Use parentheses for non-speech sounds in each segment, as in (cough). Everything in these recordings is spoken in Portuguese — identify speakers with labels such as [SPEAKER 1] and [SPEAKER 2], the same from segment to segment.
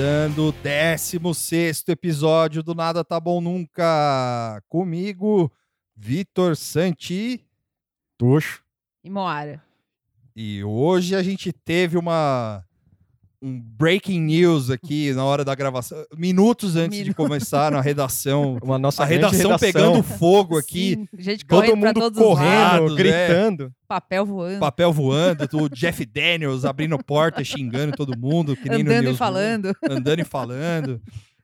[SPEAKER 1] Começando o 16 episódio do Nada Tá Bom Nunca. Comigo, Vitor Santi.
[SPEAKER 2] Tuxo.
[SPEAKER 3] E Moara.
[SPEAKER 1] E hoje a gente teve uma um breaking news aqui na hora da gravação, minutos antes de
[SPEAKER 3] Minutos.
[SPEAKER 1] começar na redação. (laughs)
[SPEAKER 2] Uma nossa
[SPEAKER 1] A
[SPEAKER 2] grande
[SPEAKER 1] redação, pegando fogo aqui,
[SPEAKER 3] Sim, gente
[SPEAKER 2] Todo mundo correndo,
[SPEAKER 3] lados,
[SPEAKER 1] lados,
[SPEAKER 2] gritando.
[SPEAKER 3] papel voando,
[SPEAKER 1] papel voando, o Jeff Daniels abrindo porta, xingando todo mundo,
[SPEAKER 3] andando e falando.
[SPEAKER 1] andando e (laughs) falando.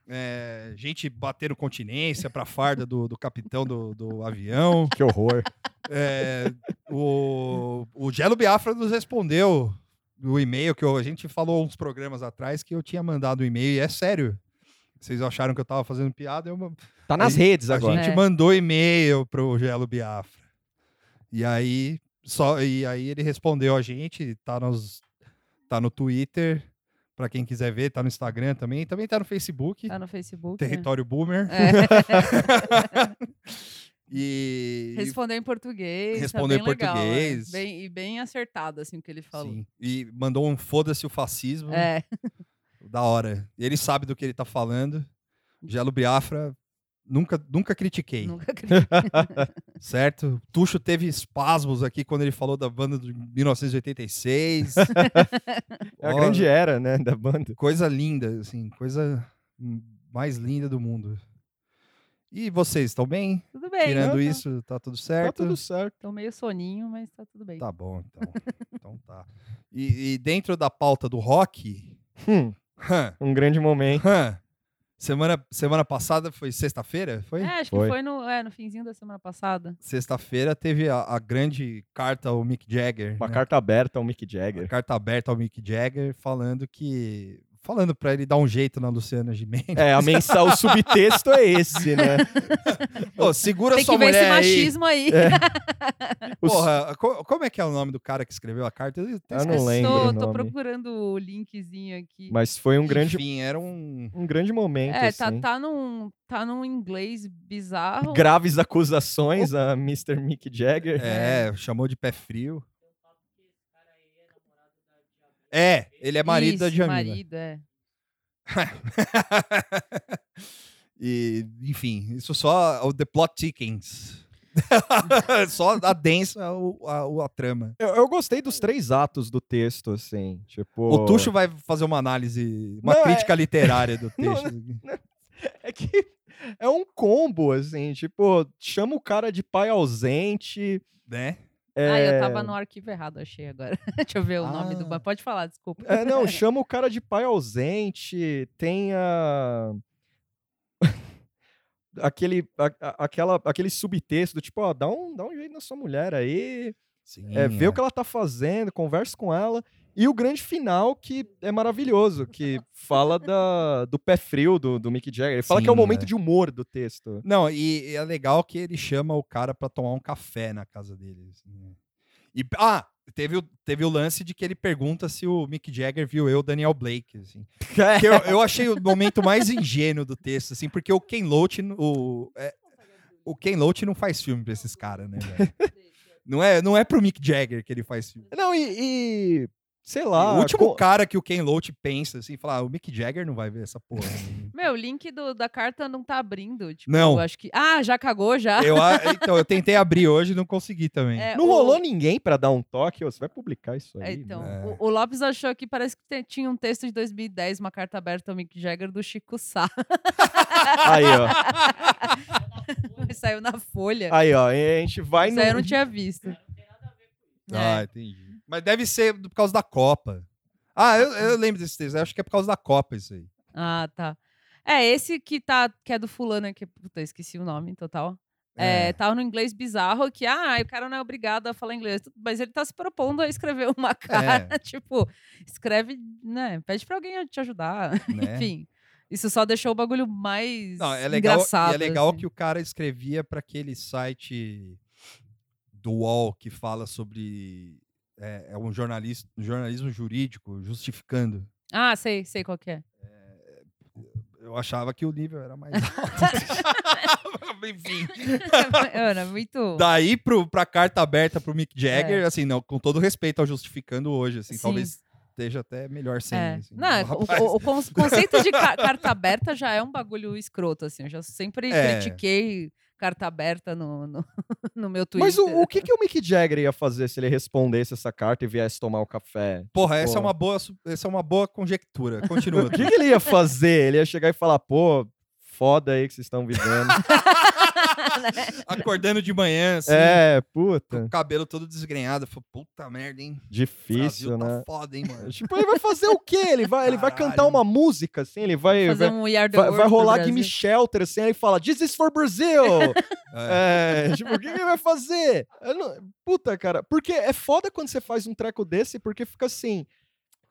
[SPEAKER 1] É, gente batendo continência pra farda do, do capitão do, do avião.
[SPEAKER 2] Que horror.
[SPEAKER 1] É, o, o Gelo Biafra nos respondeu no e-mail que eu- a gente falou uns programas atrás que eu tinha mandado um e-mail e é sério. Vocês acharam que eu tava fazendo piada? Eu,
[SPEAKER 2] Tá nas
[SPEAKER 1] A
[SPEAKER 2] redes
[SPEAKER 1] a
[SPEAKER 2] agora.
[SPEAKER 1] gente
[SPEAKER 3] É.
[SPEAKER 1] mandou e-mail pro Gelo Biafra. E aí, só, e aí ele respondeu a gente, tá, nos, tá no Twitter, pra quem quiser ver, tá no Instagram também, também tá no Facebook,
[SPEAKER 3] Tá no Facebook. né?
[SPEAKER 1] Território Boomer.
[SPEAKER 3] É. (laughs) (laughs)
[SPEAKER 1] E,
[SPEAKER 3] Respondeu em português.
[SPEAKER 1] Respondeu
[SPEAKER 3] tá
[SPEAKER 1] em
[SPEAKER 3] bem legal, é.
[SPEAKER 1] português.
[SPEAKER 3] Bem, e bem acertado, assim, o que ele falou.
[SPEAKER 1] sim, e mandou um foda-se o fascismo.
[SPEAKER 3] É,
[SPEAKER 1] Da hora. E ele sabe do que ele tá falando. Gelo Biafra, nunca, nunca critiquei.
[SPEAKER 3] nunca (laughs) acreditei.
[SPEAKER 1] Certo? Tuxo teve espasmos aqui quando ele falou da banda de 1986. (laughs)
[SPEAKER 2] É a grande era, né, da banda.
[SPEAKER 1] Coisa linda, assim, coisa mais linda do mundo. E vocês, estão bem?
[SPEAKER 3] Tudo bem.
[SPEAKER 1] Tirando
[SPEAKER 2] tá.
[SPEAKER 1] isso, tá tudo
[SPEAKER 2] Tá
[SPEAKER 1] certo?
[SPEAKER 2] tudo certo.
[SPEAKER 3] Tô meio soninho, mas tá tudo bem.
[SPEAKER 1] Tá bom, então. então tá. E, e dentro da pauta do rock,
[SPEAKER 2] Hum, um grande momento.
[SPEAKER 1] semana, semana passada foi sexta-feira? Foi?
[SPEAKER 3] É, acho
[SPEAKER 2] Foi.
[SPEAKER 3] que foi no, é, no finzinho da semana passada.
[SPEAKER 1] Sexta-feira teve a, a grande carta ao Mick Jagger.
[SPEAKER 2] Uma
[SPEAKER 1] né?
[SPEAKER 2] carta aberta ao Mick
[SPEAKER 1] Uma
[SPEAKER 2] Jagger.
[SPEAKER 1] carta aberta ao Mick Jagger falando que. Falando pra ele dar um jeito na Luciana Gimenez.
[SPEAKER 2] É, a mensal, o subtexto é esse, né? (laughs)
[SPEAKER 1] Ô, segura
[SPEAKER 3] Tem
[SPEAKER 1] sua
[SPEAKER 3] que ver esse
[SPEAKER 1] mulher aí.
[SPEAKER 3] machismo aí. (laughs)
[SPEAKER 2] Os-
[SPEAKER 1] Porra, co- como é que é o nome do cara que escreveu a carta? Eu
[SPEAKER 2] Eu não lembro.
[SPEAKER 3] tô,
[SPEAKER 2] o
[SPEAKER 3] tô procurando o linkzinho aqui.
[SPEAKER 2] Mas foi um grande,
[SPEAKER 1] Enfim, era um.
[SPEAKER 2] um grande momento,
[SPEAKER 3] É, tá,
[SPEAKER 2] assim.
[SPEAKER 3] tá, num, tá num inglês bizarro.
[SPEAKER 2] Graves acusações a Mr. Mick Jagger.
[SPEAKER 1] É, chamou de pé frio. É, ele é marido da
[SPEAKER 3] Isso,
[SPEAKER 1] Djamila.
[SPEAKER 3] marido, é. (laughs)
[SPEAKER 1] e, enfim, isso só o The Plot Thickens. (laughs) só adensa o- a, o- a trama.
[SPEAKER 2] Eu, eu gostei dos três atos do texto, assim. Tipo.
[SPEAKER 1] O Tuxo vai fazer uma análise, uma
[SPEAKER 2] Não, é-
[SPEAKER 1] crítica literária do (laughs)
[SPEAKER 2] Não,
[SPEAKER 1] texto.
[SPEAKER 2] É que é um combo, assim, tipo, chama o cara de pai ausente.
[SPEAKER 1] né?
[SPEAKER 2] É...
[SPEAKER 3] Ah, eu tava no arquivo errado, achei agora. (laughs) Deixa eu ver o nome do.
[SPEAKER 1] Ah.
[SPEAKER 3] Pode falar, desculpa.
[SPEAKER 2] É, não, (laughs) chama o cara de pai ausente, tem a. (laughs) aquele, a- a- aquela, aquele subtexto do tipo, ó, dá um, dá um jeito na sua mulher aí,
[SPEAKER 1] Sim,
[SPEAKER 2] é, vê o que ela tá fazendo, conversa com ela. E o grande final, que é maravilhoso, que fala da, do pé frio do, do Mick Jagger. Ele fala que é o momento
[SPEAKER 1] é.
[SPEAKER 2] de humor do texto.
[SPEAKER 1] Não, e, e é legal que ele chama o cara pra tomar um café na casa dele. assim, né? E, ah, teve o, teve o lance de que ele pergunta se o Mick Jagger viu eu, Daniel Blake. Assim. (laughs) Que eu, eu achei o momento mais ingênuo do texto, assim, porque o Ken Loach, o, é, o Ken Loach não faz filme pra esses caras, né? (laughs) Não é, não é pro Mick Jagger que ele faz filme.
[SPEAKER 2] Não, e, e, sei lá.
[SPEAKER 1] o último
[SPEAKER 2] co-
[SPEAKER 1] cara que o Ken Loach pensa, assim, fala, ah, o Mick Jagger não vai ver essa porra. né?" (laughs)
[SPEAKER 3] Meu, o link do- da carta não tá abrindo. Tipo,
[SPEAKER 1] Não.
[SPEAKER 3] eu acho que. Ah, já cagou já.
[SPEAKER 1] eu, a- (laughs) então, eu tentei abrir hoje e não consegui também.
[SPEAKER 3] É,
[SPEAKER 2] Não
[SPEAKER 3] o-
[SPEAKER 2] rolou ninguém pra dar um toque? Você vai publicar isso
[SPEAKER 3] É,
[SPEAKER 2] aí?
[SPEAKER 3] então,
[SPEAKER 2] né?
[SPEAKER 3] o, o Lopes achou que parece que tinha um texto de 2010, uma carta aberta ao Mick Jagger do Chico Sá. (laughs)
[SPEAKER 2] Aí, ó.
[SPEAKER 3] Saiu na folha.
[SPEAKER 2] Aí, ó. A gente vai
[SPEAKER 3] Isso
[SPEAKER 2] no...
[SPEAKER 3] aí eu não tinha visto.
[SPEAKER 1] Ah,
[SPEAKER 3] É.
[SPEAKER 1] entendi. Mas deve ser por causa da Copa. Ah, eu, eu lembro desse texto. eu Acho que é por causa da Copa isso aí.
[SPEAKER 3] Ah, tá. É, esse que tá, que é do fulano aqui, puta, esqueci o nome total. É,
[SPEAKER 1] É.
[SPEAKER 3] tá no inglês bizarro que, ah, o cara não é obrigado a falar inglês, mas ele tá se propondo a escrever (laughs) uma cara, tipo, escreve, né, pede pra alguém te ajudar, (laughs)
[SPEAKER 1] Né?
[SPEAKER 3] enfim. Isso só deixou o bagulho mais
[SPEAKER 1] Não, é legal,
[SPEAKER 3] engraçado.
[SPEAKER 1] e é legal
[SPEAKER 3] assim.
[SPEAKER 1] que o cara escrevia para aquele site do UOL que fala sobre. É, é um jornalista, jornalismo jurídico justificando.
[SPEAKER 3] Ah, sei, sei qual que é.
[SPEAKER 1] Eu achava que o nível era mais (laughs) alto. (laughs) Enfim. (laughs)
[SPEAKER 3] Era muito...
[SPEAKER 1] Daí pro, pra carta aberta pro Mick Jagger, assim, não, com todo respeito ao justificando hoje, assim,
[SPEAKER 3] Sim.
[SPEAKER 1] talvez esteja até melhor sem.
[SPEAKER 3] É.
[SPEAKER 1] assim.
[SPEAKER 3] Não,
[SPEAKER 1] O
[SPEAKER 3] o, o- o con- conceito de ca- carta aberta já é um bagulho escroto, assim. Eu já sempre
[SPEAKER 1] É.
[SPEAKER 3] critiquei carta aberta no, no, (laughs) no meu Twitter.
[SPEAKER 2] Mas o, o que, que o Mick Jagger ia fazer se ele respondesse essa carta e viesse tomar o café?
[SPEAKER 1] Porra, essa é, uma boa, essa é uma boa conjectura. Continua. (laughs)
[SPEAKER 2] O que, que ele ia fazer? Ele ia chegar e falar, pô, foda aí que vocês estão vivendo. (laughs) (laughs)
[SPEAKER 1] Acordando de manhã, assim,
[SPEAKER 2] é,
[SPEAKER 1] com
[SPEAKER 2] puta.
[SPEAKER 1] o cabelo todo desgrenhado. Falei, puta merda, hein?
[SPEAKER 2] Difícil,
[SPEAKER 1] Brasil
[SPEAKER 2] né?
[SPEAKER 1] tá foda, hein, mano?
[SPEAKER 2] Tipo, ele vai fazer o quê? Ele vai, ele vai cantar uma música, assim, ele vai.
[SPEAKER 3] Fazer
[SPEAKER 2] vai...
[SPEAKER 3] um We Are the
[SPEAKER 2] Vai, vai rolar. Gimme Shelter, assim, aí ele fala, This is for Brazil! (laughs)
[SPEAKER 1] É.
[SPEAKER 2] É, tipo, o que que ele vai fazer? Eu não- Puta, cara, porque é foda quando você faz um treco desse, porque fica assim.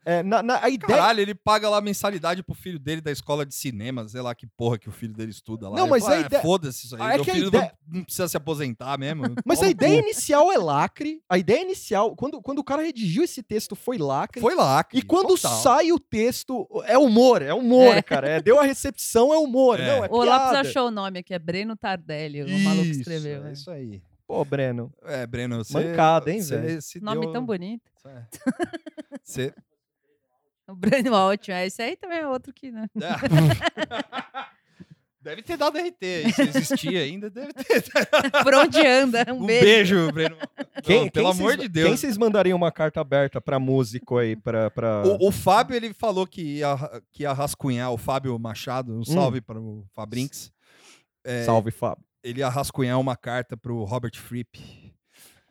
[SPEAKER 2] É, na, na- a ideia.
[SPEAKER 1] Caralho, ele paga lá mensalidade pro filho dele da escola de cinema, sei lá que porra que o filho dele estuda lá.
[SPEAKER 2] Não, mas
[SPEAKER 1] fala,
[SPEAKER 2] a
[SPEAKER 1] "Ah,
[SPEAKER 2] ideia-
[SPEAKER 1] Foda-se isso aí.
[SPEAKER 2] Ah, é
[SPEAKER 1] Meu
[SPEAKER 2] que
[SPEAKER 1] filho
[SPEAKER 2] ideia-
[SPEAKER 1] não, precisa se aposentar mesmo.
[SPEAKER 2] Mas a ideia
[SPEAKER 1] cu."
[SPEAKER 2] inicial é lacre. A ideia inicial, quando, quando o cara redigiu esse texto, foi lacre.
[SPEAKER 1] Foi lá.
[SPEAKER 2] E quando
[SPEAKER 1] total.
[SPEAKER 2] sai o texto, é humor, é humor,
[SPEAKER 3] É.
[SPEAKER 2] cara. É, deu a recepção, é humor.
[SPEAKER 1] É.
[SPEAKER 2] Não, é
[SPEAKER 3] O
[SPEAKER 2] piada.
[SPEAKER 3] achou o nome aqui, é Breno Tardelli, o maluco
[SPEAKER 1] Isso,
[SPEAKER 3] escreveu.
[SPEAKER 1] É
[SPEAKER 3] é.
[SPEAKER 1] isso aí.
[SPEAKER 2] Pô, Breno.
[SPEAKER 1] É, Breno, você...
[SPEAKER 2] Mancada, hein, velho?
[SPEAKER 3] Nome
[SPEAKER 1] deu-
[SPEAKER 3] tão bonito.
[SPEAKER 1] É. Você... (laughs)
[SPEAKER 3] O Breno ótimo. É, esse aí também é outro que, né? (laughs)
[SPEAKER 1] Deve ter dado RT aí, se existia ainda. Deve ter. (laughs)
[SPEAKER 3] Por onde anda? Um,
[SPEAKER 1] Um
[SPEAKER 3] beijo.
[SPEAKER 1] beijo, Breno.
[SPEAKER 2] Quem,
[SPEAKER 1] Não, pelo
[SPEAKER 2] quem
[SPEAKER 1] amor
[SPEAKER 2] vocês-
[SPEAKER 1] de Deus.
[SPEAKER 2] Quem vocês mandariam uma carta aberta pra músico aí? Pra, pra...
[SPEAKER 1] O, o Fábio, ele falou que ia, que ia rascunhar, o Fábio Machado, um salve para o Fabrinks. É,
[SPEAKER 2] Salve, Fábio.
[SPEAKER 1] Ele ia rascunhar uma carta pro Robert Fripp.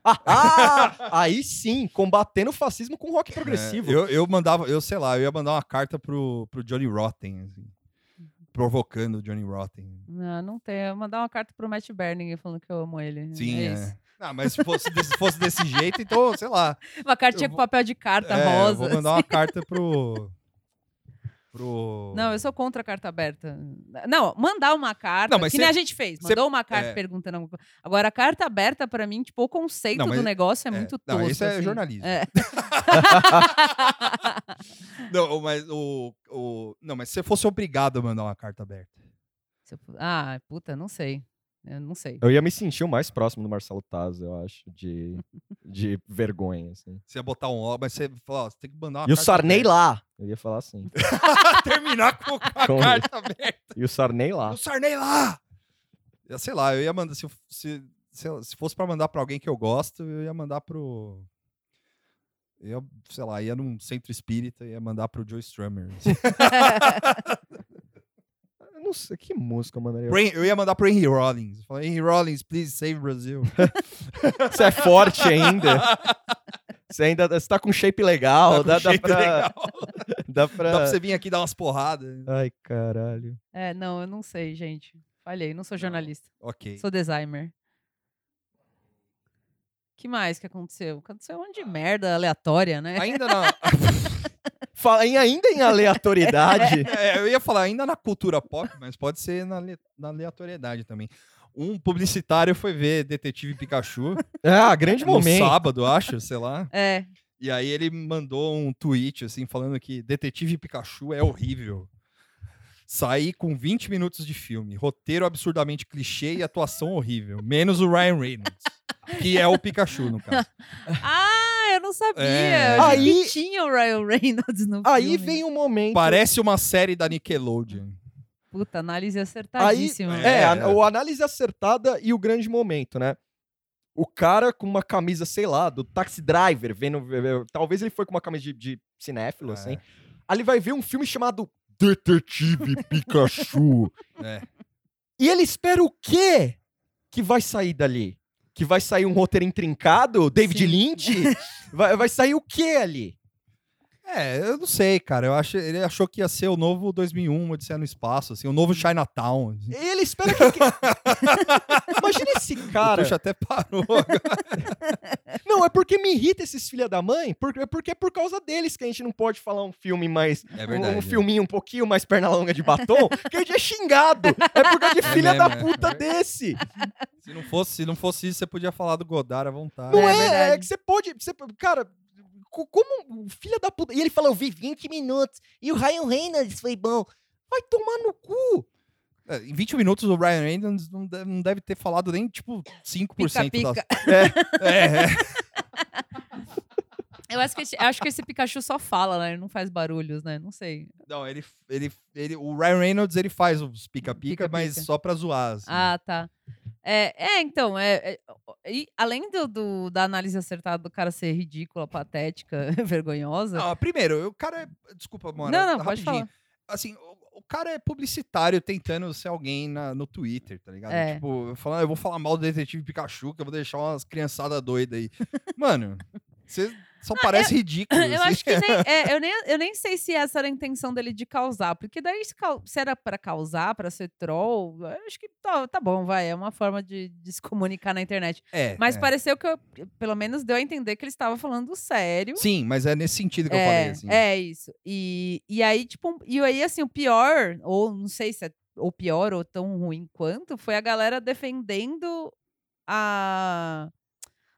[SPEAKER 2] Ah, aí sim, combatendo o fascismo com rock progressivo.
[SPEAKER 1] É, eu, eu mandava, eu sei lá, eu ia mandar uma carta pro, pro Johnny Rotten, assim, provocando o Johnny Rotten.
[SPEAKER 3] Não, não tem. Eu mandar uma carta pro Matt Berning falando que eu amo ele.
[SPEAKER 1] Sim,
[SPEAKER 3] é
[SPEAKER 1] é. Ah, mas se fosse, desse, fosse desse jeito, então, sei lá.
[SPEAKER 3] Uma cartinha com papel de carta
[SPEAKER 1] É, eu
[SPEAKER 3] rosa.
[SPEAKER 1] vou mandar uma carta pro. Pro...
[SPEAKER 3] Não, eu sou contra a carta aberta. Não, mandar uma carta,
[SPEAKER 1] Não, mas
[SPEAKER 3] que
[SPEAKER 1] cê-
[SPEAKER 3] nem a gente fez.
[SPEAKER 1] cê-
[SPEAKER 3] Mandou uma carta
[SPEAKER 1] é.
[SPEAKER 3] perguntando alguma coisa. Agora, a carta aberta, pra mim, tipo, o conceito
[SPEAKER 1] Não, mas-
[SPEAKER 3] do negócio é,
[SPEAKER 1] é.
[SPEAKER 3] muito
[SPEAKER 1] Não,
[SPEAKER 3] tosco.
[SPEAKER 1] isso é
[SPEAKER 3] assim.
[SPEAKER 1] jornalismo.
[SPEAKER 3] É. (laughs)
[SPEAKER 1] Não, mas o, o. Não, mas se você fosse obrigado a mandar uma carta aberta.
[SPEAKER 3] Ah, puta, não sei. Eu não sei.
[SPEAKER 2] Eu ia me sentir o mais próximo do Marcelo Taz, eu acho, de, de vergonha, assim.
[SPEAKER 1] Você ia botar um ó, mas você fala, ó, você tem que mandar uma
[SPEAKER 2] E o Sarney
[SPEAKER 1] aberta.
[SPEAKER 2] lá. Eu ia falar assim. (laughs)
[SPEAKER 1] Terminar com a
[SPEAKER 2] Com-
[SPEAKER 1] carta aberta.
[SPEAKER 2] E o Sarney lá.
[SPEAKER 1] O Sarney lá! Eu, sei lá, eu ia mandar. Se, eu- se, lá, se fosse pra mandar pra alguém que eu gosto, eu ia mandar pro. Eu, sei lá, ia num centro espírita e ia mandar pro Joe Strummer.
[SPEAKER 2] Eu (laughs) não sei, que música eu mandaria?
[SPEAKER 1] Eu ia mandar pro Henry Rollins. Eu falei, Henry Rollins, please save Brazil. (laughs)
[SPEAKER 2] Você é forte ainda. Você ainda você tá com shape legal.
[SPEAKER 1] Tá
[SPEAKER 2] dá,
[SPEAKER 1] com
[SPEAKER 2] dá
[SPEAKER 1] jeito
[SPEAKER 2] pra,
[SPEAKER 1] legal. (laughs)
[SPEAKER 2] dá pra.
[SPEAKER 1] Dá pra você vir aqui dar umas porradas.
[SPEAKER 2] Ai, caralho.
[SPEAKER 3] É, não, eu não sei, gente. Falhei, não sou jornalista.
[SPEAKER 1] Ok.
[SPEAKER 3] Sou designer. Que mais que aconteceu? Aconteceu um monte de merda aleatória, né?
[SPEAKER 1] Ainda na. (laughs)
[SPEAKER 2] Fala, em- ainda em aleatoriedade. (laughs)
[SPEAKER 1] É, eu ia falar ainda na cultura pop, mas pode ser na, na aleatoriedade também. Um publicitário foi ver Detetive Pikachu (laughs)
[SPEAKER 2] ah, grande
[SPEAKER 1] no
[SPEAKER 2] momento.
[SPEAKER 1] sábado, acho, sei lá.
[SPEAKER 3] É.
[SPEAKER 1] E aí ele mandou um tweet, assim, falando que Detetive Pikachu é horrível. Saí com 20 minutos de filme, roteiro absurdamente clichê e atuação horrível. Menos o Ryan Reynolds, que é o Pikachu, no caso. (laughs)
[SPEAKER 3] Ah, eu não sabia.
[SPEAKER 1] É.
[SPEAKER 3] Eu
[SPEAKER 2] Aí-
[SPEAKER 3] que tinha o Ryan Reynolds no
[SPEAKER 2] Aí
[SPEAKER 3] filme.
[SPEAKER 2] vem um momento.
[SPEAKER 1] Parece uma série da Nickelodeon.
[SPEAKER 3] Puta, análise
[SPEAKER 2] Aí,
[SPEAKER 3] acertadíssima.
[SPEAKER 2] é,
[SPEAKER 1] É.
[SPEAKER 2] a- o análise acertada e o grande momento, né? O cara com uma camisa, sei lá, do Taxi Driver, vendo. Talvez ele foi com uma camisa de, de cinéfilo,
[SPEAKER 1] É.
[SPEAKER 2] assim. Aí ele vai ver um filme chamado Detetive Pikachu. (laughs)
[SPEAKER 1] É.
[SPEAKER 2] E ele espera o quê que vai sair dali? Que vai sair um roteiro intrincado? David
[SPEAKER 3] Sim.
[SPEAKER 2] Lynch? vai, vai sair o quê ali?
[SPEAKER 1] É, eu não sei, cara. Eu acho, ele achou que ia ser o novo 2001, Odisseia no Espaço, assim, o novo Chinatown. Assim.
[SPEAKER 2] Ele espera que. (laughs) Imagina esse
[SPEAKER 1] O
[SPEAKER 2] cara.
[SPEAKER 1] Tuxa até parou. (laughs)
[SPEAKER 2] Não, é porque me irrita esses filha da mãe, porque, porque é por causa deles que a gente não pode falar um filme mais.
[SPEAKER 1] É
[SPEAKER 2] um, um filminho um pouquinho mais perna longa de batom, que a gente é xingado. É por causa de
[SPEAKER 1] É
[SPEAKER 2] filha da
[SPEAKER 1] é.
[SPEAKER 2] puta desse.
[SPEAKER 1] Se não fosse, se não fosse isso, você podia falar do Godard à vontade.
[SPEAKER 2] Não
[SPEAKER 3] É
[SPEAKER 2] é, é,
[SPEAKER 3] verdade.
[SPEAKER 2] que você pode. Você, cara, como filha da puta. E ele fala, eu vi 20 minutos. E o Ryan Reynolds foi bom. Vai tomar no cu.
[SPEAKER 1] É, em 20 minutos, o Ryan Reynolds não deve, não deve ter falado nem, tipo, 5%
[SPEAKER 3] Pica-pica.
[SPEAKER 1] das... É, é. (laughs)
[SPEAKER 3] Eu acho que, esse, acho que esse Pikachu só fala, né? Ele não faz barulhos, né? Não sei.
[SPEAKER 1] Não, ele, ele, ele, o Ryan Reynolds ele faz os pica-pica, mas só pra zoar. assim.
[SPEAKER 3] Ah, tá. É, é então, é, é- e além do, do- da análise acertada do cara ser ridícula, patética, (laughs) vergonhosa.
[SPEAKER 1] Não, primeiro, o cara é. Desculpa, Mora.
[SPEAKER 3] não, não,
[SPEAKER 1] rapidinho. Assim, o, o cara é publicitário tentando ser alguém na- no Twitter, tá ligado?
[SPEAKER 3] É.
[SPEAKER 1] Tipo, falando, eu vou falar mal do detetive Pikachu, que eu vou deixar umas criançadas doidas aí. Mano, (laughs) você só parece ridículo. (laughs)
[SPEAKER 3] Eu
[SPEAKER 1] assim.
[SPEAKER 3] acho que nem, (laughs) é, eu, nem, eu nem sei se essa era a intenção dele de causar, porque daí se, era pra causar, pra ser troll, eu acho que tá, tá bom, vai, é uma forma de, de se comunicar na internet.
[SPEAKER 1] É,
[SPEAKER 3] Mas
[SPEAKER 1] é.
[SPEAKER 3] pareceu que, eu, pelo menos deu a entender que ele estava falando sério.
[SPEAKER 1] Sim, mas é nesse sentido que eu
[SPEAKER 3] é,
[SPEAKER 1] falei. Assim.
[SPEAKER 3] é isso. E, e aí, tipo, e aí, assim, o pior, ou não sei se é ou pior ou tão ruim quanto, foi a galera defendendo a.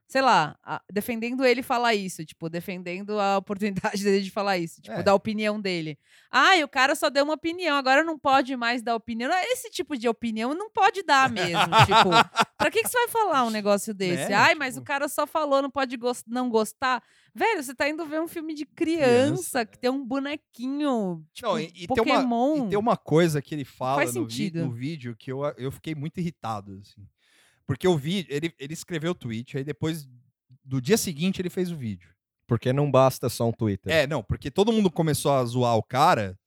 [SPEAKER 3] Sei lá, a- defendendo ele falar isso, tipo, defendendo a oportunidade (laughs) dele de falar isso, tipo,
[SPEAKER 1] É.
[SPEAKER 3] da opinião dele. Ai, o cara só deu uma opinião, agora não pode mais dar opinião. Esse tipo de opinião não pode dar mesmo. tipo, (laughs) pra que, que você vai falar um negócio desse?
[SPEAKER 1] Né,
[SPEAKER 3] Ai, mas o
[SPEAKER 1] tipo-
[SPEAKER 3] cara só falou, não pode gos- não gostar. Velho, você tá indo ver um filme de criança,
[SPEAKER 1] Criança,
[SPEAKER 3] que tem um bonequinho, tipo,
[SPEAKER 1] Não, e- e tem uma-
[SPEAKER 3] Pokémon.
[SPEAKER 1] E tem uma coisa que ele fala no, vi- no vídeo que eu, eu fiquei muito irritado, assim. Porque o vídeo, ele, ele escreveu o tweet, aí depois, do dia seguinte, ele fez o vídeo.
[SPEAKER 2] Porque não basta só um Twitter.
[SPEAKER 1] É, não, porque todo mundo começou a zoar o cara,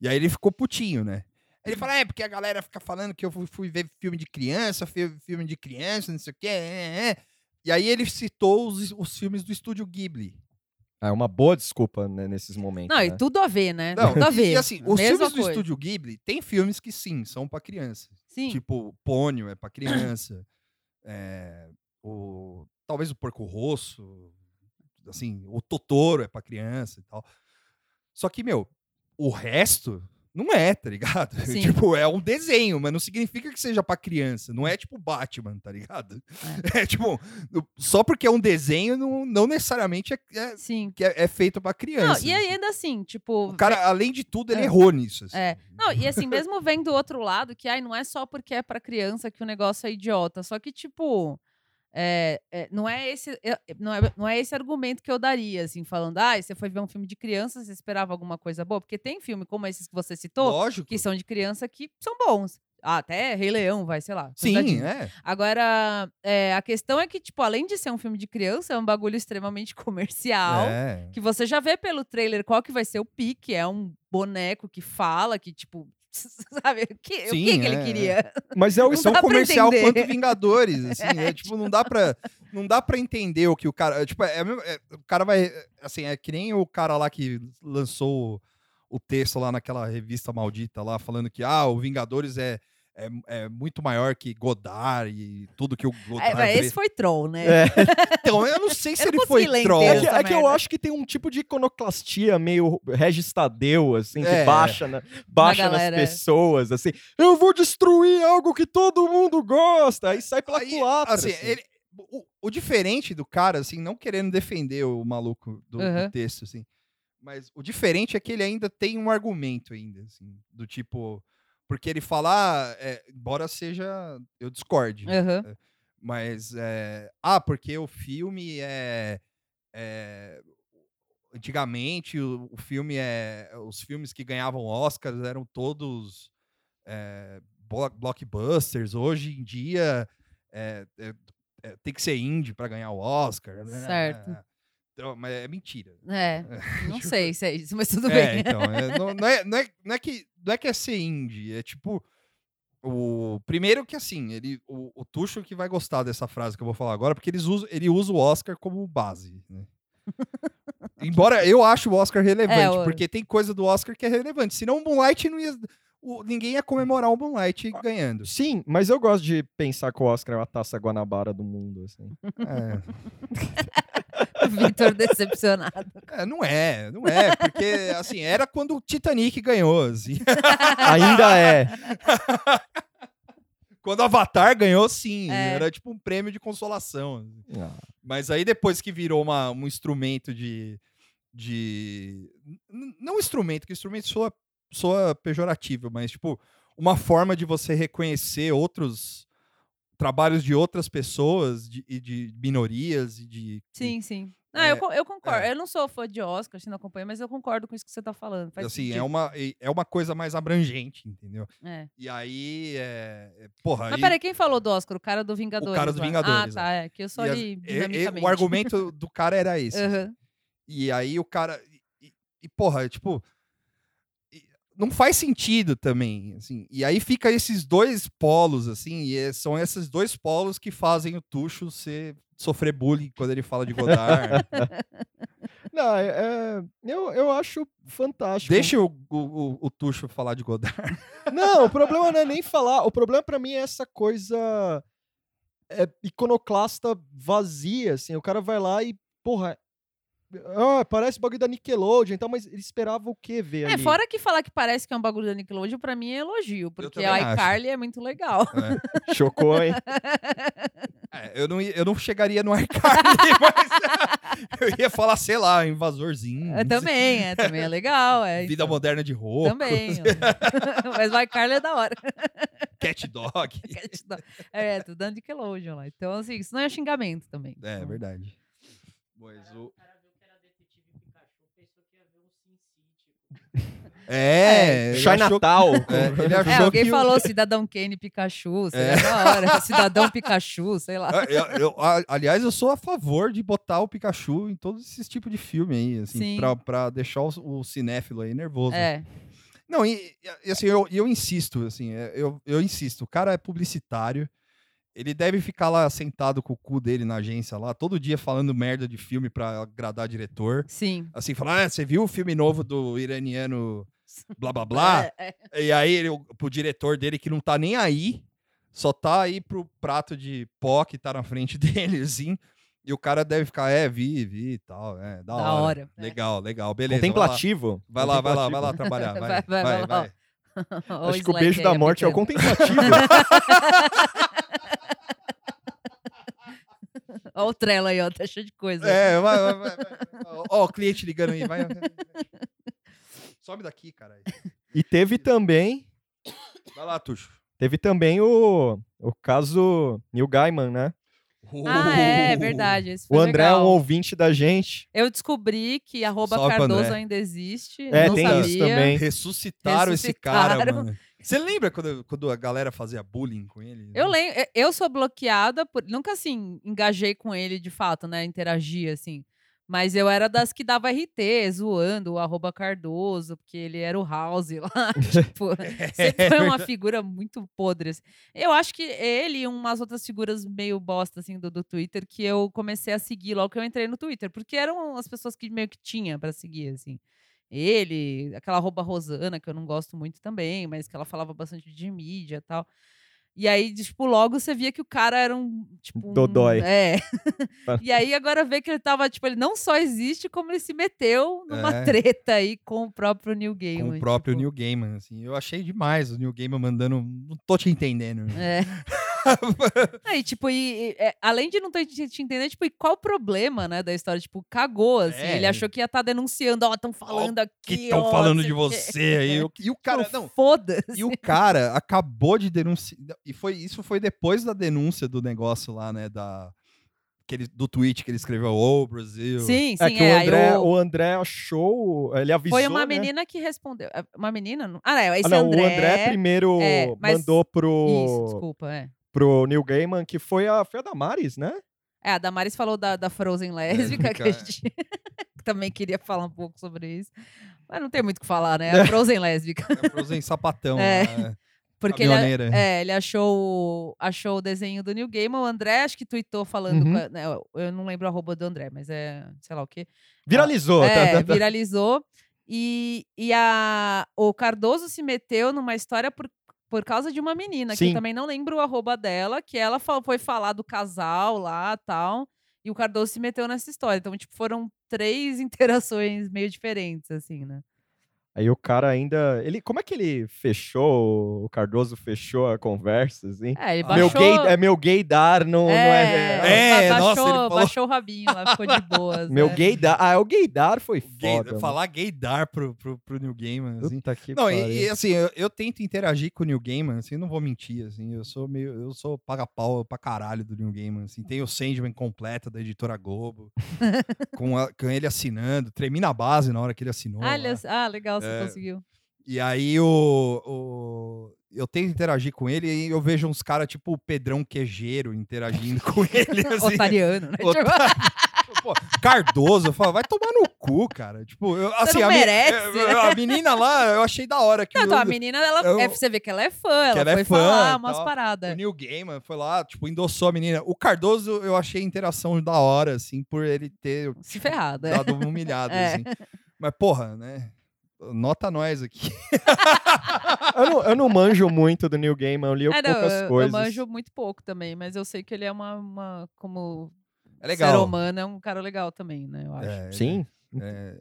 [SPEAKER 1] e aí ele ficou putinho, né? Ele fala, é, porque a galera fica falando que eu fui, fui ver filme de criança, fi- filme de criança, não sei o quê. é, é, é." E aí ele citou os, os filmes do estúdio Ghibli.
[SPEAKER 2] É uma boa desculpa né, nesses momentos.
[SPEAKER 3] Não,
[SPEAKER 2] né?
[SPEAKER 3] e tudo a ver, né?
[SPEAKER 1] Não,
[SPEAKER 3] tudo a ver.
[SPEAKER 1] E assim, os
[SPEAKER 3] Mesma
[SPEAKER 1] filmes do
[SPEAKER 3] coisa.
[SPEAKER 1] estúdio Ghibli, tem filmes que sim, são pra criança.
[SPEAKER 3] Sim.
[SPEAKER 1] Tipo, Pônio é pra (clears throat) criança. É, o, talvez o Porco Rosso. Assim, o Totoro é pra criança e tal. Só que, meu, o resto não é, tá ligado? (laughs)
[SPEAKER 3] Sim.
[SPEAKER 1] tipo, é um desenho, mas não significa que seja pra criança. Não é tipo Batman, tá ligado? É, (laughs) tipo, só porque é um desenho, não, não necessariamente é, é-
[SPEAKER 3] Sim.
[SPEAKER 1] que é, é feito pra
[SPEAKER 3] Não,
[SPEAKER 1] criança.
[SPEAKER 3] e aí, ainda assim, tipo.
[SPEAKER 1] O cara, além de tudo, ele
[SPEAKER 3] É.
[SPEAKER 1] errou nisso. assim.
[SPEAKER 3] É. Não, e assim, mesmo vendo o outro lado, que ai, não é só porque é pra criança que o negócio é idiota. Só que, tipo. É, é, não, é esse, é, não, é, não é esse argumento que eu daria, assim, falando, ah, você foi ver um filme de criança, você esperava alguma coisa boa? Porque tem filme como esses que você citou,
[SPEAKER 1] Lógico.
[SPEAKER 3] que são de criança que são bons. Ah, até Rei Leão, vai, sei lá.
[SPEAKER 1] Sim, é.
[SPEAKER 3] Agora, é, a questão é que, tipo, além de ser um filme de criança, é um bagulho extremamente (laughs) comercial.
[SPEAKER 1] É.
[SPEAKER 3] Que você já vê pelo trailer qual que vai ser o pique. É um boneco que fala, que, tipo, (laughs) sabe? O que, o
[SPEAKER 1] Sim,
[SPEAKER 3] que, que ele
[SPEAKER 1] é,
[SPEAKER 3] queria?
[SPEAKER 2] Mas é (laughs) o
[SPEAKER 1] São
[SPEAKER 3] dá pra
[SPEAKER 1] comercial
[SPEAKER 3] entender.
[SPEAKER 1] quanto Vingadores, (laughs) assim, é, tipo, não dá pra, não dá pra entender o que o cara, tipo, é, é, o cara vai, assim, é que nem o cara lá que lançou o texto lá naquela revista maldita lá, falando que, ah, o Vingadores é, é, é muito maior que Godard e tudo que o
[SPEAKER 3] É,
[SPEAKER 1] Godard fez.
[SPEAKER 3] esse foi troll, né?
[SPEAKER 2] É. (laughs)
[SPEAKER 1] Então, eu não sei se
[SPEAKER 3] Eu
[SPEAKER 1] ele foi troll.
[SPEAKER 2] É que, é que eu acho que tem um tipo de iconoclastia meio Regis Tadeu, assim, que
[SPEAKER 1] É.
[SPEAKER 2] baixa, na, baixa nas
[SPEAKER 3] é.
[SPEAKER 2] pessoas, assim. Eu vou destruir algo que todo mundo gosta. Aí sai pela
[SPEAKER 1] Aí,
[SPEAKER 2] culatra.
[SPEAKER 1] assim,
[SPEAKER 2] assim.
[SPEAKER 1] ele- o, o diferente do cara, assim, não querendo defender o maluco do, do
[SPEAKER 3] Uhum.
[SPEAKER 1] texto, assim, mas o diferente é que ele ainda tem um argumento ainda, assim, do tipo, porque ele fala, ah, é, embora seja, eu discorde,
[SPEAKER 3] Aham.
[SPEAKER 1] mas, é, ah, porque o filme é, é, antigamente o, o filme é, os filmes que ganhavam Oscars eram todos blo- blockbusters, hoje em dia é, é, é, tem que ser indie para ganhar o Oscar. né? Então, mas é mentira.
[SPEAKER 3] É, (laughs) não sei se é isso, mas tudo
[SPEAKER 1] É,
[SPEAKER 3] bem.
[SPEAKER 1] então, é, (laughs) não, não é, não, é, não, é que, não é que é ser indie, é tipo. O, primeiro que assim, ele, o, o Tuxo que vai gostar dessa frase que eu vou falar agora, porque eles usam, ele usa o Oscar como base. né? (laughs) Embora eu acho o Oscar relevante,
[SPEAKER 3] É, o-
[SPEAKER 1] porque tem coisa do Oscar que é relevante. Senão o Moonlight não ia. o- ninguém ia comemorar o Moonlight ganhando.
[SPEAKER 2] Sim, mas eu gosto de pensar que o Oscar é a taça Guanabara do mundo, assim.
[SPEAKER 1] É. (laughs)
[SPEAKER 3] Vitor decepcionado.
[SPEAKER 1] É, não é, não é, porque assim, era quando o Titanic ganhou, assim. (laughs)
[SPEAKER 2] Ainda é. (laughs)
[SPEAKER 1] Quando o Avatar ganhou, sim,
[SPEAKER 3] É.
[SPEAKER 1] era tipo um prêmio de consolação. assim.
[SPEAKER 2] Ah,
[SPEAKER 1] Mas aí depois que virou uma, um instrumento de. de não instrumento, que instrumento soa, soa pejorativo, mas tipo, uma forma de você reconhecer outros trabalhos de outras pessoas de, e de minorias e de.
[SPEAKER 3] Sim, sim. Não,
[SPEAKER 1] É,
[SPEAKER 3] eu, eu concordo.
[SPEAKER 1] é.
[SPEAKER 3] Eu não sou fã de Oscar, assim, não acompanho, mas eu concordo com isso que você tá falando. Faz
[SPEAKER 1] assim, é uma, é uma coisa mais abrangente, entendeu?
[SPEAKER 3] É.
[SPEAKER 1] E aí, é, é- porra,
[SPEAKER 3] Mas
[SPEAKER 1] aí-
[SPEAKER 3] peraí, quem falou do Oscar? O cara do Vingadores.
[SPEAKER 1] cara do. Vingadores,
[SPEAKER 3] Ah, tá, é. Que eu só
[SPEAKER 1] as-
[SPEAKER 3] li
[SPEAKER 1] o argumento do cara era esse.
[SPEAKER 3] Aham.
[SPEAKER 1] E aí o cara. E, e, porra, tipo. Não faz sentido também, assim. E aí fica esses dois polos, assim, e é- são esses dois polos que fazem o Tuxo ser, sofrer bullying quando ele fala de Godard. (laughs)
[SPEAKER 2] Não, é, é- eu, eu acho fantástico.
[SPEAKER 1] Deixa o, o, o, Tuxo falar de Godard. (laughs)
[SPEAKER 2] Não, o problema não é nem falar. O problema pra mim é essa coisa é, iconoclasta vazia, assim. O cara vai lá e, porra, ah, parece bagulho da Nickelodeon e tal, mas ele esperava o quê ver
[SPEAKER 3] É,
[SPEAKER 2] ali?
[SPEAKER 3] fora que falar que parece que é um bagulho da Nickelodeon, pra mim é elogio, porque a iCarly é muito legal.
[SPEAKER 1] É.
[SPEAKER 2] Chocou, hein? (laughs)
[SPEAKER 1] É, eu, não, ia- eu não chegaria no iCarly, (laughs) mas (laughs) eu ia falar, sei lá, invasorzinho.
[SPEAKER 3] É, também, é, também é legal. É,
[SPEAKER 1] Vida
[SPEAKER 3] então,
[SPEAKER 1] moderna de roupa.
[SPEAKER 3] Também. mas o iCarly é da hora.
[SPEAKER 1] Cat Dog.
[SPEAKER 3] É, tudo da Nickelodeon lá. Então, assim, isso não é xingamento também.
[SPEAKER 1] É,
[SPEAKER 3] Então,
[SPEAKER 1] verdade. Mas o... É, ele achou-
[SPEAKER 2] Chinatown. (laughs)
[SPEAKER 1] é, ele
[SPEAKER 3] É,
[SPEAKER 1] achou
[SPEAKER 3] alguém
[SPEAKER 1] que
[SPEAKER 3] falou (laughs) Cidadão Kane Pikachu, seria
[SPEAKER 1] É.
[SPEAKER 3] da hora. (laughs) Cidadão Pikachu, sei lá.
[SPEAKER 1] Eu- eu- eu- a- aliás, eu sou a favor de botar o Pikachu em todos esses tipos de filme aí, assim,
[SPEAKER 3] Sim.
[SPEAKER 1] pra, pra deixar o, o cinéfilo aí nervoso.
[SPEAKER 3] É,
[SPEAKER 1] Não, e, e, assim, eu, eu insisto, assim, é, eu, eu insisto, o cara é publicitário, ele deve ficar lá sentado com o cu dele na agência lá, todo dia falando merda de filme pra agradar diretor.
[SPEAKER 3] sim.
[SPEAKER 1] Assim, falar, ah, você viu o filme novo do iraniano blá blá blá?
[SPEAKER 3] É, é.
[SPEAKER 1] E aí, ele, pro diretor dele que não tá nem aí, só tá aí pro prato de pó que tá na frente (laughs) dele, assim. E o cara deve ficar, é, vi, vi e tal. É, da,
[SPEAKER 3] Da
[SPEAKER 1] hora.
[SPEAKER 3] hora, é.
[SPEAKER 1] Legal, legal, beleza. vai lá.
[SPEAKER 2] Contemplativo.
[SPEAKER 1] Vai lá, vai lá, vai lá
[SPEAKER 2] Contemplativo.
[SPEAKER 1] trabalhar. (laughs) Vai,
[SPEAKER 3] Vai, vai,
[SPEAKER 1] vai,
[SPEAKER 3] vai (laughs)
[SPEAKER 2] Acho que o beijo da morte é o contemplativo.
[SPEAKER 3] Ó o Trello aí, ó, tá cheio de coisa.
[SPEAKER 1] É, vai, vai, vai. vai. Ó, o cliente ligando aí, vai. Sobe daqui, cara. (laughs)
[SPEAKER 2] e teve também,
[SPEAKER 1] Vai lá, Tuxo.
[SPEAKER 2] teve também o, o caso Neil Gaiman, né?
[SPEAKER 3] Ah, é, verdade. Esse foi
[SPEAKER 2] O André é um
[SPEAKER 3] legal.
[SPEAKER 2] ouvinte da gente.
[SPEAKER 3] Eu descobri que arroba
[SPEAKER 1] Salve
[SPEAKER 3] Cardoso
[SPEAKER 1] André.
[SPEAKER 3] ainda existe.
[SPEAKER 2] É,
[SPEAKER 3] não
[SPEAKER 2] tem
[SPEAKER 3] sabia.
[SPEAKER 2] isso também.
[SPEAKER 1] Ressuscitaram, esse cara,
[SPEAKER 3] Ressuscitaram.
[SPEAKER 1] mano. Você lembra quando, quando a galera fazia bullying com ele?
[SPEAKER 3] Eu lembro, eu sou bloqueada por. Nunca assim, engajei com ele de fato, né? Interagi, assim. Mas eu era das que dava RT, zoando o arroba Cardoso, porque ele era o House (laughs) lá. tipo, sempre foi uma (laughs) figura muito podre. assim. Eu acho que ele e umas outras figuras meio bosta, assim, do, do Twitter, que eu comecei a seguir logo que eu entrei no Twitter, porque eram as pessoas que meio que tinha pra seguir, assim. Ele, aquela arroba Rosana, que eu não gosto muito também, mas que ela falava bastante de mídia e tal. E aí, tipo, logo você via que o cara era um, tipo... um-
[SPEAKER 2] Dodói.
[SPEAKER 3] é. (laughs) e aí, agora vê que ele tava, tipo, ele não só existe, como ele se meteu numa
[SPEAKER 1] É.
[SPEAKER 3] treta aí com o próprio Neil Gaiman.
[SPEAKER 1] Com o próprio
[SPEAKER 3] tipo,
[SPEAKER 1] Neil Gaiman, assim. Eu achei demais o Neil Gaiman mandando. Não tô te entendendo.
[SPEAKER 3] É. (laughs) (laughs) Aí, tipo, e, e, é, além de não ter te, te entender, tipo, e qual o problema, né, da história? Tipo, cagou, assim.
[SPEAKER 1] É.
[SPEAKER 3] Ele achou que ia estar denunciando, ó, estão falando aqui,
[SPEAKER 1] que estão
[SPEAKER 3] ó,
[SPEAKER 1] falando de você aí. E o (laughs) cara. Não,
[SPEAKER 3] Foda-se.
[SPEAKER 1] E o cara acabou de denunciar. E foi, isso foi depois da denúncia do negócio lá, né? Da, que ele- do tweet que ele escreveu, ô Brasil.
[SPEAKER 3] Sim, sim,
[SPEAKER 2] É que
[SPEAKER 3] é.
[SPEAKER 2] o, André,
[SPEAKER 3] o-
[SPEAKER 2] o André achou, ele avisou,
[SPEAKER 3] Foi uma
[SPEAKER 2] né?
[SPEAKER 3] menina que respondeu. É, Uma menina? Não- Ah, não, esse
[SPEAKER 2] Ah, não,
[SPEAKER 3] André.
[SPEAKER 2] o André primeiro
[SPEAKER 3] é, mas-
[SPEAKER 2] mandou
[SPEAKER 3] Isso,
[SPEAKER 2] pro,
[SPEAKER 3] desculpa, é.
[SPEAKER 2] Pro Neil Gaiman, que foi a, foi a Damares, né?
[SPEAKER 3] É, a Damaris falou da, da Frozen lésbica, que a gente (laughs) também queria falar um pouco sobre isso. Mas não tem muito o que falar, né? (laughs) A Frozen lésbica.
[SPEAKER 1] É Frozen sapatão.
[SPEAKER 3] É.
[SPEAKER 1] né? (laughs)
[SPEAKER 3] Porque ele, é, ele achou, o- achou o desenho do New Gaiman. O André, acho que tweetou falando.
[SPEAKER 2] Uhum.
[SPEAKER 3] com a- né, eu- não lembro a arroba do André, mas é sei lá o quê.
[SPEAKER 2] Viralizou. tá,
[SPEAKER 3] É,
[SPEAKER 2] tá, tá.
[SPEAKER 3] viralizou. E, e a, o Cardoso se meteu numa história por, por causa de uma menina, que
[SPEAKER 2] Sim.
[SPEAKER 3] eu também não lembro o arroba dela, que ela foi falar do casal lá tal. E o Cardoso se meteu nessa história. Então, tipo, foram três (laughs) interações meio diferentes, assim, né?
[SPEAKER 2] Aí o cara ainda. Ele, como é que ele fechou? O Cardoso fechou a conversa, assim?
[SPEAKER 3] É, ele
[SPEAKER 2] Meu
[SPEAKER 3] baixou...
[SPEAKER 2] gay, é meu gaydar, não não é.
[SPEAKER 1] É, nossa,
[SPEAKER 3] baixou,
[SPEAKER 1] ele falou-
[SPEAKER 3] baixou o rabinho lá, ficou de boas. (laughs)
[SPEAKER 2] Meu
[SPEAKER 3] né?
[SPEAKER 2] gaydar. Ah, o gaydar foi
[SPEAKER 1] Gay-
[SPEAKER 2] foda. mano.
[SPEAKER 1] falar gaydar pro, pro, pro New Gaiman, assim.
[SPEAKER 2] Puta que
[SPEAKER 1] Não, e, e, assim, eu, eu tento interagir com o New Gaiman, assim, não vou mentir, assim, eu sou meio, eu sou paga-pau pra caralho do New Gaiman, assim, tem o Sandman completa da editora Globo, (laughs) com, a- com ele assinando, tremi na base na hora que ele assinou.
[SPEAKER 3] Ah, ele- ah, legal,
[SPEAKER 1] É,
[SPEAKER 3] conseguiu.
[SPEAKER 1] E aí o, o- eu tento interagir com ele e eu vejo uns caras tipo o Pedrão Quejeiro interagindo com (laughs) ele, assim.
[SPEAKER 3] Otariano, né? Tipo, (laughs)
[SPEAKER 1] Pô, Cardoso, eu falo, vai tomar no cu, cara. Tipo, eu, assim, a, me-
[SPEAKER 3] merece,
[SPEAKER 1] eu- a menina lá, eu achei da hora que
[SPEAKER 3] Não,
[SPEAKER 1] o-
[SPEAKER 3] então, a menina, ela,
[SPEAKER 1] eu-
[SPEAKER 3] é, você vê que ela é fã, ela
[SPEAKER 1] ela é
[SPEAKER 3] foi
[SPEAKER 1] fã
[SPEAKER 3] falar umas paradas.
[SPEAKER 1] O Neil Gaiman foi lá, tipo, endossou a menina. O Cardoso, eu achei a interação da hora, assim, por ele ter
[SPEAKER 3] Se ferrada.
[SPEAKER 1] dado uma humilhada, (laughs)
[SPEAKER 3] É.
[SPEAKER 1] assim. Mas, porra, né? Nota nós aqui. (laughs)
[SPEAKER 2] Eu, não, eu não manjo muito do New Game, eu li
[SPEAKER 3] É, não,
[SPEAKER 2] poucas
[SPEAKER 3] eu, eu
[SPEAKER 2] coisas.
[SPEAKER 3] manjo muito pouco também, mas eu sei que ele é uma, uma como
[SPEAKER 1] É legal.
[SPEAKER 3] ser humano, é um cara legal também, né, eu acho.
[SPEAKER 1] É,
[SPEAKER 2] Sim.
[SPEAKER 1] É,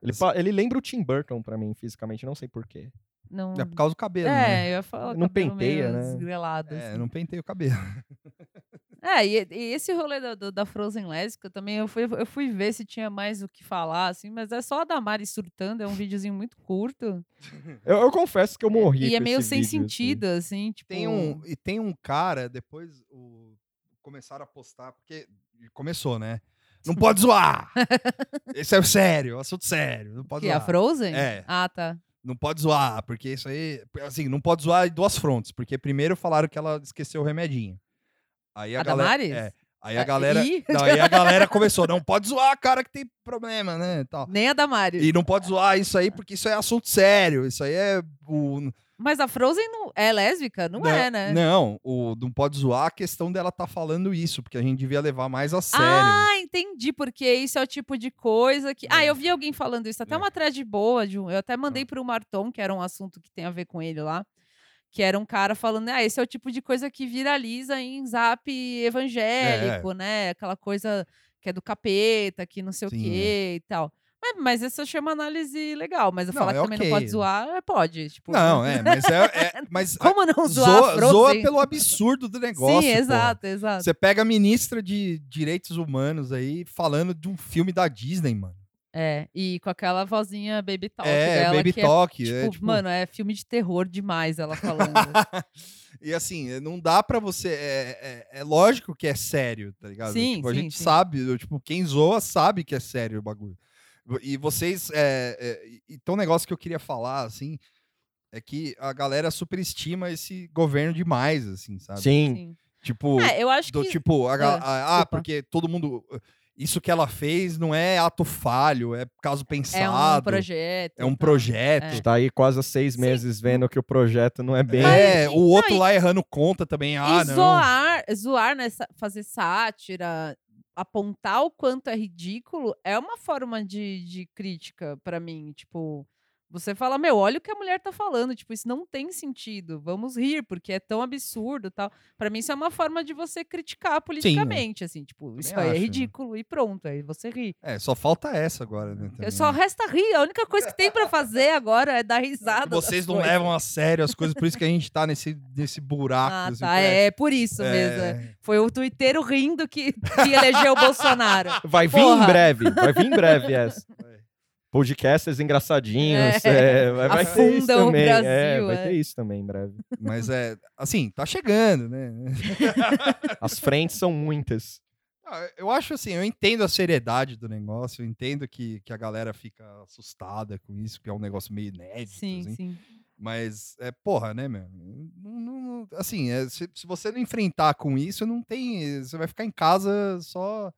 [SPEAKER 2] Ele, pa- ele lembra o Tim Burton pra mim, fisicamente, não sei porquê.
[SPEAKER 3] Não,
[SPEAKER 1] é por causa do cabelo, né?
[SPEAKER 3] é, eu ia falar
[SPEAKER 2] Não penteia,
[SPEAKER 3] meio
[SPEAKER 2] né?
[SPEAKER 3] esgrelado,
[SPEAKER 1] É,
[SPEAKER 3] assim.
[SPEAKER 1] não pentei o cabelo. (laughs)
[SPEAKER 3] É, e, e esse rolê da, do- da Frozen lésbica também, eu fui, eu fui ver se tinha mais o que falar, assim, mas é só a Damari surtando, é um videozinho muito curto. (laughs)
[SPEAKER 2] Eu, eu confesso que eu morri.
[SPEAKER 3] e é meio
[SPEAKER 2] esse
[SPEAKER 3] sem
[SPEAKER 2] vídeo, assim.
[SPEAKER 3] sentido, assim, tipo...
[SPEAKER 1] Tem um, e tem um cara, depois o, começaram a postar, porque começou, né? Não pode zoar! (laughs) Esse é sério, assunto sério. Não pode
[SPEAKER 3] Que, a
[SPEAKER 1] zoar.
[SPEAKER 3] Frozen?
[SPEAKER 1] É.
[SPEAKER 3] Ah, tá.
[SPEAKER 1] Não pode zoar, porque isso aí. Assim, não pode zoar em duas frontes. Porque primeiro falaram que ela esqueceu o remedinho. Aí a,
[SPEAKER 3] A
[SPEAKER 1] galera.
[SPEAKER 3] Damares?
[SPEAKER 1] É. Aí a
[SPEAKER 3] Ah,
[SPEAKER 1] galera.
[SPEAKER 3] e?
[SPEAKER 1] Não, aí a galera começou, não pode zoar, cara, que tem problema, né? Tal.
[SPEAKER 3] Nem a Damari.
[SPEAKER 1] E não pode zoar isso aí, porque isso é assunto sério. Isso aí é. O,
[SPEAKER 3] Mas a Frozen não é lésbica? Não, é, né?
[SPEAKER 1] Não, o, não pode zoar a questão dela tá falando isso, porque a gente devia levar mais a sério.
[SPEAKER 3] Ah, entendi, porque isso é o tipo de coisa que. Ah,
[SPEAKER 1] É.
[SPEAKER 3] eu vi alguém falando isso, até
[SPEAKER 1] É.
[SPEAKER 3] uma thread boa de um. Eu até mandei
[SPEAKER 1] Ah.
[SPEAKER 3] pro Marton, que era um assunto que tem a ver com ele lá. Que era um cara falando, ah, esse é o tipo de coisa que viraliza em zap evangélico, né? Aquela coisa que é do capeta, que não sei
[SPEAKER 1] Sim,
[SPEAKER 3] o quê e tal. Mas, mas essa eu chamo análise legal, mas eu
[SPEAKER 1] Não,
[SPEAKER 3] falar
[SPEAKER 1] é
[SPEAKER 3] que também
[SPEAKER 1] ok.
[SPEAKER 3] não pode zoar, é, pode. Tipo,
[SPEAKER 1] Não, é, mas é. é- (laughs) mas
[SPEAKER 3] Como não zoar
[SPEAKER 1] zoa, zoa pelo (laughs) absurdo do negócio.
[SPEAKER 3] Sim,
[SPEAKER 1] porra.
[SPEAKER 3] exato, exato.
[SPEAKER 1] Você pega a ministra de Direitos Humanos aí falando de um filme da Disney, mano.
[SPEAKER 3] É, e com aquela vozinha baby talk
[SPEAKER 1] é,
[SPEAKER 3] dela,
[SPEAKER 1] Baby
[SPEAKER 3] que
[SPEAKER 1] Talk.
[SPEAKER 3] é,
[SPEAKER 1] é,
[SPEAKER 3] tipo,
[SPEAKER 1] tipo-
[SPEAKER 3] mano, é filme de terror demais ela falando. (laughs)
[SPEAKER 1] e assim, não dá pra você. É, é- é lógico que é sério, tá ligado?
[SPEAKER 3] Sim,
[SPEAKER 1] Tipo, a
[SPEAKER 3] sim,
[SPEAKER 1] gente
[SPEAKER 3] sim.
[SPEAKER 1] sabe, tipo, quem zoa sabe que é sério o bagulho. E vocês. É, é, então, um negócio que eu queria falar, assim, é que a galera superestima esse governo demais, assim, sabe?
[SPEAKER 2] Sim.
[SPEAKER 3] Sim.
[SPEAKER 1] Tipo,
[SPEAKER 3] É, eu acho
[SPEAKER 1] do
[SPEAKER 3] que.
[SPEAKER 1] tipo, a
[SPEAKER 3] Ah,
[SPEAKER 1] a- ah, porque todo mundo. Isso que ela fez não é ato falho, é caso
[SPEAKER 3] é
[SPEAKER 1] pensado.
[SPEAKER 3] um projeto.
[SPEAKER 1] É um projeto.
[SPEAKER 2] A gente tá aí quase há seis meses vendo que o projeto não é bem.
[SPEAKER 1] É, o outro
[SPEAKER 3] Não, e-
[SPEAKER 1] lá errando conta também. Ah,
[SPEAKER 3] e
[SPEAKER 1] não.
[SPEAKER 3] zoar, zoar nessa, fazer sátira, apontar o quanto é ridículo, é uma forma de, de crítica pra mim. Tipo, você fala, meu, olha o que a mulher tá falando. Tipo, isso não tem sentido. Vamos rir, porque é tão absurdo tal. Pra mim, isso é uma forma de você criticar politicamente, assim. Tipo, isso aí é
[SPEAKER 1] acho.
[SPEAKER 3] ridículo e pronto. Aí você ri.
[SPEAKER 1] É, só falta essa agora, né? também,
[SPEAKER 3] Só
[SPEAKER 1] né?
[SPEAKER 3] resta rir. A única coisa que tem pra fazer agora é dar risada. das
[SPEAKER 1] Vocês não
[SPEAKER 3] coisas.
[SPEAKER 1] levam a sério as coisas, por isso que a gente tá nesse, nesse buraco.
[SPEAKER 3] Ah,
[SPEAKER 1] assim,
[SPEAKER 3] tá.
[SPEAKER 1] é-
[SPEAKER 3] É por isso mesmo. é.
[SPEAKER 1] é.
[SPEAKER 3] Foi o Twitter rindo que, que elegeu o Bolsonaro.
[SPEAKER 2] Vai vir
[SPEAKER 3] Porra.
[SPEAKER 2] em breve, vai vir em breve essa. Podcasters engraçadinhos, é, vai, vai ter isso
[SPEAKER 3] Afundam o
[SPEAKER 2] também. é,
[SPEAKER 3] Brasil,
[SPEAKER 2] vai
[SPEAKER 3] é.
[SPEAKER 2] ter isso também em breve.
[SPEAKER 1] Mas é, assim, tá chegando, né? (laughs)
[SPEAKER 2] As frentes são muitas.
[SPEAKER 1] Ah, Eu acho assim, eu entendo a seriedade do negócio, eu entendo que, que a galera fica assustada com isso, que é um negócio meio inédito,
[SPEAKER 3] Sim,
[SPEAKER 1] assim.
[SPEAKER 3] sim.
[SPEAKER 1] Mas é porra, né, meu? Não- não- assim, é, se, se você não enfrentar com isso, não tem. Você vai ficar em casa só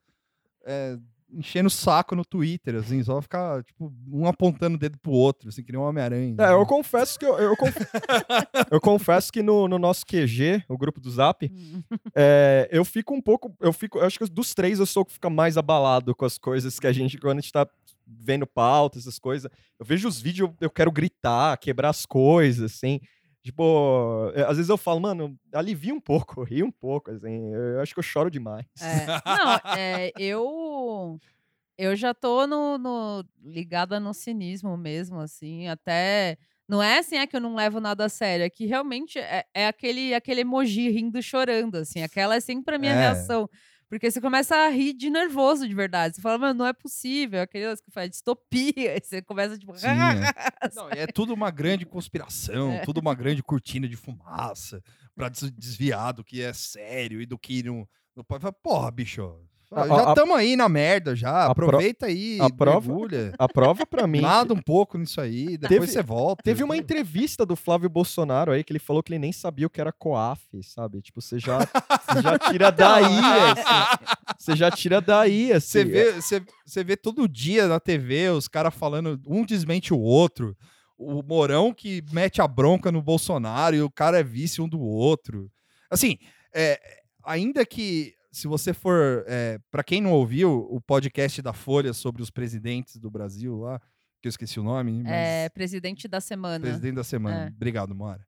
[SPEAKER 1] é, enchendo o saco no Twitter, assim, só ficar, tipo, um apontando o dedo pro outro, assim, que nem um Homem-Aranha.
[SPEAKER 2] É, eu confesso que eu, eu, conf- (laughs) eu confesso que no, no nosso QG, o grupo do Zap,
[SPEAKER 3] Hum.
[SPEAKER 2] é, eu fico um pouco. Eu fico. Eu acho que dos três eu sou o que fica mais abalado com as coisas que a gente, quando a gente tá vendo pauta, essas coisas. Eu vejo os vídeos, eu, eu quero gritar, quebrar as coisas, assim. Tipo, às vezes eu falo, mano, alivia um pouco, (laughs) ri um pouco, assim. Eu, acho que eu choro demais.
[SPEAKER 3] É. Não, é, eu. Eu já tô no, no- ligada no cinismo mesmo, assim, até. Não é assim, é que eu não levo nada a sério, é que realmente é, é aquele, aquele emoji rindo e chorando, assim. Aquela é sempre a minha
[SPEAKER 1] É.
[SPEAKER 3] reação. Porque você começa a rir de nervoso de verdade. Você fala, mano, não é possível. Aquele que faz distopia. Aí (laughs) você começa, tipo.
[SPEAKER 1] Sim, é. (laughs) Não, é tudo uma grande conspiração,
[SPEAKER 3] É.
[SPEAKER 1] tudo uma grande cortina de fumaça pra des- desviar do que é sério e do que não. não pode falar, Porra, bicho.
[SPEAKER 2] A-
[SPEAKER 1] já estamos aí na merda, já. Aproveita aí,
[SPEAKER 2] a prova-
[SPEAKER 1] mergulha.
[SPEAKER 2] A prova pra mim. (laughs)
[SPEAKER 1] Nada um pouco nisso aí, depois
[SPEAKER 2] Teve-
[SPEAKER 1] você volta.
[SPEAKER 2] Teve uma entrevista do Flávio Bolsonaro aí que ele falou que ele nem sabia o que era COAF, sabe? Tipo, você já, você já tira daí, assim. Você já tira daí, assim.
[SPEAKER 1] Você vê, você, você vê todo dia na TV os caras falando, um desmente o outro. O Mourão que mete a bronca no Bolsonaro e o cara é vice um do outro. Assim, é, ainda que se você for. É, para quem não ouviu o podcast da Folha sobre os presidentes do Brasil lá, que eu esqueci o nome, mas.
[SPEAKER 3] É, presidente da semana.
[SPEAKER 1] Presidente da semana.
[SPEAKER 3] É.
[SPEAKER 1] Obrigado, Mora.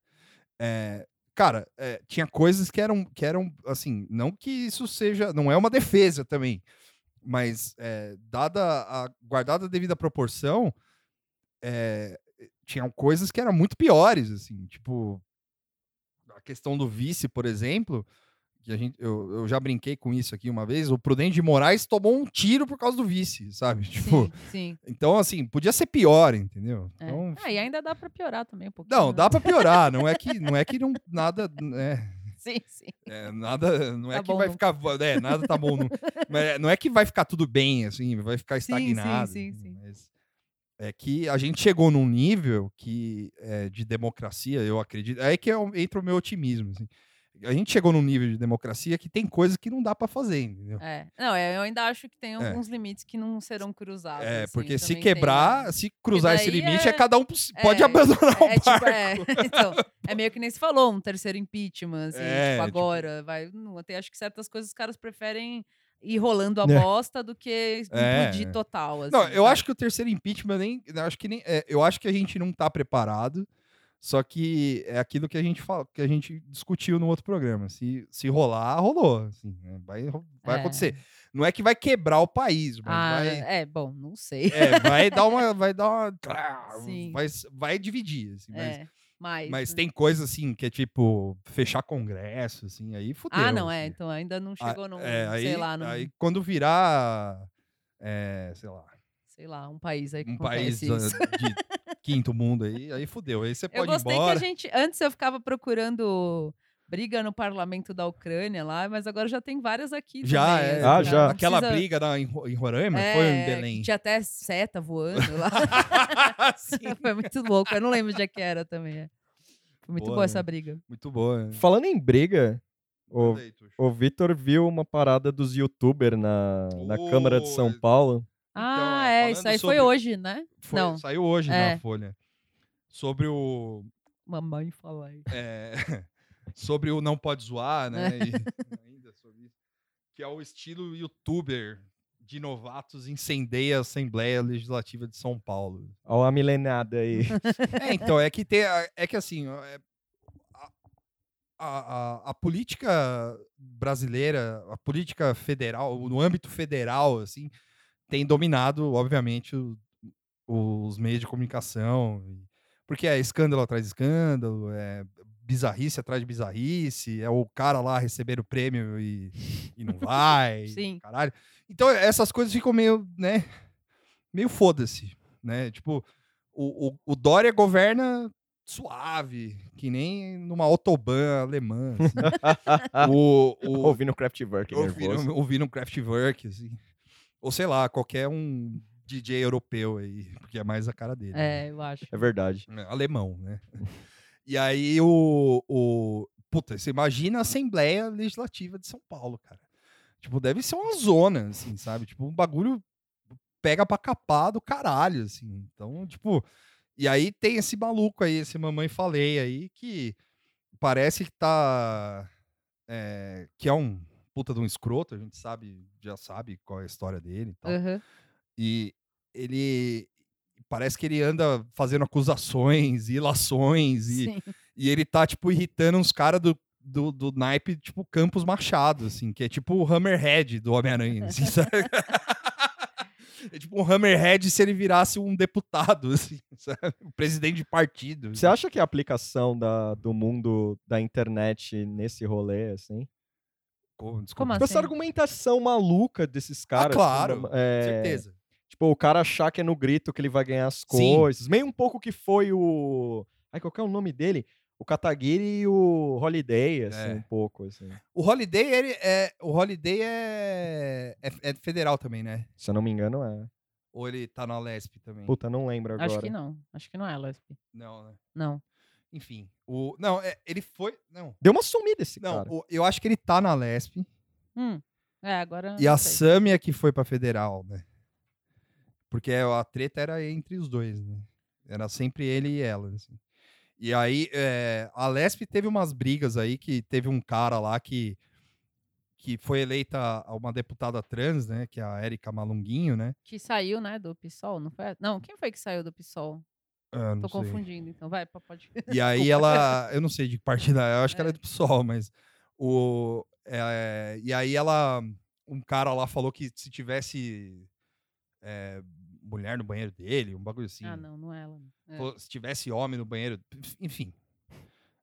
[SPEAKER 1] É, cara, é, tinha coisas que eram, que eram, assim, não que isso seja, não é uma defesa também, mas é, dada a guardada a devida proporção, é, tinham coisas que eram muito piores, assim, tipo a questão do vice, por exemplo, que a gente, eu, eu já brinquei com isso aqui uma vez, o Prudente de Moraes tomou um tiro por causa do vice, sabe? (laughs) Tipo,
[SPEAKER 3] Sim, sim.
[SPEAKER 1] então assim, podia ser pior, entendeu?
[SPEAKER 3] É.
[SPEAKER 1] Então,
[SPEAKER 3] Ah, e ainda dá pra piorar também um pouquinho.
[SPEAKER 1] não,
[SPEAKER 3] né?
[SPEAKER 1] dá pra piorar. Não é que (laughs) não é que não nada é,
[SPEAKER 3] Sim, sim.
[SPEAKER 1] é, nada não é
[SPEAKER 3] Tá
[SPEAKER 1] que
[SPEAKER 3] bom,
[SPEAKER 1] vai
[SPEAKER 3] não.
[SPEAKER 1] ficar é, nada tá bom. Não, (laughs) mas não é que vai ficar tudo bem assim, vai ficar
[SPEAKER 3] Sim, sim,
[SPEAKER 1] estagnado.
[SPEAKER 3] sim, sim.
[SPEAKER 1] mas é que a gente chegou num nível que é, de democracia, eu acredito. É aí que é entra o meu otimismo. assim. A gente chegou num nível de democracia que tem coisas que não dá pra fazer, entendeu?
[SPEAKER 3] É. Não, é, eu ainda acho que tem
[SPEAKER 1] É.
[SPEAKER 3] alguns limites que não serão cruzados.
[SPEAKER 1] É,
[SPEAKER 3] assim,
[SPEAKER 1] porque se
[SPEAKER 3] também tenho.
[SPEAKER 1] quebrar, se cruzar esse limite, é,
[SPEAKER 3] é-
[SPEAKER 1] cada um pos- pode
[SPEAKER 3] é,
[SPEAKER 1] abandonar o
[SPEAKER 3] É, tipo,
[SPEAKER 1] barco.
[SPEAKER 3] é, (laughs) então, é meio que nem se falou, um terceiro impeachment, assim,
[SPEAKER 1] É,
[SPEAKER 3] tipo,
[SPEAKER 1] tipo-
[SPEAKER 3] agora. Vai, não, até acho que certas coisas os caras preferem ir rolando a
[SPEAKER 2] É.
[SPEAKER 3] bosta do que
[SPEAKER 1] É,
[SPEAKER 3] implodir
[SPEAKER 1] é.
[SPEAKER 3] total. Assim,
[SPEAKER 1] Não, eu
[SPEAKER 3] sabe?
[SPEAKER 1] acho que o terceiro impeachment nem. eu Acho que nem é, eu acho que a gente não tá preparado. Só que é aquilo que a gente fala, que a gente discutiu no outro programa. Se, se rolar, rolou. assim, né, vai vai
[SPEAKER 3] É.
[SPEAKER 1] acontecer. Não é que vai quebrar o país, mas
[SPEAKER 3] Ah,
[SPEAKER 1] vai,
[SPEAKER 3] é, bom, não sei.
[SPEAKER 1] é, vai dar uma. (laughs) Vai dar uma.
[SPEAKER 3] Sim.
[SPEAKER 1] Vai, vai dividir. assim, mas,
[SPEAKER 3] É, mas,
[SPEAKER 1] mas tem coisa assim que é tipo fechar congresso, assim, aí fudeu.
[SPEAKER 3] Ah, não, é,
[SPEAKER 1] assim.
[SPEAKER 3] então ainda não
[SPEAKER 1] Ah,
[SPEAKER 3] chegou num,
[SPEAKER 1] é, aí,
[SPEAKER 3] sei lá, num,
[SPEAKER 1] aí quando virar. é, sei lá,
[SPEAKER 3] sei lá, um país aí que
[SPEAKER 1] um país
[SPEAKER 3] acontece isso.
[SPEAKER 1] ah, de quinto mundo aí, aí fudeu. Aí você
[SPEAKER 3] Eu
[SPEAKER 1] pode ir
[SPEAKER 3] gostei
[SPEAKER 1] embora.
[SPEAKER 3] que a gente. Antes eu ficava procurando briga no parlamento da Ucrânia lá, mas agora já tem várias aqui.
[SPEAKER 1] Já,
[SPEAKER 3] também,
[SPEAKER 1] é.
[SPEAKER 3] assim,
[SPEAKER 2] Ah, já.
[SPEAKER 1] Aquela
[SPEAKER 3] precisa-
[SPEAKER 1] briga na, em, em Roraima
[SPEAKER 3] É,
[SPEAKER 1] foi em
[SPEAKER 3] que
[SPEAKER 1] Belém.
[SPEAKER 3] Tinha até seta voando lá. (laughs) (laughs) Foi muito louco. Eu não lembro onde é que era também. é. Foi muito
[SPEAKER 1] Boa,
[SPEAKER 3] boa
[SPEAKER 1] né?
[SPEAKER 3] essa briga.
[SPEAKER 1] Muito boa. né?
[SPEAKER 2] Falando em briga, o, o Vitor viu uma parada dos youtubers na, na Câmara de São
[SPEAKER 1] Oh,
[SPEAKER 2] Paulo.
[SPEAKER 3] ah,
[SPEAKER 1] é,
[SPEAKER 3] é. Isso aí foi
[SPEAKER 1] sobre-
[SPEAKER 3] hoje, né?
[SPEAKER 1] Foi-
[SPEAKER 3] não.
[SPEAKER 1] Saiu hoje
[SPEAKER 3] É.
[SPEAKER 1] na Folha. Sobre o.
[SPEAKER 3] Mamãe fala aí.
[SPEAKER 1] é, (laughs) sobre o Não Pode Zoar, né? e- (laughs) ainda sobre isso. Que é o estilo youtuber de novatos incendeia a Assembleia Legislativa de São Paulo.
[SPEAKER 2] Olha a milenada aí. (laughs)
[SPEAKER 1] É, então, é que tem. a- É que assim, é- a, a- a política brasileira, a política federal, no âmbito federal, assim, tem dominado, obviamente, o- os meios de comunicação. Porque é escândalo atrás de escândalo, é bizarrice atrás de bizarrice, é o cara lá receber o prêmio e, e não vai. (laughs)
[SPEAKER 3] Sim.
[SPEAKER 1] Caralho. Então, essas coisas ficam meio, né? Meio foda-se, né? Tipo, o, o, o Dória governa suave, que nem numa autobahn alemã. assim. (laughs) o, o,
[SPEAKER 2] Ouvindo Kraftwerk
[SPEAKER 1] ouvindo, ouvindo Kraftwerk, assim. Ou sei lá, qualquer um DJ europeu aí, porque é mais a cara dele. né?
[SPEAKER 3] É, eu acho.
[SPEAKER 2] É verdade.
[SPEAKER 1] É, alemão, né? E aí o, o. Puta, você imagina a Assembleia Legislativa de São Paulo, cara. Tipo, deve ser uma zona, assim, sabe? Tipo, um bagulho pega pra capar do caralho, assim. Então, tipo. E aí tem esse maluco aí, esse mamãe falei aí, que parece que tá. é, que é um puta de um escroto, a gente sabe, já sabe qual é a história dele e tal.
[SPEAKER 3] Aham.
[SPEAKER 1] E ele parece que ele anda fazendo acusações e ilações e,
[SPEAKER 3] Sim.
[SPEAKER 1] e ele tá, tipo, irritando uns caras do, do, do naipe, tipo, Campos Machado, assim, que é tipo o Hammerhead do Homem-Aranha, assim, (laughs) sabe? É tipo um Hammerhead se ele virasse um deputado, (laughs) assim, sabe? Um presidente de partido.
[SPEAKER 2] Você acha que a aplicação da, do mundo da internet nesse rolê, assim?
[SPEAKER 1] Como, desculpa.
[SPEAKER 3] Como
[SPEAKER 2] Tipo, essa
[SPEAKER 3] assim?
[SPEAKER 2] argumentação maluca desses caras.
[SPEAKER 1] ah, claro,
[SPEAKER 2] é,
[SPEAKER 1] certeza.
[SPEAKER 2] Tipo, o cara achar que é no grito que ele vai ganhar as
[SPEAKER 1] Sim.
[SPEAKER 2] coisas. Meio um pouco que foi o. Ai, qual que é o nome dele? O Kataguiri e o Holiday, assim,
[SPEAKER 1] É.
[SPEAKER 2] um pouco, assim.
[SPEAKER 1] O Holiday, ele é. O Holiday é, é. é federal também, né?
[SPEAKER 2] Se eu não me engano, é.
[SPEAKER 1] Ou ele tá na Lesp também?
[SPEAKER 2] Puta, não lembro agora.
[SPEAKER 3] Acho que não. Acho que não é, Lesp.
[SPEAKER 1] Não, né?
[SPEAKER 3] Não.
[SPEAKER 1] Enfim. O, não, é, ele foi. Não.
[SPEAKER 2] Deu uma sumida esse
[SPEAKER 1] Não,
[SPEAKER 2] cara.
[SPEAKER 1] o- eu acho que ele tá na Lesp.
[SPEAKER 3] Hum. É, agora.
[SPEAKER 1] E a
[SPEAKER 3] não sei.
[SPEAKER 1] Samia que foi pra federal, né? Porque a treta era entre os dois, né? Era sempre ele e ela, assim. E aí, é, a Lesp teve umas brigas aí, que teve um cara lá que, que foi eleita uma deputada trans, né? Que é a Érica Malunguinho, né?
[SPEAKER 3] Que saiu, né, do PSOL, não foi? Não, quem foi que saiu do PSOL?
[SPEAKER 1] Ah,
[SPEAKER 3] Tô
[SPEAKER 1] sei.
[SPEAKER 3] confundindo, então. Vai, pode. (laughs)
[SPEAKER 1] E aí ela, eu não sei de que partida, é, eu acho que ela é
[SPEAKER 3] É.
[SPEAKER 1] do PSOL, mas o é, e aí ela, um cara lá falou que se tivesse é, mulher no banheiro dele, um bagulho assim,
[SPEAKER 3] Ah, não, não é ela. É.
[SPEAKER 1] falou, se tivesse homem no banheiro, enfim,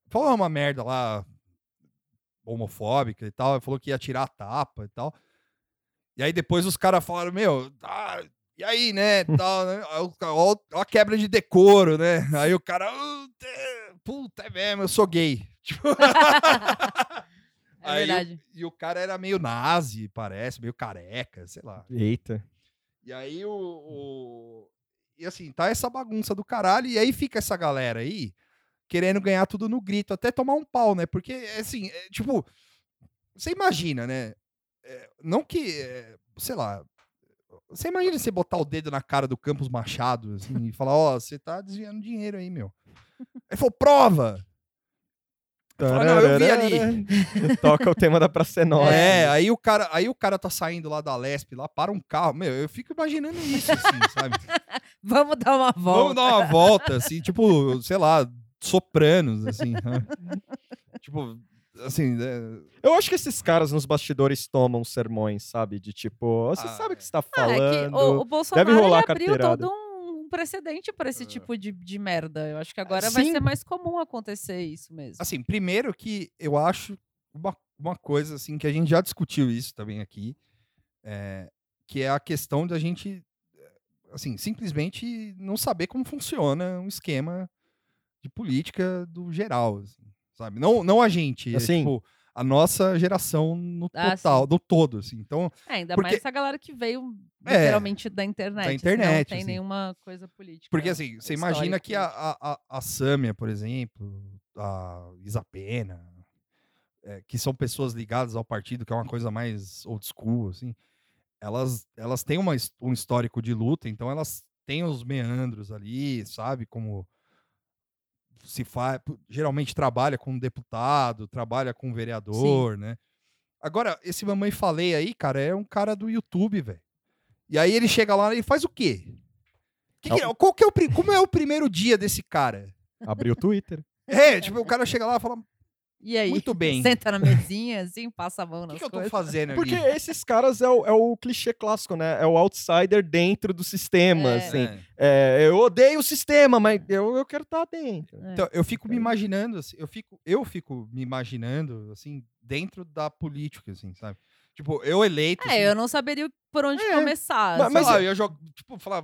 [SPEAKER 1] falou uma merda lá homofóbica e tal, falou que ia tirar a tapa e tal. E aí depois os caras falaram, meu, ah, e aí, né, tal, né? Ó, ó a quebra de decoro, né? Aí o cara, "Puta, é mesmo, eu sou gay. (laughs) Tipo,
[SPEAKER 3] É
[SPEAKER 1] aí o-
[SPEAKER 3] verdade.
[SPEAKER 1] e o cara era meio nazi, parece, meio careca, sei lá.
[SPEAKER 2] Eita.
[SPEAKER 1] E aí o, o- E assim, tá essa bagunça do caralho, e aí fica essa galera aí querendo ganhar tudo no grito, até tomar um pau, né? Porque, assim, é, tipo, você imagina, né? É, não que, é, sei lá, você imagina você botar o dedo na cara do Campos Machado assim, e falar, ó, você tá desviando dinheiro aí, meu. Ele falou, prova! Fala, não, eu vi ali.
[SPEAKER 2] Toca o tema da Pra Ser Nossa.
[SPEAKER 1] É, aí o, cara, aí o cara tá saindo lá da Lesp, lá, para um carro. Meu, eu fico imaginando isso, assim, sabe? (laughs)
[SPEAKER 3] Vamos dar uma volta.
[SPEAKER 1] Vamos dar uma volta, assim, tipo, sei lá, sopranos, assim. né? (laughs) tipo, assim, é,
[SPEAKER 2] Eu acho que esses caras nos bastidores tomam sermões, sabe? De tipo, você
[SPEAKER 1] Ah,
[SPEAKER 2] sabe o que você tá
[SPEAKER 3] Ah, é
[SPEAKER 2] falando.
[SPEAKER 3] que o, o Bolsonaro ele
[SPEAKER 2] rolar
[SPEAKER 3] abriu
[SPEAKER 2] carteirada.
[SPEAKER 3] todo um precedente para esse
[SPEAKER 1] É.
[SPEAKER 3] tipo de, de merda. Eu acho que agora vai ser mais comum acontecer isso mesmo.
[SPEAKER 1] assim, primeiro que eu acho uma, uma coisa, assim, que a gente já discutiu isso também aqui, é, que é a questão da gente, assim, simplesmente não saber como funciona um esquema de política do geral, assim, sabe? Não, não a gente, é,
[SPEAKER 2] Assim.
[SPEAKER 1] tipo, a nossa geração no
[SPEAKER 3] Ah,
[SPEAKER 1] total, no todo, assim. Então,
[SPEAKER 3] É, ainda
[SPEAKER 1] porque-
[SPEAKER 3] mais essa galera que veio
[SPEAKER 1] É,
[SPEAKER 3] literalmente da internet. assim,
[SPEAKER 1] internet,
[SPEAKER 3] Não tem
[SPEAKER 1] assim.
[SPEAKER 3] nenhuma coisa política.
[SPEAKER 1] Porque assim, você imagina que a, a, a, Sâmia, por exemplo, a Isapena, é, que são pessoas ligadas ao partido, que é uma coisa mais old school, assim, elas, elas têm uma, um histórico de luta, então elas têm os meandros ali, sabe? Como se faz. Geralmente trabalha com um deputado, trabalha com um vereador, né? Agora, esse Mamãe Falei aí, cara, é um cara do YouTube, velho. E aí ele chega lá e faz o quê? Que que- qual que é o, como é o primeiro dia desse cara?
[SPEAKER 2] Abriu o Twitter.
[SPEAKER 1] É, tipo, o cara chega lá e fala:
[SPEAKER 3] E aí?
[SPEAKER 1] Muito bem.
[SPEAKER 3] Senta na mesinha, assim, passa a mão
[SPEAKER 1] que,
[SPEAKER 3] nas
[SPEAKER 1] que eu tô
[SPEAKER 3] coisas.
[SPEAKER 1] fazendo ali?
[SPEAKER 2] Porque esses caras é o, é o clichê clássico, né? É o outsider dentro do sistema,
[SPEAKER 3] É.
[SPEAKER 2] assim.
[SPEAKER 1] É.
[SPEAKER 2] É, eu odeio o sistema, mas eu, eu quero estar dentro.
[SPEAKER 3] É.
[SPEAKER 1] Então, eu fico me imaginando, assim, eu fico, eu fico me imaginando, assim, dentro da política, assim, sabe? Tipo, eu eleito. assim,
[SPEAKER 3] É, eu não saberia por onde
[SPEAKER 2] É,
[SPEAKER 3] começar.
[SPEAKER 2] mas-
[SPEAKER 3] assim.
[SPEAKER 2] mas
[SPEAKER 1] lá,
[SPEAKER 2] eu-
[SPEAKER 1] eu ia jogar, tipo, falar,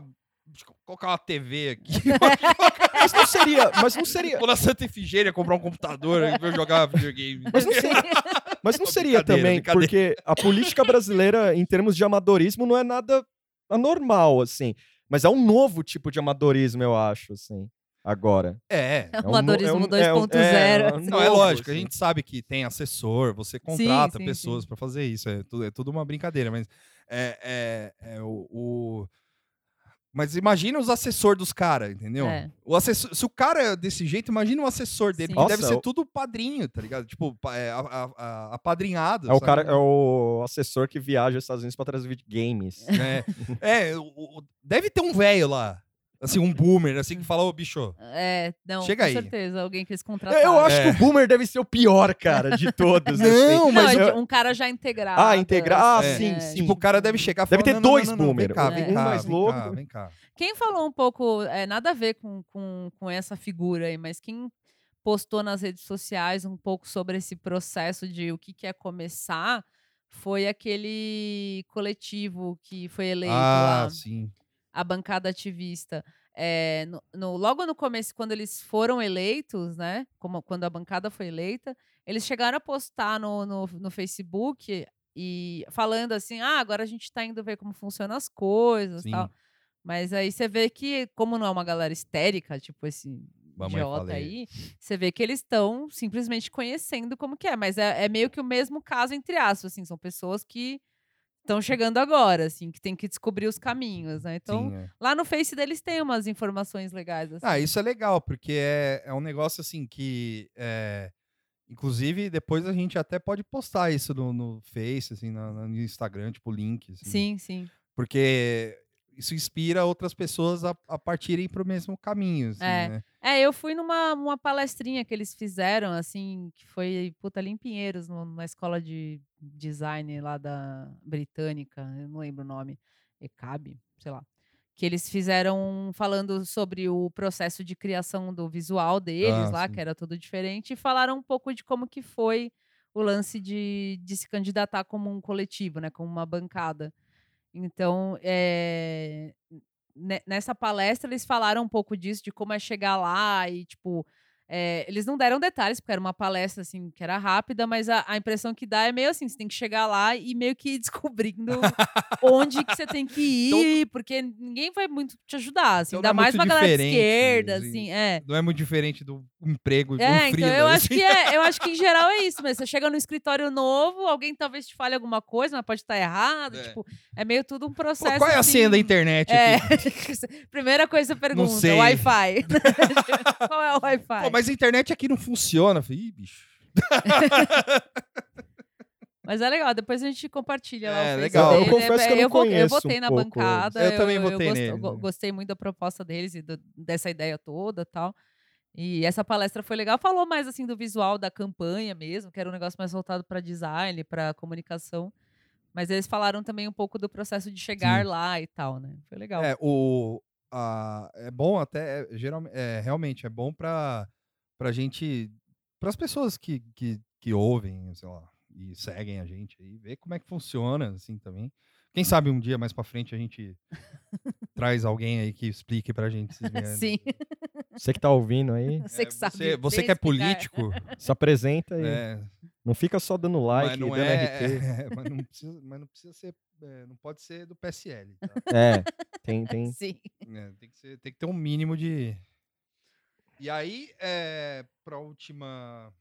[SPEAKER 1] colocar uma TV aqui, (laughs)
[SPEAKER 2] Mas não seria, mas não seria,
[SPEAKER 1] vou na Santa Efigênia comprar um computador e vou jogar videogame.
[SPEAKER 2] mas não seria, mas não seria
[SPEAKER 1] Brincadeira,
[SPEAKER 2] também,
[SPEAKER 1] brincadeira.
[SPEAKER 2] porque a política brasileira, em termos de amadorismo, não é nada anormal, assim. Mas é um novo tipo de amadorismo, eu acho, assim, agora.
[SPEAKER 1] É.
[SPEAKER 2] É um
[SPEAKER 3] Amadorismo
[SPEAKER 2] é um-
[SPEAKER 3] 'Dois.0.
[SPEAKER 2] é um- é um
[SPEAKER 1] Não, é lógico, a
[SPEAKER 2] assim.
[SPEAKER 1] gente sabe que tem assessor, você contrata
[SPEAKER 3] sim,
[SPEAKER 1] pessoas
[SPEAKER 3] sim.
[SPEAKER 1] pra fazer isso, é tudo, é tudo uma brincadeira, mas é, é, é o, o- Mas imagina os assessores dos caras, entendeu?
[SPEAKER 3] É.
[SPEAKER 1] O assessor, se o cara é desse jeito, imagina o assessor dele,
[SPEAKER 3] Sim.
[SPEAKER 1] que deve ser
[SPEAKER 2] o-
[SPEAKER 1] tudo padrinho, tá ligado? Tipo, é, a- a- a- apadrinhado.
[SPEAKER 2] É o
[SPEAKER 1] sabe?
[SPEAKER 2] cara, é o assessor que viaja aos Estados Unidos pra trazer games.
[SPEAKER 1] É, é, o- o- deve ter um velho lá. Assim, um boomer, assim, que fala, ô, bicho.
[SPEAKER 3] É, não,
[SPEAKER 1] Chega
[SPEAKER 3] com
[SPEAKER 1] aí.
[SPEAKER 3] certeza, alguém que eles contrataram.
[SPEAKER 2] Eu acho
[SPEAKER 1] É.
[SPEAKER 2] que o Boomer deve ser o pior, cara, de (laughs) todos.
[SPEAKER 1] Não,
[SPEAKER 2] assim.
[SPEAKER 3] Não,
[SPEAKER 1] mas
[SPEAKER 3] é
[SPEAKER 2] eu-
[SPEAKER 3] um cara já integrado.
[SPEAKER 2] Ah, integrar? Ah,
[SPEAKER 1] É.
[SPEAKER 2] sim,
[SPEAKER 3] É.
[SPEAKER 2] sim.
[SPEAKER 1] Tipo, o cara deve chegar
[SPEAKER 2] Deve
[SPEAKER 1] falar,
[SPEAKER 2] ter
[SPEAKER 1] "Não, não,
[SPEAKER 2] dois
[SPEAKER 1] não, não,
[SPEAKER 2] boomer,
[SPEAKER 1] Vem cá,
[SPEAKER 3] um
[SPEAKER 1] vem cá,
[SPEAKER 2] mais
[SPEAKER 1] vem
[SPEAKER 2] louco.
[SPEAKER 1] cá, vem cá.
[SPEAKER 3] Quem falou um pouco, é, nada a ver com, com, com essa figura aí, mas quem postou nas redes sociais um pouco sobre esse processo de o que, que é começar foi aquele coletivo que foi eleito
[SPEAKER 1] Ah,
[SPEAKER 3] lá,
[SPEAKER 1] sim.
[SPEAKER 3] A bancada ativista. É, no, no- logo no começo, quando eles foram eleitos, né? Como, quando a bancada foi eleita, eles chegaram a postar no, no, no Facebook e falando assim: ah, agora a gente está indo ver como funcionam as coisas
[SPEAKER 1] Sim.
[SPEAKER 3] tal. Mas aí você vê que, como não é uma galera histérica, tipo esse
[SPEAKER 1] Mamãe
[SPEAKER 3] idiota aí, você vê que eles estão simplesmente conhecendo como que é. Mas é, é meio que o mesmo caso, entre aspas, assim, são pessoas que estão chegando agora, assim, que tem que descobrir os caminhos, né? Então,
[SPEAKER 1] sim, é.
[SPEAKER 3] lá no Face deles tem umas informações legais, assim.
[SPEAKER 1] Ah, isso é legal, porque é, é um negócio assim que. é, inclusive, depois a gente até pode postar isso no, no Face, assim, na- no Instagram, tipo, link. assim,
[SPEAKER 3] Sim, sim.
[SPEAKER 1] Porque isso inspira outras pessoas a, a partirem para o mesmo caminho. Assim,
[SPEAKER 3] É.
[SPEAKER 1] né?
[SPEAKER 3] É, eu fui numa uma palestrinha que eles fizeram, assim, que foi, puta, ali em Pinheiros, no- numa escola de design lá da Britânica, eu não lembro o nome, ECAB, sei lá. Que eles fizeram falando sobre o processo de criação do visual deles
[SPEAKER 1] Ah,
[SPEAKER 3] lá,
[SPEAKER 1] sim.
[SPEAKER 3] que era tudo diferente, e falaram um pouco de como que foi o lance de, de se candidatar como um coletivo, né, como uma bancada. Então, é, ne- nessa palestra eles falaram um pouco disso, de como é chegar lá e, tipo, é, eles não deram detalhes, porque era uma palestra, assim, que era rápida, mas a, a impressão que dá é meio assim, você tem que chegar lá e meio que ir (laughs) descobrindo onde que você tem que ir, porque ninguém vai muito te ajudar, assim,
[SPEAKER 1] Então
[SPEAKER 3] ainda
[SPEAKER 1] é
[SPEAKER 3] mais uma galera de esquerda,
[SPEAKER 1] assim.
[SPEAKER 3] assim, é.
[SPEAKER 1] Não é muito diferente do emprego
[SPEAKER 3] É,
[SPEAKER 1] um
[SPEAKER 3] então eu acho
[SPEAKER 1] assim.
[SPEAKER 3] que é, (laughs) eu acho que em geral é isso, mas você chega no escritório novo, alguém talvez te fale alguma coisa, mas pode estar errado,
[SPEAKER 1] É.
[SPEAKER 3] tipo, é meio tudo um
[SPEAKER 1] Pô,
[SPEAKER 3] processo
[SPEAKER 1] qual é a senha da
[SPEAKER 3] assim,
[SPEAKER 1] internet
[SPEAKER 3] é, (laughs) primeira coisa que você pergunta. Wi-Fi. Qual é o Wi-Fi?
[SPEAKER 1] Mas a internet aqui não funciona. Eu falei, Ih, bicho. (laughs)
[SPEAKER 3] Mas é legal, depois a gente compartilha lá
[SPEAKER 1] É,
[SPEAKER 3] o
[SPEAKER 1] legal.
[SPEAKER 3] dele.
[SPEAKER 1] Eu
[SPEAKER 2] confesso que eu não
[SPEAKER 3] eu, eu votei
[SPEAKER 2] um
[SPEAKER 3] na
[SPEAKER 2] pouco
[SPEAKER 3] bancada.
[SPEAKER 1] eles. Eu também votei
[SPEAKER 3] go-
[SPEAKER 1] né?
[SPEAKER 3] Gostei muito da proposta deles e do- dessa ideia toda tal. E essa palestra foi legal. Falou mais assim do visual da campanha mesmo, que era um negócio mais voltado para design, para comunicação. Mas eles falaram também um pouco do processo de chegar
[SPEAKER 1] Sim.
[SPEAKER 3] lá e tal, né? Foi legal.
[SPEAKER 1] É, o, a, é bom até, é, geralmente, é, realmente, é bom pra, pra gente, pras pessoas que, que, que ouvem, sei lá, e seguem a gente aí, ver como é que funciona, assim, também. Quem sabe um dia mais pra frente a gente (laughs) traz alguém aí que explique pra gente. (laughs)
[SPEAKER 3] Sim.
[SPEAKER 2] Você que tá ouvindo aí, (laughs)
[SPEAKER 3] Você
[SPEAKER 1] É,
[SPEAKER 3] que sabe.
[SPEAKER 1] Você, você que é político,
[SPEAKER 2] se apresenta e
[SPEAKER 1] é,
[SPEAKER 2] não fica só dando like,
[SPEAKER 1] mas não
[SPEAKER 2] dando
[SPEAKER 1] é,
[SPEAKER 2] RT.
[SPEAKER 1] é, mas não precisa, mas não precisa ser, é, não pode ser do PSL, tá?
[SPEAKER 2] É, tem, tem.
[SPEAKER 3] Sim.
[SPEAKER 1] É, tem, que ser- tem que ter um mínimo de. E aí, é, pra última.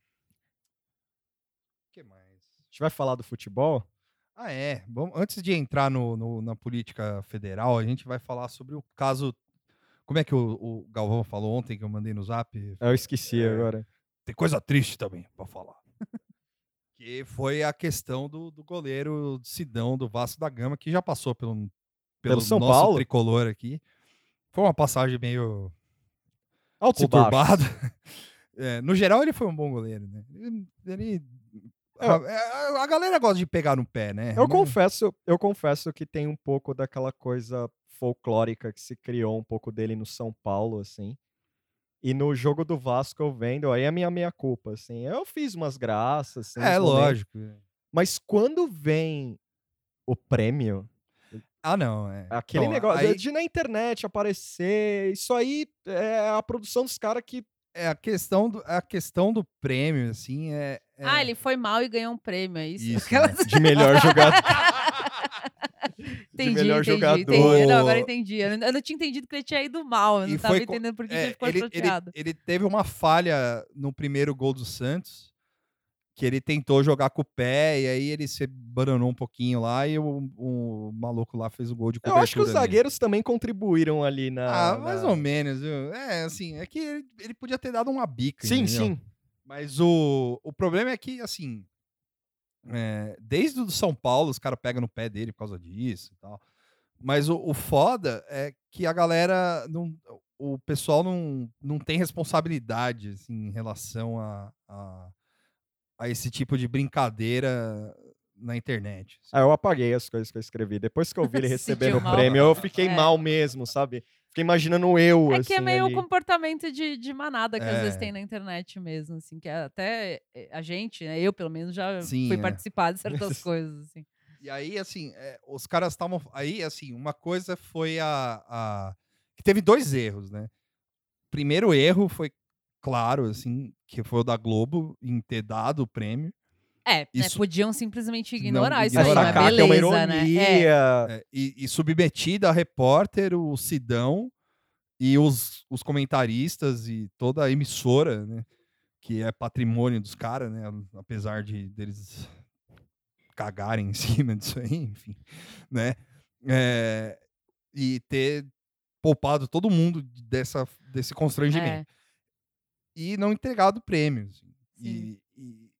[SPEAKER 1] O que mais?
[SPEAKER 2] A gente vai falar do futebol?
[SPEAKER 1] Ah, é. Vamos, antes de entrar no, no- na política federal, a gente vai falar sobre o caso. Como é que o, o Galvão falou ontem que eu mandei no zap?
[SPEAKER 2] Eu esqueci
[SPEAKER 1] É.
[SPEAKER 2] agora.
[SPEAKER 1] Tem coisa triste também pra falar. (laughs) que foi a questão do, do goleiro Sidão do Vasco da Gama, que já passou pelo, pelo,
[SPEAKER 2] Pelo São
[SPEAKER 1] nosso
[SPEAKER 2] Paulo?
[SPEAKER 1] tricolor aqui. Foi uma passagem meio. Conturbado. (laughs) É, no geral, ele foi um bom goleiro, né? Ele. ele- a, a- a galera gosta de pegar no pé, né?
[SPEAKER 2] Eu confesso, eu confesso que tem um pouco daquela coisa folclórica que se criou um pouco dele no São Paulo, assim. E no jogo do Vasco eu vendo, aí é a minha meia culpa, assim. Eu fiz umas graças, assim,
[SPEAKER 1] É, lógico.
[SPEAKER 2] Mas quando vem o prêmio,
[SPEAKER 1] Ah, não. É.
[SPEAKER 2] aquele
[SPEAKER 1] Então,
[SPEAKER 2] negócio
[SPEAKER 1] aí
[SPEAKER 2] de na internet aparecer, isso aí é a produção dos caras que
[SPEAKER 1] é a questão do, a questão do prêmio, assim, é. é-
[SPEAKER 3] Ah, ele foi mal e ganhou um prêmio, é isso?
[SPEAKER 1] Isso,
[SPEAKER 3] Aquelas- (laughs)
[SPEAKER 1] né?
[SPEAKER 2] de melhor jogador.
[SPEAKER 3] Entendi,
[SPEAKER 2] melhor
[SPEAKER 3] entendi,
[SPEAKER 2] jogador.
[SPEAKER 3] entendi. Não, agora entendi. Eu não, eu não tinha entendido que ele tinha ido mal. Eu
[SPEAKER 1] E
[SPEAKER 3] não tava
[SPEAKER 1] foi co-
[SPEAKER 3] entendendo por que
[SPEAKER 1] É,
[SPEAKER 3] ele ficou
[SPEAKER 1] ele, ele, ele teve uma falha no primeiro gol do Santos, que ele tentou jogar com o pé, e aí ele se bananou um pouquinho lá, e o, o maluco lá fez o gol de
[SPEAKER 2] Eu
[SPEAKER 1] cobertura
[SPEAKER 2] acho que os zagueiros também contribuíram ali na.
[SPEAKER 1] Ah, mais
[SPEAKER 2] na-
[SPEAKER 1] ou menos, viu? É, assim, é que ele, ele podia ter dado uma bica.
[SPEAKER 2] Sim,
[SPEAKER 1] entendeu?
[SPEAKER 2] sim.
[SPEAKER 1] Mas o, o problema é que, assim, é, desde o do São Paulo, os caras pegam no pé dele por causa disso e tal. Mas o, o foda é que a galera não. O pessoal não, não tem responsabilidade assim, em relação a, a, a esse tipo de brincadeira na internet. assim.
[SPEAKER 2] Ah, eu apaguei as coisas que eu escrevi. Depois que eu vi (laughs) ele recebendo
[SPEAKER 3] sentiu
[SPEAKER 2] o prêmio, eu fiquei
[SPEAKER 3] É.
[SPEAKER 2] mal mesmo, sabe? Fiquei imaginando eu,
[SPEAKER 3] É
[SPEAKER 2] assim,
[SPEAKER 3] que é meio
[SPEAKER 2] ali.
[SPEAKER 3] o comportamento de, de manada que às vezes
[SPEAKER 1] É.
[SPEAKER 3] tem na internet mesmo, assim, que até eh, a gente, né, eu pelo menos já
[SPEAKER 1] Sim,
[SPEAKER 3] fui
[SPEAKER 1] é.
[SPEAKER 3] participar de (laughs) certas coisas, assim.
[SPEAKER 1] E aí, assim, é, os caras estavam. Aí, assim, uma coisa foi a, a. que teve dois erros, né? Primeiro erro foi claro, assim, que foi o da Globo em ter dado o prêmio.
[SPEAKER 3] É, né,
[SPEAKER 1] Isso-
[SPEAKER 3] podiam simplesmente
[SPEAKER 1] Não,
[SPEAKER 3] ignorar isso
[SPEAKER 1] ignorar.
[SPEAKER 3] aí, mas
[SPEAKER 2] Sacar que é uma
[SPEAKER 3] beleza, né?
[SPEAKER 2] ironia.
[SPEAKER 3] É,
[SPEAKER 1] é, e, e submetida a repórter, o Sidão e os, os comentaristas e toda a emissora, né? Que é patrimônio dos caras, né? Apesar de deles cagarem em (laughs) cima disso aí, enfim, né? É, e ter poupado todo mundo dessa, desse constrangimento. E não entregado o prêmio. assim. E, e-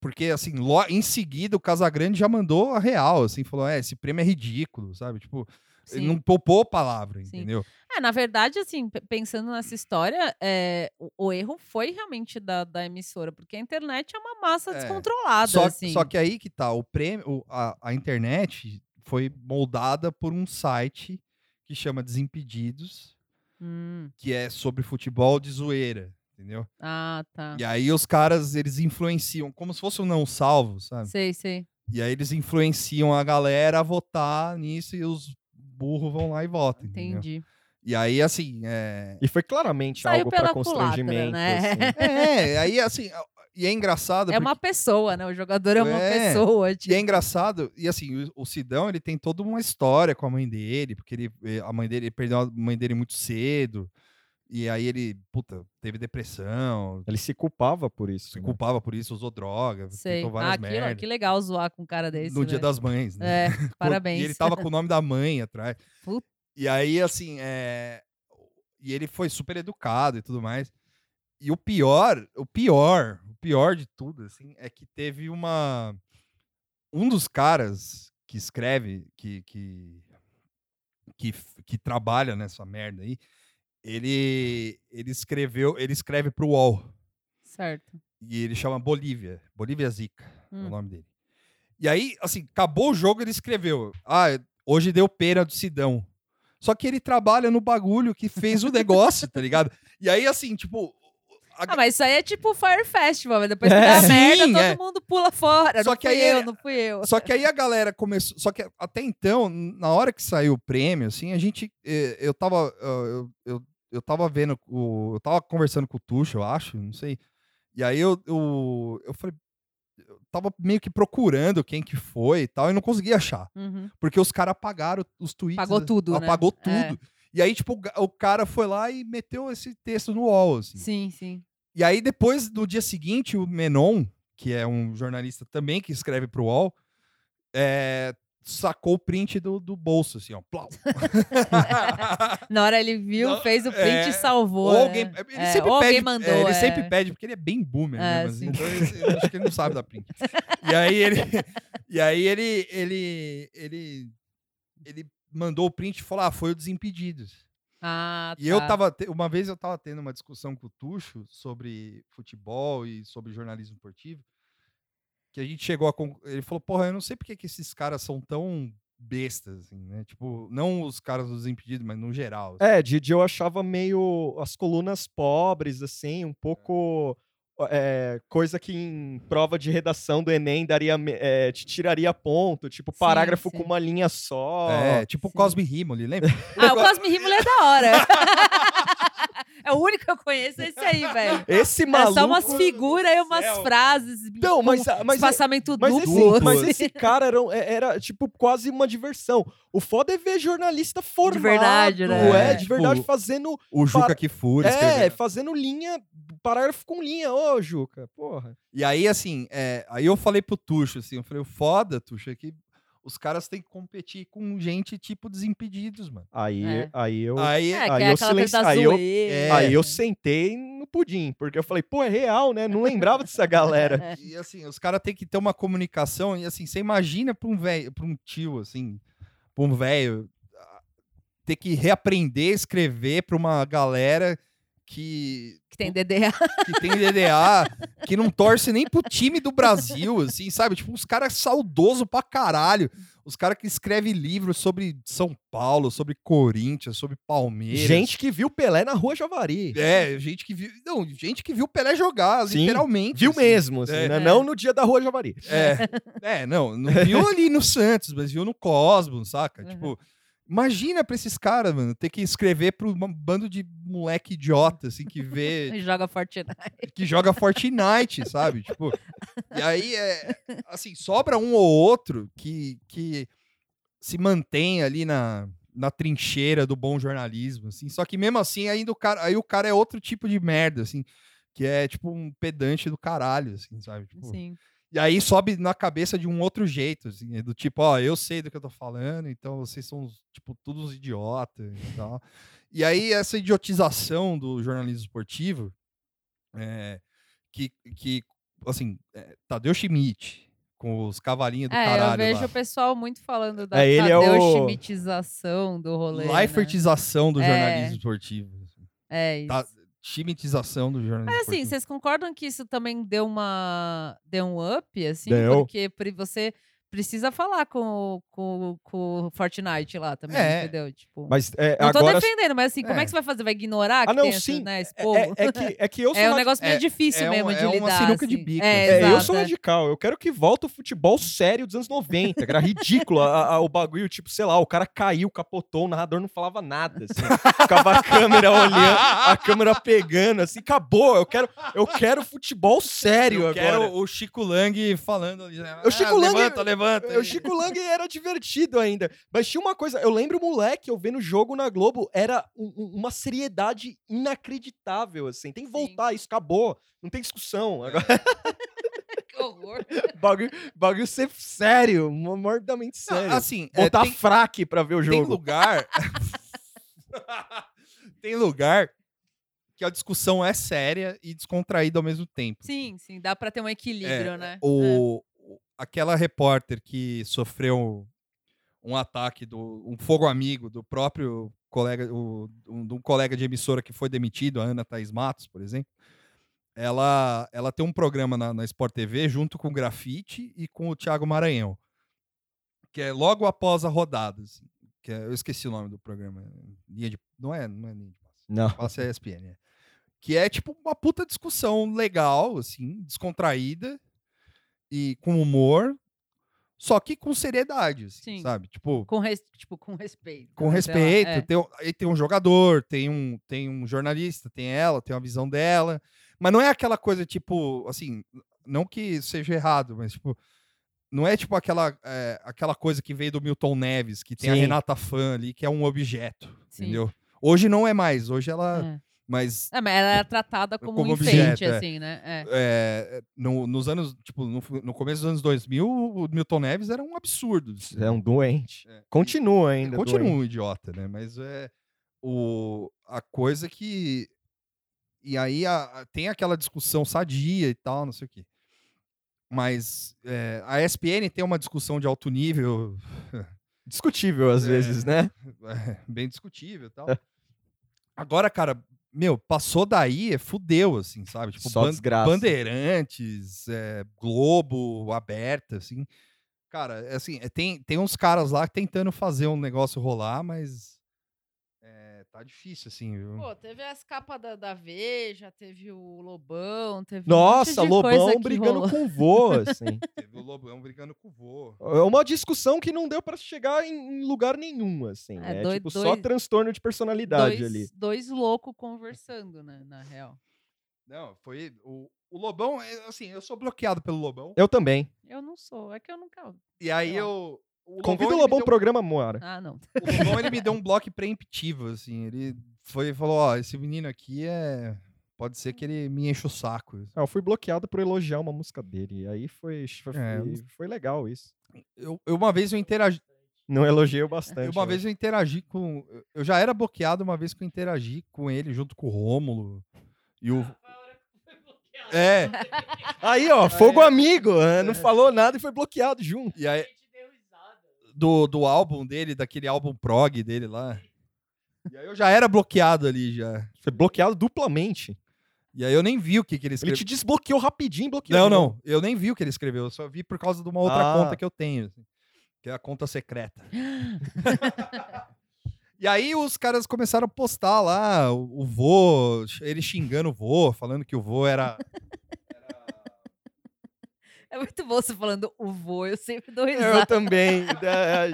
[SPEAKER 1] porque, assim, lo- em seguida o Casagrande já mandou a real, assim, falou: é, esse prêmio é ridículo, sabe? Tipo,
[SPEAKER 3] sim.
[SPEAKER 1] não poupou palavra,
[SPEAKER 3] Sim.
[SPEAKER 1] entendeu?
[SPEAKER 3] É, na verdade, assim, pe- pensando nessa história, é, o, o erro foi realmente da, da emissora, porque a internet é uma massa
[SPEAKER 1] É.
[SPEAKER 3] descontrolada,
[SPEAKER 1] Só,
[SPEAKER 3] assim.
[SPEAKER 1] só que aí que tá, o prêmio, o- a, a internet foi moldada por um site que chama Desimpedidos,
[SPEAKER 3] Hum,
[SPEAKER 1] que é sobre futebol de zoeira, entendeu?
[SPEAKER 3] ah, tá.
[SPEAKER 1] E aí os caras, eles influenciam, como se fosse um não salvo, sabe?
[SPEAKER 3] Sei, sei.
[SPEAKER 1] E aí eles influenciam a galera a votar nisso e os burros vão lá e votam, entendeu?
[SPEAKER 3] Entendi.
[SPEAKER 1] E aí, assim, é...
[SPEAKER 2] E foi claramente
[SPEAKER 3] Saiu
[SPEAKER 2] algo
[SPEAKER 3] pela
[SPEAKER 2] para
[SPEAKER 3] culatra,
[SPEAKER 2] constrangimento.
[SPEAKER 3] né?
[SPEAKER 2] assim. (laughs)
[SPEAKER 1] É, aí, assim, e é engraçado
[SPEAKER 3] É uma pessoa, né? O jogador é uma
[SPEAKER 1] É,
[SPEAKER 3] pessoa.
[SPEAKER 1] E
[SPEAKER 3] Tipo.
[SPEAKER 1] é engraçado, e assim, o, o Sidão, ele tem toda uma história com a mãe dele, porque ele, eh, a mãe dele ele perdeu a mãe dele muito cedo, e aí ele, puta, teve depressão,
[SPEAKER 2] Ele se culpava por isso.
[SPEAKER 1] se
[SPEAKER 2] né?
[SPEAKER 1] culpava por isso, usou droga,
[SPEAKER 3] Sei.
[SPEAKER 1] tentou
[SPEAKER 3] Ah,
[SPEAKER 1] várias
[SPEAKER 3] que,
[SPEAKER 1] merdas.
[SPEAKER 3] que legal zoar com um cara desse.
[SPEAKER 1] no Dia
[SPEAKER 3] velho.
[SPEAKER 1] das Mães, né?
[SPEAKER 3] É, (laughs) parabéns.
[SPEAKER 1] E ele tava com o (laughs) nome da mãe atrás.
[SPEAKER 3] Puta.
[SPEAKER 1] E aí, assim, é... E ele foi super educado e tudo mais. E o pior, o pior, o pior de tudo, assim, é que teve uma... Um dos caras que escreve, que... que... Que, que trabalha nessa merda aí, ele, ele escreveu, ele escreve pro UOL.
[SPEAKER 3] Certo.
[SPEAKER 1] E ele chama Bolívia. Bolívia Zica é
[SPEAKER 3] Hum.
[SPEAKER 1] o nome dele. E aí, assim, acabou o jogo, ele escreveu: Ah, hoje deu pena do Sidão. Só que ele trabalha no bagulho que fez o negócio, tá ligado? E aí, assim, tipo. a-
[SPEAKER 3] Ah, mas isso aí é tipo Fire Festival, mas depois que
[SPEAKER 2] É.
[SPEAKER 3] dá (laughs)
[SPEAKER 1] Sim,
[SPEAKER 3] merda, todo
[SPEAKER 1] é.
[SPEAKER 3] mundo pula fora.
[SPEAKER 1] Só
[SPEAKER 3] não
[SPEAKER 1] que
[SPEAKER 3] fui
[SPEAKER 1] aí
[SPEAKER 3] eu,
[SPEAKER 1] é-
[SPEAKER 3] não fui eu.
[SPEAKER 1] Só que aí a galera começou. Só que até então, na hora que saiu o prêmio, assim, a gente. eh, Eu tava. ah, Eu, eu, eu tava vendo. O, eu tava conversando com o Tuxo, eu acho, não sei. E aí eu, eu, eu falei. Eu tava meio que procurando quem que foi e tal, e não conseguia achar.
[SPEAKER 3] Uhum.
[SPEAKER 1] Porque os caras apagaram os tweets.
[SPEAKER 3] Apagou tudo, né?
[SPEAKER 1] Apagou
[SPEAKER 3] É.
[SPEAKER 1] tudo. E aí, tipo, o cara foi lá e meteu esse texto no UOL, assim.
[SPEAKER 3] Sim, sim.
[SPEAKER 1] E aí, depois, no dia seguinte, o Menon, que é um jornalista também que escreve pro UOL, é, sacou o print do, do bolso, assim, ó. Plau. (laughs)
[SPEAKER 3] Na hora ele viu,
[SPEAKER 1] Não,
[SPEAKER 3] fez o print
[SPEAKER 1] é,
[SPEAKER 3] e salvou.
[SPEAKER 1] Ou
[SPEAKER 3] né?
[SPEAKER 1] alguém, ele
[SPEAKER 3] É,
[SPEAKER 1] sempre
[SPEAKER 3] ou
[SPEAKER 1] pede,
[SPEAKER 3] alguém mandou.
[SPEAKER 1] é, ele
[SPEAKER 3] é.
[SPEAKER 1] sempre pede, porque ele é bem boomer
[SPEAKER 3] É,
[SPEAKER 1] mesmo, assim, então ele- eu acho que ele não sabe da print. E aí ele, e aí ele, ele, ele, ele mandou o print e falou, ah, foi o Desimpedidos.
[SPEAKER 3] Ah,
[SPEAKER 1] E eu
[SPEAKER 3] tá.
[SPEAKER 1] tava, uma vez eu tava tendo uma discussão com o Tuxo sobre futebol e sobre jornalismo esportivo, que a gente chegou a, ele falou, porra, eu não sei porque que esses caras são tão bestas, assim, né? Tipo, não os caras dos impedidos, mas no geral. assim.
[SPEAKER 2] É, Didi eu achava meio as colunas pobres, assim, um pouco é, coisa que em prova de redação do Enem daria, é, te tiraria ponto, tipo
[SPEAKER 3] Sim,
[SPEAKER 2] parágrafo
[SPEAKER 3] sim.
[SPEAKER 2] com uma linha só.
[SPEAKER 1] É, tipo o
[SPEAKER 3] sim.
[SPEAKER 1] Cosme Rimoli, lembra?
[SPEAKER 3] Ah, o Cosme Rimoli é da hora. (laughs) é o único que eu conheço, é esse aí, (laughs) velho.
[SPEAKER 2] Esse
[SPEAKER 3] É
[SPEAKER 2] maluco...
[SPEAKER 3] só umas figuras e umas
[SPEAKER 1] céu,
[SPEAKER 3] frases.
[SPEAKER 2] Não, mas, mas,
[SPEAKER 3] espaçamento
[SPEAKER 2] mas,
[SPEAKER 3] duplo.
[SPEAKER 2] esse, mas (laughs) esse cara era, é- era, tipo, quase uma diversão. O foda é ver jornalista formado.
[SPEAKER 3] verdade, né?
[SPEAKER 2] É,
[SPEAKER 1] É,
[SPEAKER 2] de
[SPEAKER 1] tipo,
[SPEAKER 2] verdade, fazendo...
[SPEAKER 1] O Juca
[SPEAKER 2] Para-
[SPEAKER 1] Kifuri
[SPEAKER 2] É, fazendo linha, parágrafo com linha. Ô, Juca, porra.
[SPEAKER 1] E aí, assim, é, aí eu falei pro Tuxo, assim, eu falei, o foda, Tuxo, é que os caras têm que competir com gente tipo Desimpedidos, mano.
[SPEAKER 2] Aí,
[SPEAKER 3] É.
[SPEAKER 2] aí eu...
[SPEAKER 1] Aí,
[SPEAKER 3] É, que
[SPEAKER 2] Aí
[SPEAKER 3] é
[SPEAKER 2] eu aí eu-
[SPEAKER 1] é,
[SPEAKER 2] Aí eu sentei no pudim, porque eu falei, pô, é real, né? Não lembrava dessa galera. (laughs)
[SPEAKER 1] E assim, os caras têm que ter uma comunicação. E assim, você imagina pra um velho, pra um tio, assim, pra um velho, ter que reaprender a escrever pra uma galera que,
[SPEAKER 3] Que tem DDA.
[SPEAKER 1] que tem DDA, que não torce nem pro time do Brasil, assim, sabe? Tipo, uns caras saudoso pra caralho. Os caras que escrevem livros sobre São Paulo, sobre Corinthians, sobre Palmeiras.
[SPEAKER 2] Gente que viu Pelé na rua Javari.
[SPEAKER 1] É, gente que viu. Não, gente que viu Pelé jogar,
[SPEAKER 2] Sim,
[SPEAKER 1] literalmente.
[SPEAKER 2] Viu
[SPEAKER 1] assim.
[SPEAKER 2] mesmo, assim,
[SPEAKER 1] É.
[SPEAKER 2] né? Não no dia da rua Javari.
[SPEAKER 1] É, é, não, não viu ali no Santos, mas viu no Cosmos, saca?
[SPEAKER 3] Uhum.
[SPEAKER 1] Tipo, imagina pra esses caras, mano, ter que escrever pro um bando de moleque idiota, assim, que vê, (laughs)
[SPEAKER 3] Joga Fortnite.
[SPEAKER 1] que joga Fortnite, sabe? Tipo, e aí, é, assim, sobra um ou outro que, que se mantém ali na, na trincheira do bom jornalismo, assim, só que mesmo assim, ainda o cara, aí o cara é outro tipo de merda, assim, que é tipo um pedante do caralho, assim, sabe? Tipo,
[SPEAKER 3] Sim.
[SPEAKER 1] E aí sobe na cabeça de um outro jeito, assim, é do tipo, ó, eu sei do que eu tô falando, então vocês são, tipo, todos uns idiotas e tal. E aí essa idiotização do jornalismo esportivo, é, que, que, assim, é, Tadeu Schmidt, com os cavalinhos do
[SPEAKER 3] É, eu
[SPEAKER 1] caralho
[SPEAKER 3] vejo
[SPEAKER 1] lá.
[SPEAKER 3] o pessoal muito falando da
[SPEAKER 2] É, ele é
[SPEAKER 3] Tadeu
[SPEAKER 2] o-
[SPEAKER 3] Schmittização do rolê. né?
[SPEAKER 1] Leifertização do
[SPEAKER 3] É.
[SPEAKER 1] jornalismo esportivo. assim.
[SPEAKER 3] É isso.
[SPEAKER 1] Tá, Schmittização do jornalismo
[SPEAKER 3] Mas assim,
[SPEAKER 1] esportivo.
[SPEAKER 3] vocês concordam que isso também deu uma deu um up, assim?
[SPEAKER 2] Deu.
[SPEAKER 3] Porque você precisa falar com, o- com, com o Fortnite lá também,
[SPEAKER 1] É.
[SPEAKER 3] entendeu? Tipo,
[SPEAKER 2] Mas é,
[SPEAKER 3] não tô
[SPEAKER 2] agora.
[SPEAKER 3] defendendo, mas assim, como é
[SPEAKER 1] É.
[SPEAKER 3] que você vai fazer? Vai ignorar que
[SPEAKER 2] Ah, não,
[SPEAKER 3] tem esse,
[SPEAKER 2] sim.
[SPEAKER 3] né, esse
[SPEAKER 2] É,
[SPEAKER 3] povo?
[SPEAKER 2] é- é que, é que eu (laughs) sou
[SPEAKER 3] É um negócio meio
[SPEAKER 1] é-
[SPEAKER 3] difícil
[SPEAKER 1] é
[SPEAKER 3] mesmo
[SPEAKER 1] um-
[SPEAKER 3] de
[SPEAKER 1] é uma
[SPEAKER 3] lidar.
[SPEAKER 1] sinuca de
[SPEAKER 3] assim.
[SPEAKER 1] bico,
[SPEAKER 3] É.
[SPEAKER 2] É, eu sou
[SPEAKER 3] é.
[SPEAKER 2] radical. Eu quero que volte o futebol sério dos anos 90, que era ridículo. a- a- o bagulho, tipo, sei lá, o cara caiu, capotou, o narrador não falava nada. Assim. Ficava a câmera olhando, a câmera pegando, assim, acabou. Eu quero, eu quero futebol sério
[SPEAKER 1] Eu
[SPEAKER 2] agora.
[SPEAKER 1] quero o Chico Lang falando. ali, né?
[SPEAKER 2] O Chico
[SPEAKER 1] Ah,
[SPEAKER 2] Lang-
[SPEAKER 1] Levanta, levanta.
[SPEAKER 2] O Chico Lang era divertido ainda. Mas tinha uma coisa, eu lembro moleque, eu vendo o jogo na Globo, era um- um- uma seriedade inacreditável, assim. Tem que
[SPEAKER 3] Sim.
[SPEAKER 2] voltar, isso acabou. Não tem discussão. Agora, (laughs)
[SPEAKER 3] Que horror.
[SPEAKER 2] bagulho, bagulho ser sério, mordamente
[SPEAKER 1] Não,
[SPEAKER 2] sério.
[SPEAKER 1] assim, é,
[SPEAKER 2] Botar
[SPEAKER 1] tem,
[SPEAKER 2] fraque pra ver o
[SPEAKER 1] tem
[SPEAKER 2] jogo.
[SPEAKER 1] lugar. (laughs) (laughs) tem lugar que a discussão é séria e descontraída ao mesmo tempo.
[SPEAKER 3] Sim, sim, dá pra ter um equilíbrio,
[SPEAKER 1] É,
[SPEAKER 3] né?
[SPEAKER 1] O, o- aquela repórter que sofreu um ataque do um fogo amigo do próprio colega, o, um, de um colega de emissora que foi demitido, a Ana Thaís Matos, por exemplo. Ela, ela tem um programa na, na Sport TV junto com o Grafite e com o Thiago Maranhão, que é logo após a rodada. assim, que é- eu esqueci o nome do programa. Linha de, não é, não é linha de passe.
[SPEAKER 2] Não.
[SPEAKER 1] Passe é ESPN, é. Que é tipo uma puta discussão legal, assim, descontraída e com humor, só que com seriedade, assim,
[SPEAKER 3] Sim.
[SPEAKER 1] sabe? Tipo,
[SPEAKER 3] Com, res- tipo, com respeito.
[SPEAKER 1] com
[SPEAKER 3] né, lá,
[SPEAKER 1] respeito.
[SPEAKER 3] é.
[SPEAKER 1] Tem, um- aí tem um jogador, tem um, tem um jornalista, tem ela, tem uma visão dela. Mas não é aquela coisa, tipo, assim, não que seja errado, mas, tipo, não é tipo aquela, é, aquela coisa que veio do Milton Neves, que tem a
[SPEAKER 2] Sim.
[SPEAKER 1] Renata Fã ali, que é um objeto,
[SPEAKER 3] Sim.
[SPEAKER 1] entendeu? Hoje não é mais, hoje ela.
[SPEAKER 3] É.
[SPEAKER 1] Mas
[SPEAKER 3] É, mas ela era tratada como,
[SPEAKER 1] Como
[SPEAKER 3] um
[SPEAKER 1] objeto,
[SPEAKER 3] enfeite,
[SPEAKER 1] é.
[SPEAKER 3] assim, né? É.
[SPEAKER 1] é, no- nos anos, tipo, no, no começo dos anos 2000, o Milton Neves era um absurdo.
[SPEAKER 2] É um doente.
[SPEAKER 1] É.
[SPEAKER 2] Continua ainda.
[SPEAKER 1] Continua
[SPEAKER 2] doente.
[SPEAKER 1] um idiota, né? Mas é o, a coisa que. E aí a- a- tem aquela discussão sadia e tal, não sei o quê. Mas é, a ESPN tem uma discussão de alto nível,
[SPEAKER 2] Discutível às (laughs)
[SPEAKER 1] É.
[SPEAKER 2] vezes, né? (laughs)
[SPEAKER 1] é, bem discutível e tal. (laughs) Agora, cara, meu, passou daí, é fudeu, assim, sabe? Tipo,
[SPEAKER 2] Só desgraça.
[SPEAKER 1] Bandeirantes, é, Globo, aberta, assim. Cara, é assim, é, tem, tem uns caras lá tentando fazer um negócio rolar, mas tá difícil, assim, viu?
[SPEAKER 3] Pô, teve as capas da, da Veja, teve o Lobão, teve
[SPEAKER 2] Nossa,
[SPEAKER 3] um monte de coisa
[SPEAKER 2] Lobão brigando
[SPEAKER 3] rolou.
[SPEAKER 2] com o vô, (laughs) assim.
[SPEAKER 1] Teve o Lobão brigando com o vô.
[SPEAKER 2] É uma discussão que não deu pra chegar em, lugar nenhum, assim.
[SPEAKER 3] É,
[SPEAKER 2] É,
[SPEAKER 3] dois-
[SPEAKER 2] tipo só
[SPEAKER 3] dois-
[SPEAKER 2] transtorno de personalidade
[SPEAKER 3] dois,
[SPEAKER 2] ali.
[SPEAKER 3] dois loucos conversando, né, na real.
[SPEAKER 1] Não, foi. O, o Lobão, é, assim, eu sou bloqueado pelo Lobão.
[SPEAKER 2] Eu também.
[SPEAKER 3] Eu não sou, é que eu nunca...
[SPEAKER 1] E aí eu. O
[SPEAKER 2] Convida o Lobão
[SPEAKER 1] deu-
[SPEAKER 2] pro programa, Moara.
[SPEAKER 3] Ah, não.
[SPEAKER 1] O Lobão ele me deu um bloco preemptivo, assim. Ele foi falou: Ó, esse menino aqui é. Pode ser que ele me enche o saco.
[SPEAKER 2] Ah, eu fui bloqueado por elogiar uma música dele. E aí foi, foi,
[SPEAKER 1] É,
[SPEAKER 2] foi, legal isso.
[SPEAKER 1] Eu, eu uma vez eu interagi.
[SPEAKER 2] Não elogiei bastante.
[SPEAKER 1] Uma
[SPEAKER 2] né?
[SPEAKER 1] vez eu interagi com. Eu já era bloqueado uma vez que eu interagi com ele junto com o Rômulo. E o. É,
[SPEAKER 2] Aí, ó, fogo amigo. né? Não falou nada e foi bloqueado junto.
[SPEAKER 1] e aí. Do, do álbum dele, daquele álbum prog dele lá. E aí eu já era bloqueado ali já.
[SPEAKER 2] Foi bloqueado duplamente.
[SPEAKER 1] E aí eu nem vi o que, que ele
[SPEAKER 2] Ele
[SPEAKER 1] escreveu.
[SPEAKER 2] te desbloqueou rapidinho, bloqueou.
[SPEAKER 1] Não, não. Eu nem vi o que ele escreveu. Eu só vi por causa de uma outra
[SPEAKER 2] Ah.
[SPEAKER 1] conta que eu tenho. assim, que é a conta secreta. (laughs) e aí os caras começaram a postar lá o, o vô, ele xingando o vô, falando que o vô era. (laughs)
[SPEAKER 3] É muito bom você falando o vô, eu sempre dou
[SPEAKER 2] Eu
[SPEAKER 3] risada.
[SPEAKER 2] também. (laughs) É,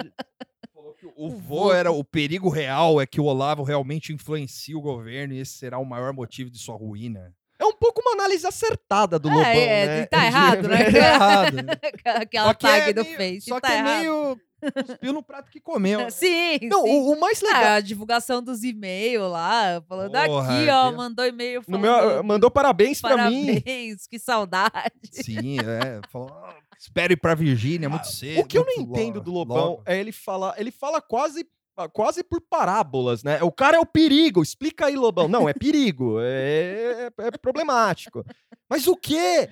[SPEAKER 1] falou que o vô era o perigo real, é que o Olavo realmente influencia o governo e esse será o maior motivo de sua ruína.
[SPEAKER 2] é um pouco uma análise acertada do
[SPEAKER 3] É,
[SPEAKER 2] Lobão,
[SPEAKER 3] é,
[SPEAKER 2] né?
[SPEAKER 3] tá errado, né? (laughs)
[SPEAKER 1] É errado. né? (laughs)
[SPEAKER 3] Aquela
[SPEAKER 1] Só
[SPEAKER 3] tag
[SPEAKER 1] é
[SPEAKER 3] do
[SPEAKER 1] meio-
[SPEAKER 3] Face.
[SPEAKER 1] Só
[SPEAKER 3] tá
[SPEAKER 1] que é
[SPEAKER 3] errado.
[SPEAKER 1] meio cuspiu no prato que comeu. né? (laughs)
[SPEAKER 3] Sim,
[SPEAKER 2] Não,
[SPEAKER 3] sim.
[SPEAKER 2] o, o mais legal.
[SPEAKER 3] Ah, a divulgação dos e-mails lá, falando
[SPEAKER 1] Porra,
[SPEAKER 3] aqui, ó, mandou e-mail falando
[SPEAKER 2] meu, mandou parabéns pra mim.
[SPEAKER 3] parabéns, que saudade.
[SPEAKER 1] Sim, é. Falou, "Ah, espero ir pra Virgínia muito cedo.
[SPEAKER 2] O que eu não entendo
[SPEAKER 1] lo-
[SPEAKER 2] do Lobão
[SPEAKER 1] logo."
[SPEAKER 2] é ele falar, ele fala quase quase por parábolas, né? O cara é o perigo, explica aí, Lobão. Não, é perigo, é, é- é problemático. Mas o quê?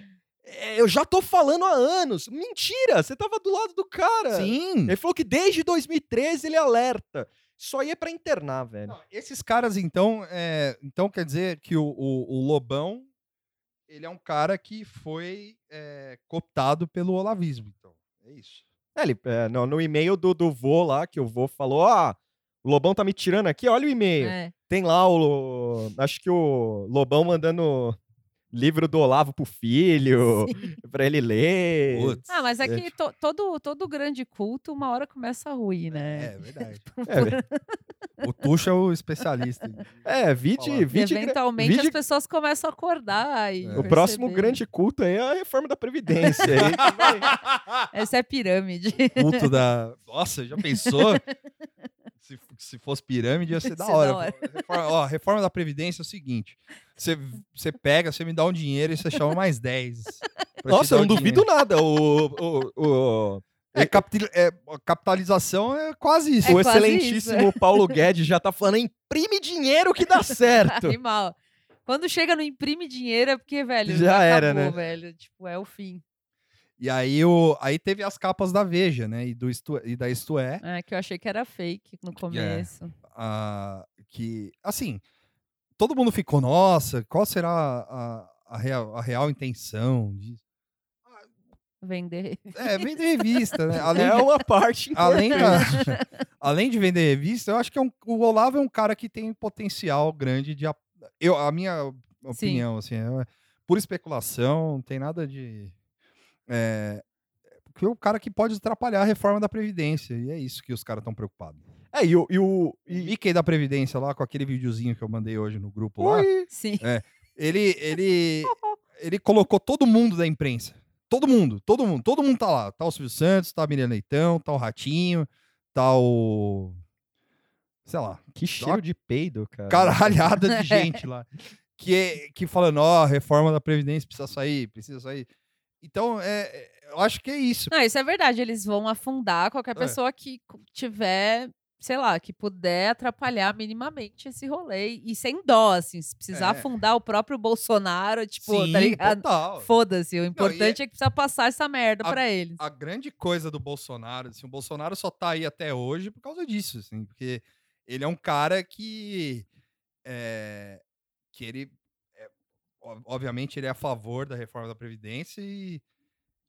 [SPEAKER 2] É, eu já tô falando há anos. Mentira, você tava do lado do cara.
[SPEAKER 1] Sim.
[SPEAKER 2] Ele falou que desde 2013 ele alerta. Isso aí é pra internar, velho.
[SPEAKER 1] Não, esses caras, então, é, então quer dizer que o, o- o Lobão, ele é um cara que foi é, cooptado pelo olavismo, então. É isso.
[SPEAKER 2] É, ele, é, no, no e-mail do, do vô lá, que o vô falou, ah, o Lobão tá me tirando aqui, olha o e-mail.
[SPEAKER 3] É.
[SPEAKER 2] Tem lá o. Acho que o Lobão mandando livro do Olavo pro filho, pra ele ler.
[SPEAKER 1] Putz.
[SPEAKER 3] Ah, mas é
[SPEAKER 2] É,
[SPEAKER 3] que to- todo, todo grande culto, uma hora começa a ruir, né?
[SPEAKER 1] É, verdade. (laughs)
[SPEAKER 2] É,
[SPEAKER 1] o Tuxo é o especialista. (laughs)
[SPEAKER 2] é vide.
[SPEAKER 3] E
[SPEAKER 2] vide,
[SPEAKER 3] eventualmente
[SPEAKER 2] vide-
[SPEAKER 3] as pessoas começam a acordar. E
[SPEAKER 1] É.
[SPEAKER 2] O próximo grande culto aí é a reforma da Previdência. aí (laughs)
[SPEAKER 3] Essa é pirâmide.
[SPEAKER 1] Culto da. Nossa, já pensou? Se, se fosse pirâmide, ia ser
[SPEAKER 3] Ia (laughs)
[SPEAKER 1] da
[SPEAKER 3] ser
[SPEAKER 1] hora.
[SPEAKER 3] da hora.
[SPEAKER 1] Reforma, ó, a reforma da Previdência é o seguinte: você, você pega, você me dá um dinheiro e você chama mais 10. pra te
[SPEAKER 2] Nossa, eu não duvido
[SPEAKER 1] dinheiro.
[SPEAKER 2] nada. O, o, o,
[SPEAKER 1] É, capital- é, a capitalização é quase isso.
[SPEAKER 3] É
[SPEAKER 2] o
[SPEAKER 3] quase
[SPEAKER 2] excelentíssimo Paulo (laughs) Guedes já tá falando: imprime dinheiro que dá certo.
[SPEAKER 3] Animal. Quando chega no imprime dinheiro é porque, velho,
[SPEAKER 2] Já era,
[SPEAKER 3] acabou,
[SPEAKER 2] né?
[SPEAKER 3] velho. Tipo, é o fim.
[SPEAKER 1] E aí, o, aí teve as capas da Veja, né? E, do Isto, e da Isto É,
[SPEAKER 3] É, que eu achei que era fake no começo.
[SPEAKER 1] a- que, assim, todo mundo ficou, nossa, qual será a, a, real, a real intenção disso?
[SPEAKER 3] Vender. (laughs)
[SPEAKER 1] É, vender revista, né? Além,
[SPEAKER 2] É uma parte
[SPEAKER 1] além, da,
[SPEAKER 2] importante. (laughs)
[SPEAKER 1] além de vender revista, eu acho que é um- o Olavo é um cara que tem potencial grande de. Eu, a minha opinião, assim, é pura especulação, não tem nada de. É, porque é o cara que pode atrapalhar a reforma da Previdência. E é isso que os caras estão preocupados.
[SPEAKER 2] É, e o. E o e...
[SPEAKER 1] Mickey da Previdência lá, com aquele videozinho que eu mandei hoje no grupo lá,
[SPEAKER 2] Oi.
[SPEAKER 3] Sim.
[SPEAKER 1] ele, ele, (laughs) ele colocou todo mundo da imprensa. Todo mundo, todo mundo, todo mundo tá lá. Tá o Silvio Santos, tá a Miriam Leitão, tá o Ratinho, tá o. Sei lá,
[SPEAKER 2] Que cheiro de peido, cara.
[SPEAKER 1] caralhada de (laughs) gente lá. Que, é- que falando, ó, a reforma da Previdência precisa sair, precisa sair. Então, é, é, eu acho que é isso.
[SPEAKER 3] Não, isso é verdade. Eles vão afundar qualquer
[SPEAKER 1] É.
[SPEAKER 3] pessoa que co- tiver, sei lá, que puder atrapalhar minimamente esse rolê. E sem dó, assim. Se precisar
[SPEAKER 1] É.
[SPEAKER 3] afundar o próprio Bolsonaro, tipo,
[SPEAKER 1] Sim,
[SPEAKER 3] tá ligado? Foda-se. O importante é que precisa passar essa merda
[SPEAKER 1] a-
[SPEAKER 3] pra eles.
[SPEAKER 1] a grande coisa do Bolsonaro, assim, o Bolsonaro só tá aí até hoje por causa disso, assim, porque ele é um cara que é, que ele é, obviamente ele é a favor da reforma da previdência e,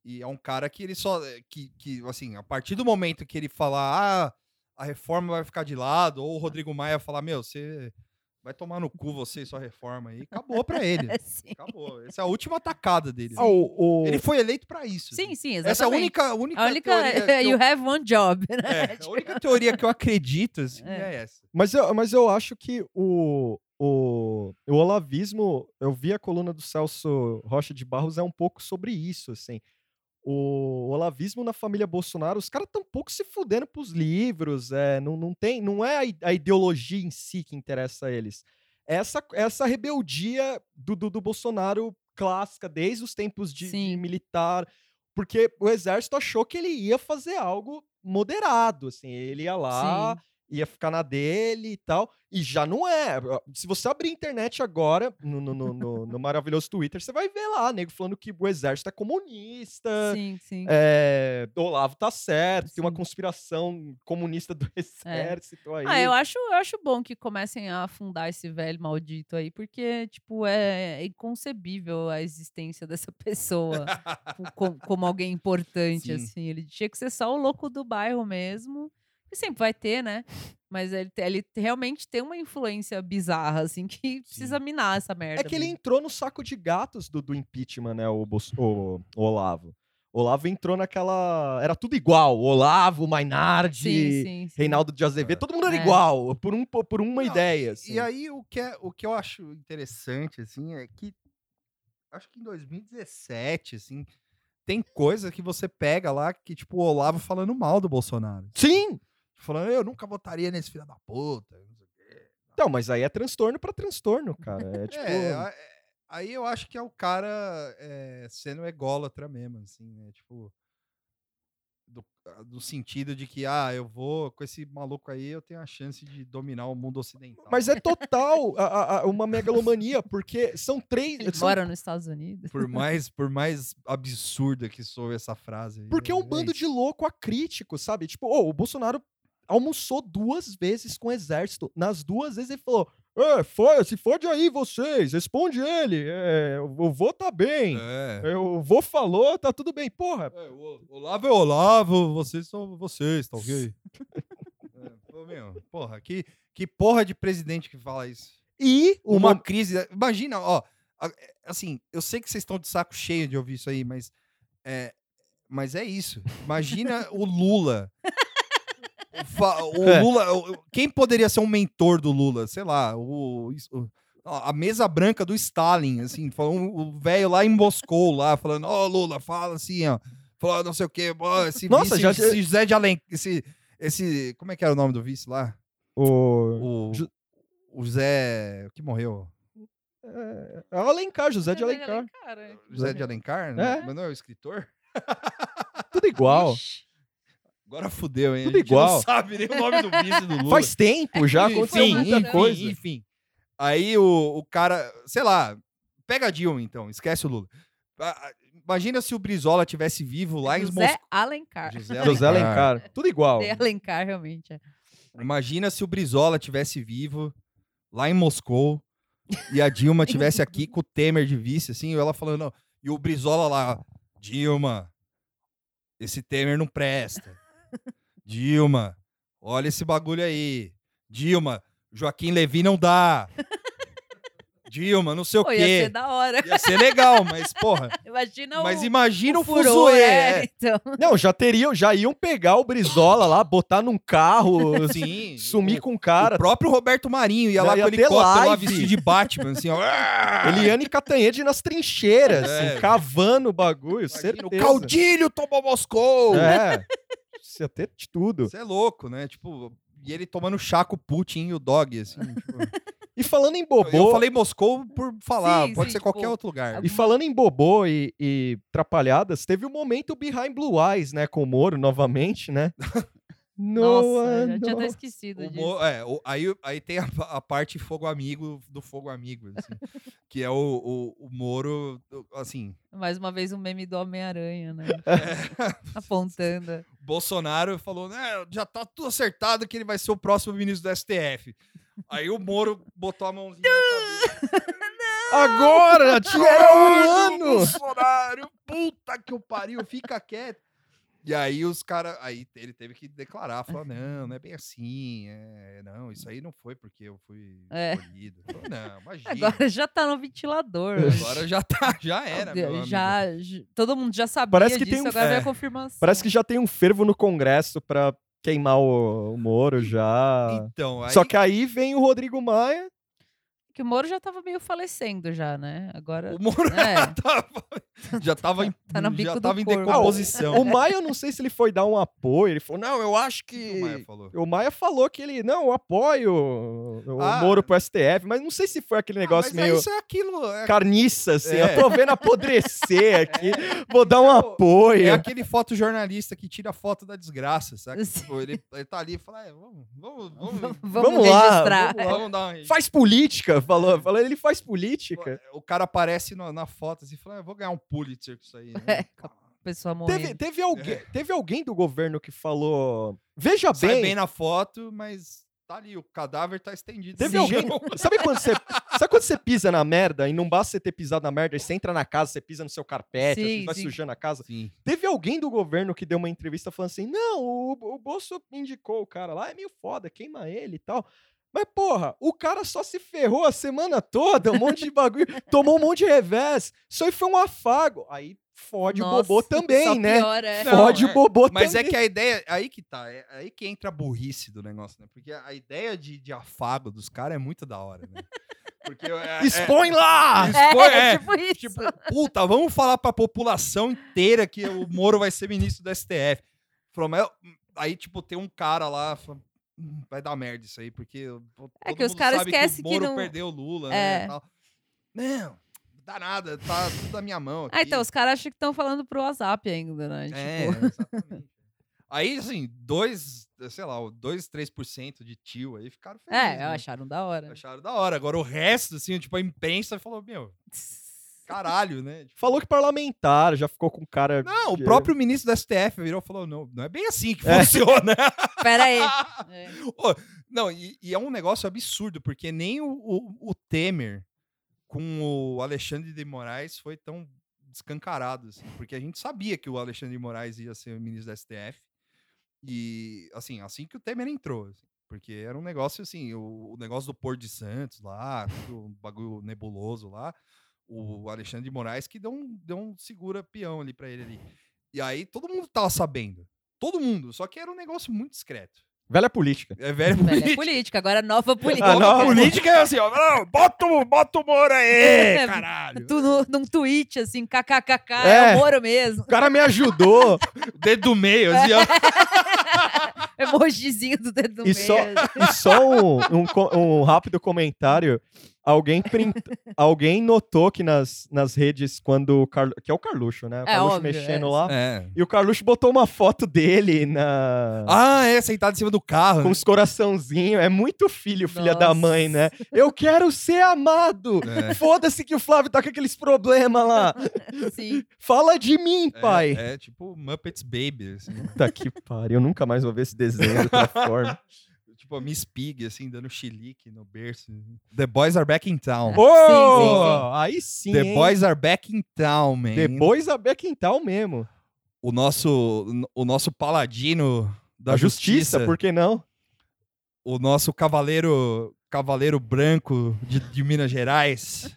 [SPEAKER 1] e é um cara que ele só que, que assim, a partir do momento que ele falar ah, a reforma vai ficar de lado ou o Rodrigo Maia falar, meu, você vai tomar no cu você e sua reforma aí, acabou pra ele. (laughs)
[SPEAKER 3] Sim.
[SPEAKER 1] Acabou. Essa é a última atacada dele.
[SPEAKER 2] Ah, o, o-
[SPEAKER 1] Ele foi eleito pra isso.
[SPEAKER 3] Sim, sim, exatamente.
[SPEAKER 1] Essa é a única, única,
[SPEAKER 3] A única.
[SPEAKER 1] teoria (laughs) que eu,
[SPEAKER 3] you have one job, né?
[SPEAKER 1] é, a única teoria que eu acredito assim,
[SPEAKER 3] É.
[SPEAKER 1] é. essa.
[SPEAKER 2] Mas, eu, mas eu acho que o, o, o olavismo, eu vi a coluna do Celso Rocha de Barros, é um pouco sobre isso, assim. O olavismo na família Bolsonaro, os caras estão um pouco se fudendo pros livros, é, não, não, tem, não é a, ideologia em si que interessa a eles. É Essa, essa rebeldia do, do, do Bolsonaro clássica, desde os tempos de, de militar, porque o exército achou que ele ia fazer algo moderado, assim, ele ia lá,
[SPEAKER 3] Sim.
[SPEAKER 2] Ia ficar na dele e tal. E já não é. Se você abrir a internet agora, no, no, no, no, maravilhoso Twitter, você vai ver lá, nego falando que o exército é comunista.
[SPEAKER 3] Sim, sim.
[SPEAKER 2] É, Olavo tá certo, tem uma
[SPEAKER 3] Sim.
[SPEAKER 2] conspiração comunista do (laughs) exército aí.
[SPEAKER 3] Ah, eu acho, eu acho bom que comecem a afundar esse velho maldito aí, porque, tipo, é inconcebível a existência (laughs) dessa pessoa co- como, como alguém importante,
[SPEAKER 1] Sim.
[SPEAKER 3] assim. Ele tinha que ser só o louco do bairro mesmo. E sempre vai ter, né? Mas ele, ele realmente tem uma influência bizarra, assim, que (laughs) precisa minar essa merda.
[SPEAKER 2] É que ele
[SPEAKER 3] mesmo.
[SPEAKER 2] entrou no saco de gatos do, do impeachment, né, o, o- o Olavo. O Olavo entrou naquela. Era tudo igual. Olavo, Mainardi,
[SPEAKER 3] Sim, sim, sim.
[SPEAKER 2] Reinaldo de Azevedo, todo mundo era
[SPEAKER 3] É.
[SPEAKER 2] igual, por, um, por uma
[SPEAKER 1] Não,
[SPEAKER 2] ideia. assim.
[SPEAKER 1] E aí, o que, é, o que eu acho interessante, assim, é que acho que em 2017, assim, tem coisa que você pega lá que, tipo, o Olavo falando mal do Bolsonaro.
[SPEAKER 2] Sim!
[SPEAKER 1] Falando, eu nunca votaria nesse filho da puta. não sei o quê.
[SPEAKER 2] Então, mas aí é transtorno pra transtorno, cara. É (laughs) tipo.
[SPEAKER 1] É, a- é, aí eu acho que é o cara é, sendo ególatra mesmo, assim, né? Tipo, do, do sentido de que, ah, eu vou, com esse maluco aí, eu tenho a chance de dominar o mundo ocidental.
[SPEAKER 2] Mas é total (laughs) a- a- a- uma megalomania, porque são três.
[SPEAKER 3] Ele
[SPEAKER 2] são-
[SPEAKER 3] mora nos Estados Unidos.
[SPEAKER 1] Por (laughs) mais, por mais absurda que soe essa frase. aí,
[SPEAKER 2] Porque é um bando de louco acrítico, sabe? Tipo, ô, o Bolsonaro almoçou duas vezes com o exército. Nas duas vezes ele falou: É, foi, se fode aí vocês, responde ele. É, o vô tá bem.
[SPEAKER 1] É.
[SPEAKER 2] É, O vô falou, tá tudo bem. Porra,
[SPEAKER 1] É, o Olavo é Olavo, vocês são vocês, tá ok? (laughs) é, pô, meu, porra, que, que porra de presidente que fala isso?
[SPEAKER 2] e
[SPEAKER 1] Uma
[SPEAKER 2] uma.
[SPEAKER 1] crise. Imagina, ó. Assim, eu sei que vocês estão de saco cheio de ouvir isso aí, mas. É, mas é isso. Imagina o Lula. (laughs) O,
[SPEAKER 2] É.
[SPEAKER 1] Lula. Quem poderia ser um mentor do Lula? Sei lá, o. o- a mesa branca do Stalin, assim, falando, o velho lá em Moscou, lá, falando, ó, Lula, fala assim, ó. Falando não sei o quê, ó, esse
[SPEAKER 2] Nossa,
[SPEAKER 1] vice,
[SPEAKER 2] já-
[SPEAKER 1] esse José de Alencar, esse, esse. Como é que era o nome do vice lá?
[SPEAKER 2] O.
[SPEAKER 1] O,
[SPEAKER 2] Ju-
[SPEAKER 1] o Zé. que morreu?
[SPEAKER 2] É, é o Alencar, José de Alencar.
[SPEAKER 3] é.
[SPEAKER 1] José de Alencar?
[SPEAKER 2] É.
[SPEAKER 1] Não, mas não é o escritor?
[SPEAKER 2] Tudo igual.
[SPEAKER 3] Ixi.
[SPEAKER 1] Agora fudeu, hein?
[SPEAKER 2] Tudo
[SPEAKER 1] a gente
[SPEAKER 2] igual.
[SPEAKER 1] não sabe nem o nome do vice do Lula.
[SPEAKER 2] Faz tempo já, aconteceu
[SPEAKER 1] enfim,
[SPEAKER 2] muita
[SPEAKER 1] enfim,
[SPEAKER 2] coisa.
[SPEAKER 1] enfim. Aí o, o cara, sei lá, pega a Dilma então, esquece o Lula. Ah, Imagina se o Brizola tivesse vivo lá em
[SPEAKER 3] José
[SPEAKER 1] Moscou.
[SPEAKER 3] Alencar.
[SPEAKER 1] José
[SPEAKER 2] José Alencar. Tudo igual.
[SPEAKER 3] José Alencar, realmente. é.
[SPEAKER 1] Imagina se o Brizola tivesse vivo lá em Moscou e a Dilma tivesse aqui com o Temer de vice, assim, e ela falando, não, e o Brizola lá, Dilma, esse Temer não presta. Dilma, olha esse bagulho aí. Dilma, Joaquim Levi não dá. Dilma, não sei o
[SPEAKER 3] Pô, ia ser
[SPEAKER 1] quê.
[SPEAKER 3] da hora.
[SPEAKER 1] Ia ser legal, mas porra.
[SPEAKER 3] Imagina
[SPEAKER 1] Mas
[SPEAKER 3] o,
[SPEAKER 1] imagina o,
[SPEAKER 3] furor,
[SPEAKER 1] fuzuê.
[SPEAKER 3] é,
[SPEAKER 1] é. (laughs)
[SPEAKER 3] então.
[SPEAKER 2] Não, já teriam, já iam pegar o Brizola lá, botar num carro, (laughs)
[SPEAKER 1] Sim.
[SPEAKER 2] sumir
[SPEAKER 1] o-
[SPEAKER 2] com o cara.
[SPEAKER 1] O próprio Roberto Marinho ia
[SPEAKER 2] Não,
[SPEAKER 1] lá
[SPEAKER 2] ia
[SPEAKER 1] com o
[SPEAKER 2] ter
[SPEAKER 1] helicóptero lá vestido de Batman, assim, ó. (laughs)
[SPEAKER 2] Eliane Catanhede nas trincheiras,
[SPEAKER 1] É.
[SPEAKER 2] assim, cavando o bagulho,
[SPEAKER 1] Imagina,
[SPEAKER 2] certeza.
[SPEAKER 1] o caudilho tomou Moscou!
[SPEAKER 2] É. Ia ter de tudo.
[SPEAKER 1] Isso é louco, né? Tipo, e ele tomando chá com o Putin e o Dog, assim. (laughs) tipo.
[SPEAKER 2] E falando em bobô,
[SPEAKER 1] Eu falei Moscou por falar,
[SPEAKER 3] Sim,
[SPEAKER 1] pode
[SPEAKER 3] sim,
[SPEAKER 1] ser qualquer
[SPEAKER 3] tipo,
[SPEAKER 1] outro lugar.
[SPEAKER 2] e falando em bobô e, e trapalhadas, teve o momento Behind Blue Eyes, né, com o Moro novamente, né? (laughs)
[SPEAKER 3] Nossa,
[SPEAKER 2] No,
[SPEAKER 3] já tinha até esquecido
[SPEAKER 1] O
[SPEAKER 3] disso.
[SPEAKER 1] Mo- é, o- aí, aí tem a, a parte fogo amigo do fogo amigo, assim, (laughs) que é o, o, o Moro, assim,
[SPEAKER 3] Mais uma vez um meme do Homem-Aranha, né? (laughs)
[SPEAKER 1] é,
[SPEAKER 3] Apontando.
[SPEAKER 1] Bolsonaro falou, né, já tá tudo acertado que ele vai ser o próximo ministro do STF. Aí o Moro botou a mãozinha na cabeça.
[SPEAKER 2] Agora! Tinha um ano!
[SPEAKER 1] Bolsonaro, puta que o pariu, fica quieto. E aí os caras, aí ele teve que declarar, falar, não, não é bem assim, é, não, isso aí não foi porque eu fui
[SPEAKER 3] É.
[SPEAKER 1] escolhido. Falou, não, (laughs) imagina.
[SPEAKER 3] Agora já tá no ventilador.
[SPEAKER 1] Agora já tá, (laughs) já era, meu
[SPEAKER 3] já, todo mundo já sabia
[SPEAKER 2] Parece que
[SPEAKER 3] disso,
[SPEAKER 2] tem um-
[SPEAKER 3] agora vem
[SPEAKER 1] é.
[SPEAKER 3] a confirmação.
[SPEAKER 2] Parece que já tem um fervo no Congresso pra queimar o, o Moro já.
[SPEAKER 1] Então, aí,
[SPEAKER 2] Só que aí vem o Rodrigo Maia.
[SPEAKER 3] Que o Moro já tava meio falecendo já, né? Agora.
[SPEAKER 1] O Moro
[SPEAKER 3] É. (laughs)
[SPEAKER 1] tava- já (laughs) tava, em,
[SPEAKER 3] Tá no bico
[SPEAKER 1] já
[SPEAKER 3] do
[SPEAKER 1] tava em decomposição.
[SPEAKER 2] O Maia, eu não sei se ele foi dar um apoio. Ele falou, não, eu acho
[SPEAKER 1] O que o Maia falou?
[SPEAKER 2] O Maia falou que ele, não, eu apoio o
[SPEAKER 1] Ah.
[SPEAKER 2] Moro pro STF, mas não sei se foi aquele negócio
[SPEAKER 1] Ah, mas
[SPEAKER 2] meio
[SPEAKER 1] isso é aquilo. É,
[SPEAKER 2] carniça, assim.
[SPEAKER 1] É.
[SPEAKER 2] Eu tô vendo apodrecer (laughs) aqui, vou dar um apoio.
[SPEAKER 1] é aquele fotojornalista que tira foto da desgraça, sabe? Tipo, ele, ele tá ali e fala: é, vamos, vamos, vamos,
[SPEAKER 3] Vamos,
[SPEAKER 2] Vamos lá,
[SPEAKER 3] registrar.
[SPEAKER 2] vamos lá.
[SPEAKER 1] vamos dar um
[SPEAKER 2] Faz política, falou. falou ele faz política.
[SPEAKER 1] O cara aparece no- na foto assim e fala: "Ah, eu vou ganhar um Pulitzer com isso aí. Né? (laughs)
[SPEAKER 3] É, Pessoa morrendo.
[SPEAKER 2] Teve, teve, alguém, teve alguém do governo que falou. Veja
[SPEAKER 1] Sai
[SPEAKER 2] bem.
[SPEAKER 1] bem na foto, mas tá ali, o cadáver tá estendido.
[SPEAKER 2] Teve
[SPEAKER 1] no
[SPEAKER 2] alguém. (laughs) Sabe quando você. Sabe quando você pisa na merda e não basta você ter pisado na merda, e você entra na casa, você pisa no seu carpete,
[SPEAKER 3] Sim,
[SPEAKER 2] assim, vai
[SPEAKER 3] sim.
[SPEAKER 2] sujando a casa.
[SPEAKER 1] Sim.
[SPEAKER 2] Teve alguém do governo que deu uma entrevista falando assim: não, o, o Bolso indicou o cara lá, é meio foda, queima ele e tal. Mas, porra, o cara só se ferrou a semana toda, um monte de bagulho, (laughs) tomou um monte de revés. Isso aí foi um afago. Aí fode o bobô
[SPEAKER 3] Nossa,
[SPEAKER 2] também,
[SPEAKER 3] só
[SPEAKER 2] né?
[SPEAKER 3] piora, é.
[SPEAKER 1] Não,
[SPEAKER 2] Fode
[SPEAKER 1] é,
[SPEAKER 2] o bobô
[SPEAKER 1] Mas
[SPEAKER 2] também.
[SPEAKER 1] é que a ideia. Aí que tá. É aí que entra a burrice do negócio, né? Porque a ideia de, de afago dos caras é muito da hora, né? Porque. É, é-
[SPEAKER 2] Expõe lá!
[SPEAKER 1] expõe-
[SPEAKER 3] É,
[SPEAKER 1] é,
[SPEAKER 3] tipo isso.
[SPEAKER 1] Tipo, puta, vamos falar pra população inteira que o Moro vai ser ministro do STF. Mas aí, tipo, tem um cara lá, fala, "Hum, vai dar merda isso aí, porque
[SPEAKER 3] É
[SPEAKER 1] todo
[SPEAKER 3] que os caras
[SPEAKER 1] sabe
[SPEAKER 3] esquecem
[SPEAKER 1] que
[SPEAKER 3] que
[SPEAKER 1] o Moro
[SPEAKER 3] não-
[SPEAKER 1] perdeu o Lula,
[SPEAKER 3] É.
[SPEAKER 1] né? tal. Não, dá nada, tá tudo na minha mão.
[SPEAKER 3] Ah, então,
[SPEAKER 1] aqui."
[SPEAKER 3] os caras acham que estão falando pro WhatsApp ainda, né?
[SPEAKER 1] É,
[SPEAKER 3] Tipo,
[SPEAKER 1] exatamente. Aí, assim, dois, sei lá, 2, 3% de tio aí ficaram felizes.
[SPEAKER 3] é,
[SPEAKER 1] né?
[SPEAKER 3] acharam da hora.
[SPEAKER 1] Acharam da hora. Agora o resto, assim, tipo, a imprensa falou, meu, caralho, né? Tipo,
[SPEAKER 2] Falou que parlamentar já ficou com cara.
[SPEAKER 1] Não, o próprio ministro da STF virou e falou: não, não é bem assim que
[SPEAKER 2] É.
[SPEAKER 1] funciona. (laughs) (laughs)
[SPEAKER 3] Pera aí. É.
[SPEAKER 1] Ô, não, e, e é um negócio absurdo, porque nem o, o, o Temer com o Alexandre de Moraes foi tão descancarado, assim, porque a gente sabia que o Alexandre de Moraes ia ser o ministro da STF. E, assim, assim que o Temer entrou. assim, porque era um negócio assim, o, o negócio do Porto de Santos lá, o bagulho nebuloso lá, o Alexandre de Moraes que deu um, deu um segura peão ali pra ele ali. E aí todo mundo tava sabendo. Todo mundo. Só que era um negócio muito discreto.
[SPEAKER 2] Velha política.
[SPEAKER 1] É velho
[SPEAKER 3] Velha
[SPEAKER 1] político.
[SPEAKER 3] política, agora nova (laughs) política.
[SPEAKER 2] Não,
[SPEAKER 1] A política é assim, ó. Não, bota, o- bota o Moro aí, (laughs)
[SPEAKER 3] É,
[SPEAKER 1] caralho.
[SPEAKER 3] Tu no, num tweet, assim, kkkk, é,
[SPEAKER 2] É.
[SPEAKER 3] o Moro mesmo.
[SPEAKER 2] O cara me ajudou. (laughs)
[SPEAKER 1] Dedo do meio, assim, ó.
[SPEAKER 3] Emojizinho do dedo no
[SPEAKER 2] E
[SPEAKER 3] meio.
[SPEAKER 2] só, e só um, um, um rápido comentário. Alguém, print, (laughs) alguém notou que nas, nas redes, quando o Carlu, que é o Carluxo, né? O
[SPEAKER 3] É
[SPEAKER 2] Carluxo
[SPEAKER 3] óbvio,
[SPEAKER 2] mexendo
[SPEAKER 3] é,
[SPEAKER 2] lá.
[SPEAKER 1] É.
[SPEAKER 2] E o Carluxo botou uma foto dele na.
[SPEAKER 1] Ah, é, sentado em cima do carro.
[SPEAKER 2] Com
[SPEAKER 1] né?
[SPEAKER 2] os coraçãozinhos. É muito filho, filha da
[SPEAKER 3] Nossa.
[SPEAKER 2] mãe, né? Eu quero ser amado.
[SPEAKER 1] É.
[SPEAKER 2] Foda-se que o Flávio tá com aqueles problemas lá.
[SPEAKER 3] Sim.
[SPEAKER 2] Fala de mim, pai.
[SPEAKER 1] É, é tipo Muppets Baby, assim.
[SPEAKER 2] Puta que pariu. Eu nunca mais vou ver esse desenho de outra (laughs) forma.
[SPEAKER 1] Tipo a Miss Pig, assim, dando chilique no berço. The Boys are back in town.
[SPEAKER 2] Ô,
[SPEAKER 3] sim, sim.
[SPEAKER 2] Aí sim.
[SPEAKER 1] The
[SPEAKER 2] hein?
[SPEAKER 1] Boys are back in town, man.
[SPEAKER 2] The Boys a Quintal mesmo.
[SPEAKER 1] O nosso, o nosso paladino da
[SPEAKER 2] Da justiça,
[SPEAKER 1] justiça,
[SPEAKER 2] por que não?
[SPEAKER 1] o nosso cavaleiro cavaleiro branco de, de Minas Gerais.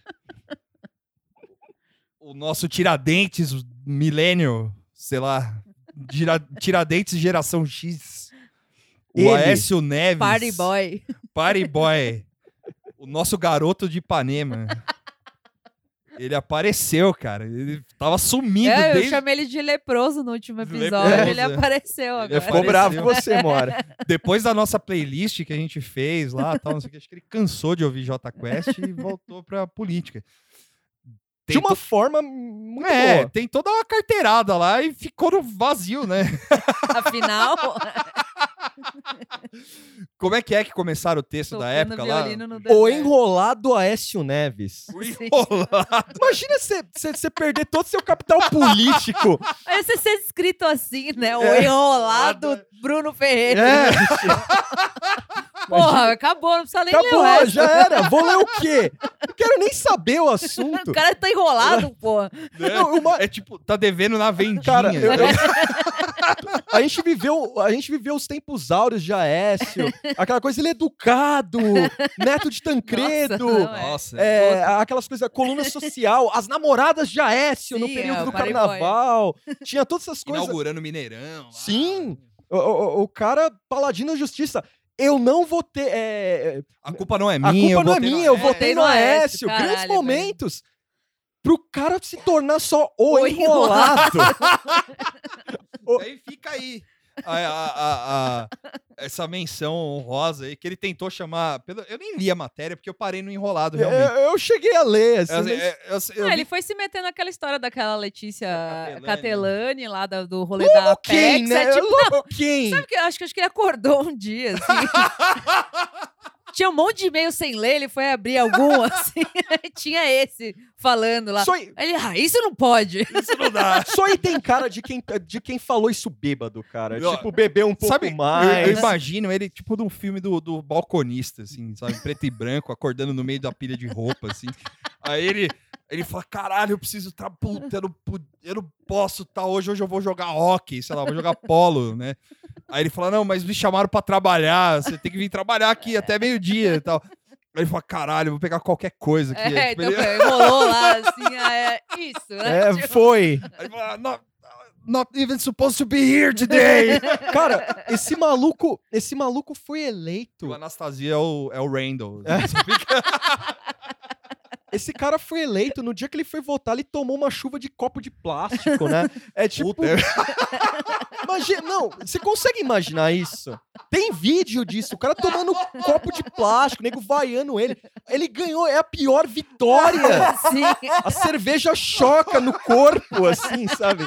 [SPEAKER 1] (laughs) o nosso Tiradentes milênio, sei lá, Tira- Tiradentes geração X. O
[SPEAKER 2] Ele.
[SPEAKER 1] Aécio Neves.
[SPEAKER 3] Party boy.
[SPEAKER 1] Party Boy. o nosso garoto de Ipanema. Ele apareceu, cara. Ele tava sumido
[SPEAKER 3] É, eu
[SPEAKER 1] desde...
[SPEAKER 3] chamei ele de leproso no último
[SPEAKER 1] Leproso,
[SPEAKER 3] episódio. Ele
[SPEAKER 1] é.
[SPEAKER 3] apareceu
[SPEAKER 1] Ele
[SPEAKER 3] agora.
[SPEAKER 2] Ficou
[SPEAKER 1] Apareceu.
[SPEAKER 2] bravo com você, Mora. (laughs)
[SPEAKER 1] Depois da nossa playlist que a gente fez lá, tal, não sei o que, acho que ele cansou de ouvir J Quest e voltou pra política.
[SPEAKER 2] De uma
[SPEAKER 1] to-
[SPEAKER 2] forma muito
[SPEAKER 1] É,
[SPEAKER 2] boa.
[SPEAKER 1] tem toda uma carteirada lá e ficou no vazio, né?
[SPEAKER 3] Afinal, (laughs)
[SPEAKER 1] Como é que é que começaram o texto da
[SPEAKER 3] tocando
[SPEAKER 1] época lá?
[SPEAKER 2] O enrolado Aécio Neves.
[SPEAKER 1] O enrolado.
[SPEAKER 2] Imagina você perder todo o seu capital político.
[SPEAKER 3] Aí você ser escrito assim, né? O
[SPEAKER 2] É.
[SPEAKER 3] enrolado Bruno Ferreira.
[SPEAKER 2] É, (laughs)
[SPEAKER 3] Porra, acabou, não precisa nem ler o
[SPEAKER 2] acabou,
[SPEAKER 3] resto.
[SPEAKER 2] já era. Vou ler o quê? Não quero nem saber o assunto.
[SPEAKER 3] O cara tá enrolado, porra.
[SPEAKER 2] Uma-
[SPEAKER 1] É tipo, tá devendo na vendinha.
[SPEAKER 2] Cara, eu-
[SPEAKER 1] né?
[SPEAKER 2] eu- (laughs) a gente viveu, a gente viveu os tempos áureos de Aécio, aquela coisa ele é educado, neto de Tancredo,
[SPEAKER 3] Nossa, não, é.
[SPEAKER 1] Nossa.
[SPEAKER 2] é, aquelas coisas, coluna social, as namoradas de Aécio no
[SPEAKER 3] Sim,
[SPEAKER 2] período
[SPEAKER 3] é,
[SPEAKER 2] do carnaval, tinha todas essas coisas.
[SPEAKER 1] Inaugurando Mineirão. lá.
[SPEAKER 2] Sim, o, o- o cara paladino da justiça. eu não vou ter. é,
[SPEAKER 1] A culpa não é
[SPEAKER 2] a
[SPEAKER 1] minha.
[SPEAKER 2] culpa não é
[SPEAKER 1] votei no
[SPEAKER 2] minha, eu votei no
[SPEAKER 3] no Aécio,
[SPEAKER 2] Aécio. Grandes
[SPEAKER 3] caralho, velho.
[SPEAKER 2] momentos pro cara se tornar só o,
[SPEAKER 3] O
[SPEAKER 2] enrolado. (laughs)
[SPEAKER 1] Aí fica aí. a- a- a- a- essa menção honrosa aí que ele tentou chamar. Eu nem li a matéria porque eu parei no enrolado, realmente.
[SPEAKER 2] eu, eu cheguei a ler, assim,
[SPEAKER 1] Eu-
[SPEAKER 2] mas-
[SPEAKER 1] eu- eu- eu
[SPEAKER 3] Ah,
[SPEAKER 1] vi-
[SPEAKER 3] ele foi se meter naquela história daquela Letícia
[SPEAKER 1] Catelani.
[SPEAKER 3] Catelani, lá da- do rolê da Apex.
[SPEAKER 2] né?
[SPEAKER 3] É tipo,
[SPEAKER 2] quem?
[SPEAKER 3] sabe que eu acho que acho que ele acordou um dia, assim. (laughs) Tinha um monte de e-mail sem ler, ele foi abrir algum, (laughs) assim. tinha esse falando lá.
[SPEAKER 2] Só,
[SPEAKER 3] Ele, ah, isso não pode.
[SPEAKER 1] Isso não dá. (laughs)
[SPEAKER 2] só aí tem cara de quem, de quem falou isso bêbado, cara.
[SPEAKER 1] Não,
[SPEAKER 2] tipo, bebeu um pouco
[SPEAKER 1] Sabe, eu-
[SPEAKER 2] mais.
[SPEAKER 1] Eu, imagino ele tipo de um filme do, do balconista, assim, sabe? Preto e branco, acordando no meio da pilha de roupa, assim. Aí ele, ele fala: caralho, eu preciso tá puta, eu não, eu não posso tá hoje, hoje eu vou jogar hockey, sei lá, vou jogar polo, né? Aí ele fala: não, mas me chamaram pra trabalhar, você tem que vir trabalhar aqui até meio-dia e tal. Aí ele fala: caralho, eu vou pegar qualquer coisa aqui.
[SPEAKER 3] É,
[SPEAKER 1] Tipo,
[SPEAKER 3] então
[SPEAKER 1] ele-
[SPEAKER 3] foi, (laughs) rolou lá, assim, ah, é isso, né?
[SPEAKER 2] É, (laughs)
[SPEAKER 3] Tipo,
[SPEAKER 2] foi.
[SPEAKER 1] Aí ele fala: not, not even supposed to be here today. (laughs)
[SPEAKER 2] Cara, esse maluco, esse maluco foi eleito.
[SPEAKER 1] o Anastasia é o, é o Randall.
[SPEAKER 2] É. Esse cara foi eleito no dia que ele foi votar, ele tomou uma chuva de copo de plástico, né? (laughs) É tipo, (laughs) imagina, não, você consegue imaginar isso? Tem vídeo disso, o cara tomando um copo de plástico, o nego vaiando ele. Ele ganhou, é a pior vitória. (laughs)
[SPEAKER 3] Sim,
[SPEAKER 2] A cerveja choca no corpo, assim, sabe?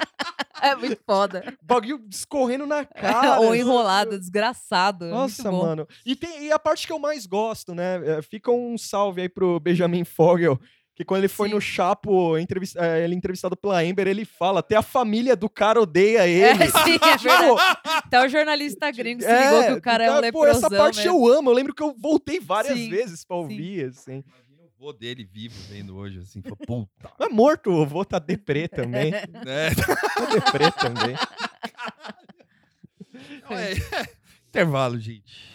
[SPEAKER 3] É muito foda. (laughs)
[SPEAKER 2] Bagulho escorrendo na (laughs) cara.
[SPEAKER 3] Ou enrolado, desgraçado. é
[SPEAKER 2] Nossa, mano. E, tem, e a parte que eu mais gosto, né? é, Fica um salve aí pro Benjamin Fogel. Que quando ele foi
[SPEAKER 3] Sim.
[SPEAKER 2] no Chapo, entrevis- é, ele entrevistado pela Amber, ele fala: até a família do cara odeia ele.
[SPEAKER 3] É, (laughs) sim, é verdade. Até o jornalista gringo se ligou que o cara é um
[SPEAKER 2] então, pô, essa
[SPEAKER 3] leprosão
[SPEAKER 2] parte
[SPEAKER 3] mesmo.
[SPEAKER 2] eu amo. Eu lembro que eu voltei várias
[SPEAKER 3] Sim,
[SPEAKER 2] vezes pra ouvir, assim.
[SPEAKER 1] Vô dele vivo vendo hoje, assim, falou, puta.
[SPEAKER 2] Mas morto, o vô tá deprê (laughs) também.
[SPEAKER 1] né? (laughs)
[SPEAKER 2] Tá deprê também.
[SPEAKER 1] É- Intervalo, gente.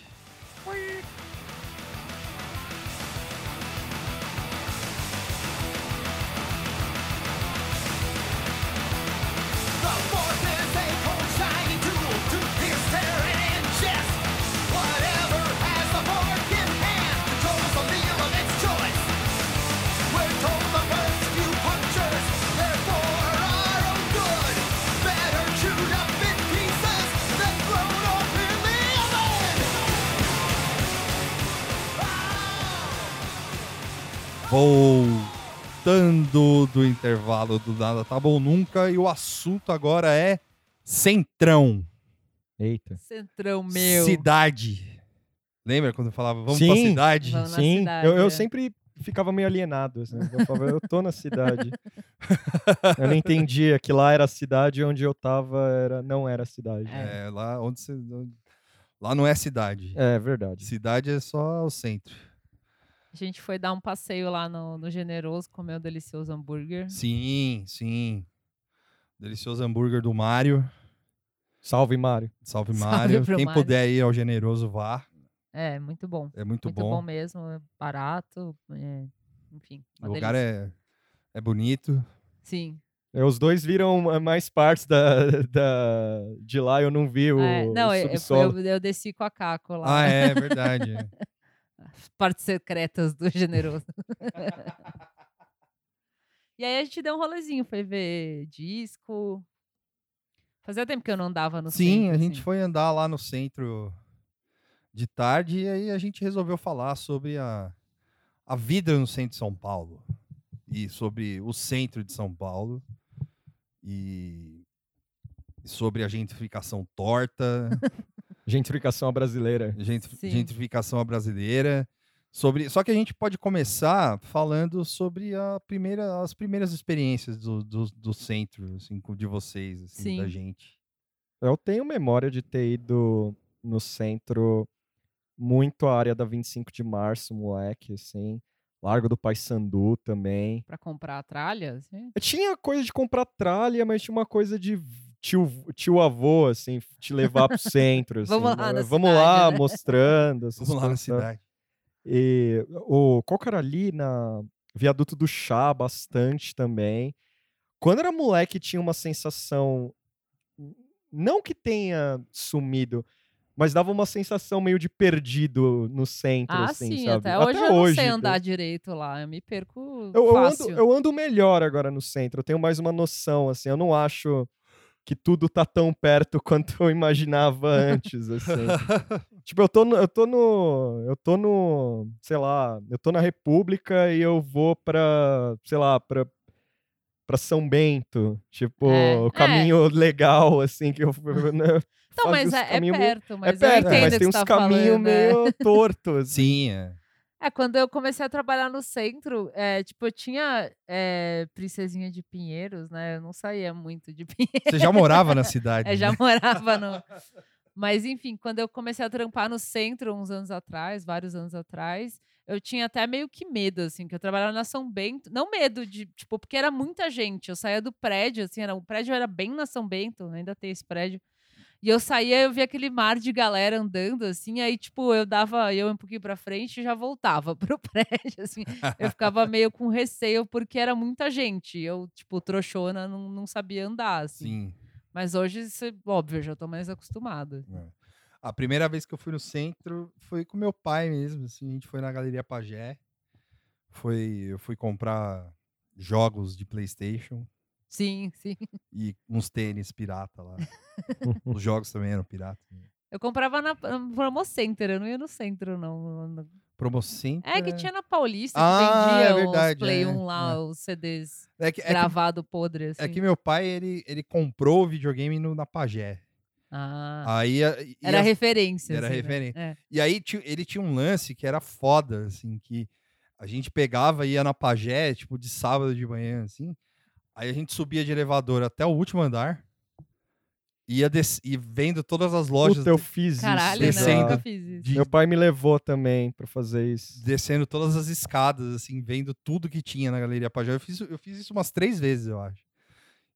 [SPEAKER 1] Voltando do intervalo do Nada Tá Bom Nunca, e o assunto agora é Centrão.
[SPEAKER 2] Eita.
[SPEAKER 3] Centrão meu.
[SPEAKER 1] Cidade. Lembra quando eu falava, vamos pra
[SPEAKER 2] Sim.
[SPEAKER 1] cidade?
[SPEAKER 3] Vamos
[SPEAKER 2] Sim,
[SPEAKER 3] cidade,
[SPEAKER 2] eu, eu
[SPEAKER 3] é.
[SPEAKER 2] sempre ficava meio alienado. Assim, eu falava, eu tô na cidade. eu não entendia que lá era a cidade onde eu tava era, não era a cidade. É,
[SPEAKER 1] É, lá onde você. Lá não é cidade.
[SPEAKER 2] verdade.
[SPEAKER 1] Cidade é só o centro.
[SPEAKER 3] A gente foi dar um passeio lá no, no Generoso, comer o delicioso hambúrguer.
[SPEAKER 1] Sim, sim. Delicioso hambúrguer do Mário.
[SPEAKER 2] Salve, Mário.
[SPEAKER 1] Salve, (laughs) Mário. Quem
[SPEAKER 3] Mário.
[SPEAKER 1] puder ir ao generoso, vá.
[SPEAKER 3] É, muito bom.
[SPEAKER 1] É muito,
[SPEAKER 3] Muito
[SPEAKER 1] bom.
[SPEAKER 3] bom. mesmo, é barato, é, enfim.
[SPEAKER 1] O lugar
[SPEAKER 3] delícia.
[SPEAKER 1] é, é bonito.
[SPEAKER 3] Sim.
[SPEAKER 2] É, Os dois viram mais partes da, da, de lá, eu não vi o,
[SPEAKER 3] É, não,
[SPEAKER 2] o
[SPEAKER 3] eu, eu,
[SPEAKER 2] subsolo.
[SPEAKER 3] eu- eu desci com a Caco lá.
[SPEAKER 1] Ah, é (laughs) verdade.
[SPEAKER 3] As partes secretas do Generoso. (laughs) e aí a gente deu um rolezinho, foi ver disco. Fazia tempo que eu não andava no
[SPEAKER 1] Sim,
[SPEAKER 3] centro,
[SPEAKER 1] a gente
[SPEAKER 3] assim.
[SPEAKER 1] foi andar lá no centro de tarde e aí a gente resolveu falar sobre a, a vida no centro de São Paulo e sobre o centro de São Paulo e sobre a gentrificação torta, (laughs)
[SPEAKER 2] Gentrificação brasileira.
[SPEAKER 1] gentri-
[SPEAKER 3] Sim.
[SPEAKER 1] gentrificação brasileira. Sobre, só que a gente pode começar falando sobre a primeira, as primeiras experiências do, do, do centro, assim, de vocês, assim, da gente.
[SPEAKER 2] Eu tenho memória de ter ido no centro muito a área da 25 de março, moleque, assim. Largo do Paissandu também.
[SPEAKER 3] Pra comprar a tralha, assim.
[SPEAKER 2] Tinha coisa de comprar tralha, mas tinha uma coisa de tio, tio avô, assim, te levar pro centro. (laughs) assim,
[SPEAKER 3] Vamos lá
[SPEAKER 2] né?
[SPEAKER 3] na
[SPEAKER 2] Vamos
[SPEAKER 3] cidade,
[SPEAKER 2] lá,
[SPEAKER 3] né?
[SPEAKER 2] mostrando. essas
[SPEAKER 1] Vamos lá na
[SPEAKER 2] sabe?
[SPEAKER 1] cidade.
[SPEAKER 2] E o qual que era ali na Viaduto do Chá bastante também. Quando era moleque tinha uma sensação não que tenha sumido, Mas dava uma sensação meio de perdido no centro,
[SPEAKER 3] Ah,
[SPEAKER 2] assim,
[SPEAKER 3] sim,
[SPEAKER 2] sabe?
[SPEAKER 3] até hoje eu não sei
[SPEAKER 2] eu-
[SPEAKER 3] andar direito lá. Eu me perco
[SPEAKER 2] Eu, eu ando, eu ando melhor agora no centro, eu tenho mais uma noção, assim, eu não acho que tudo tá tão perto (laughs) quanto eu imaginava antes, assim. tipo, eu tô, no, eu tô no, eu tô no, sei lá, eu tô na República e eu vou pra, sei lá, pra, pra São Bento, tipo,
[SPEAKER 3] É,
[SPEAKER 2] o
[SPEAKER 3] é.
[SPEAKER 2] caminho legal, assim, que eu... né,
[SPEAKER 3] Então, mas é, é
[SPEAKER 2] caminho meio-
[SPEAKER 3] perto, mas
[SPEAKER 2] é
[SPEAKER 3] eu
[SPEAKER 2] perto,
[SPEAKER 3] entendo
[SPEAKER 2] mas tem uns
[SPEAKER 3] tá
[SPEAKER 2] caminhos
[SPEAKER 3] é.
[SPEAKER 2] meio tortos. assim.
[SPEAKER 1] Sim, é.
[SPEAKER 3] É, quando eu comecei a trabalhar no centro, é, tipo, eu tinha é, Princesinha de Pinheiros, né? Eu não saía muito de Pinheiros. (laughs)
[SPEAKER 1] Você já morava na cidade.
[SPEAKER 3] É, já
[SPEAKER 1] né?
[SPEAKER 3] morava no. (laughs) Mas, enfim, quando eu comecei a trampar no centro uns anos atrás, vários anos atrás, eu tinha até meio que medo, assim, que eu trabalhava na São Bento. Não medo de, tipo, porque era muita gente. Eu saía do prédio, assim, era, o prédio era bem na São Bento, ainda tem esse prédio. E eu saía, eu via aquele mar de galera andando, assim, aí, tipo, eu dava, eu um pouquinho pra frente e já voltava (laughs) pro prédio, assim. Eu ficava (laughs) meio com receio, porque era muita gente. Eu, tipo, trouxona, não, não sabia andar, assim.
[SPEAKER 1] Sim.
[SPEAKER 3] Mas hoje, isso, óbvio, eu já tô mais acostumada.
[SPEAKER 1] É. A primeira vez que eu fui no centro foi com meu pai mesmo, assim, a gente foi na Galeria Pagé. Foi, eu fui comprar jogos de PlayStation
[SPEAKER 3] Sim, sim. (laughs)
[SPEAKER 1] e uns tênis pirata lá. (laughs) Os jogos também eram pirata.
[SPEAKER 3] Eu comprava na na Promo Center, eu não ia no centro, não.
[SPEAKER 1] Promocenter.
[SPEAKER 3] É que tinha na Paulista que
[SPEAKER 1] Ah, é
[SPEAKER 3] vendia
[SPEAKER 1] verdade,
[SPEAKER 3] os Play
[SPEAKER 1] é,
[SPEAKER 3] 1 lá,
[SPEAKER 1] é.
[SPEAKER 3] os CDs
[SPEAKER 1] É que, é que,
[SPEAKER 3] gravado podre, assim.
[SPEAKER 1] é que meu pai, ele, ele comprou o videogame no, na Pagé.
[SPEAKER 3] Ah,
[SPEAKER 1] Aí, a- e
[SPEAKER 3] era referência.
[SPEAKER 1] era
[SPEAKER 3] assim, né?
[SPEAKER 1] referência.
[SPEAKER 3] É.
[SPEAKER 1] E aí ele tinha um lance que era foda, assim, que a gente pegava e ia na Pagé, tipo, de sábado de manhã, assim. Aí a gente subia de elevador até o último andar. Ia des- e vendo todas as lojas,
[SPEAKER 2] Puta, eu fiz
[SPEAKER 3] Caralho,
[SPEAKER 2] isso.
[SPEAKER 3] não, eu
[SPEAKER 1] descendo
[SPEAKER 3] nunca fiz isso.
[SPEAKER 1] de-
[SPEAKER 2] Meu pai me levou também pra fazer isso.
[SPEAKER 1] descendo todas as escadas, assim, vendo tudo que tinha na Galeria Pajé. Eu fiz, eu fiz isso umas três vezes, eu acho.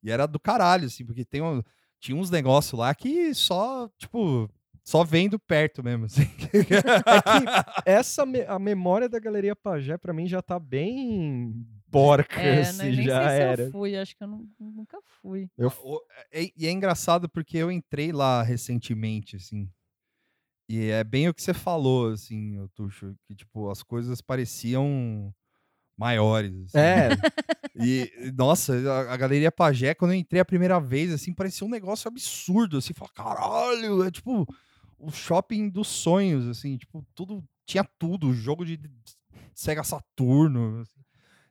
[SPEAKER 1] E era do caralho, assim, porque tem um- tinha uns negócios lá que só, tipo, só vendo perto mesmo, assim. (laughs)
[SPEAKER 2] Essa me- a memória da Galeria Pajé pra mim já tá bem porca,
[SPEAKER 3] É,
[SPEAKER 2] assim,
[SPEAKER 3] né, nem
[SPEAKER 2] já
[SPEAKER 3] sei
[SPEAKER 2] era.
[SPEAKER 3] se eu fui, acho que eu nu- nunca fui.
[SPEAKER 2] Eu
[SPEAKER 1] O- é- e é engraçado porque eu entrei lá recentemente, assim. E é bem o que você falou, assim, ô Tuxo, que, tipo, as coisas pareciam maiores. assim.
[SPEAKER 2] É, (laughs)
[SPEAKER 1] E, nossa, a, a Galeria Pajé, quando eu entrei a primeira vez, assim, parecia um negócio absurdo, assim, fala, caralho, é tipo o shopping dos sonhos, assim, tipo, tudo, tinha tudo, jogo de Sega Saturno, assim.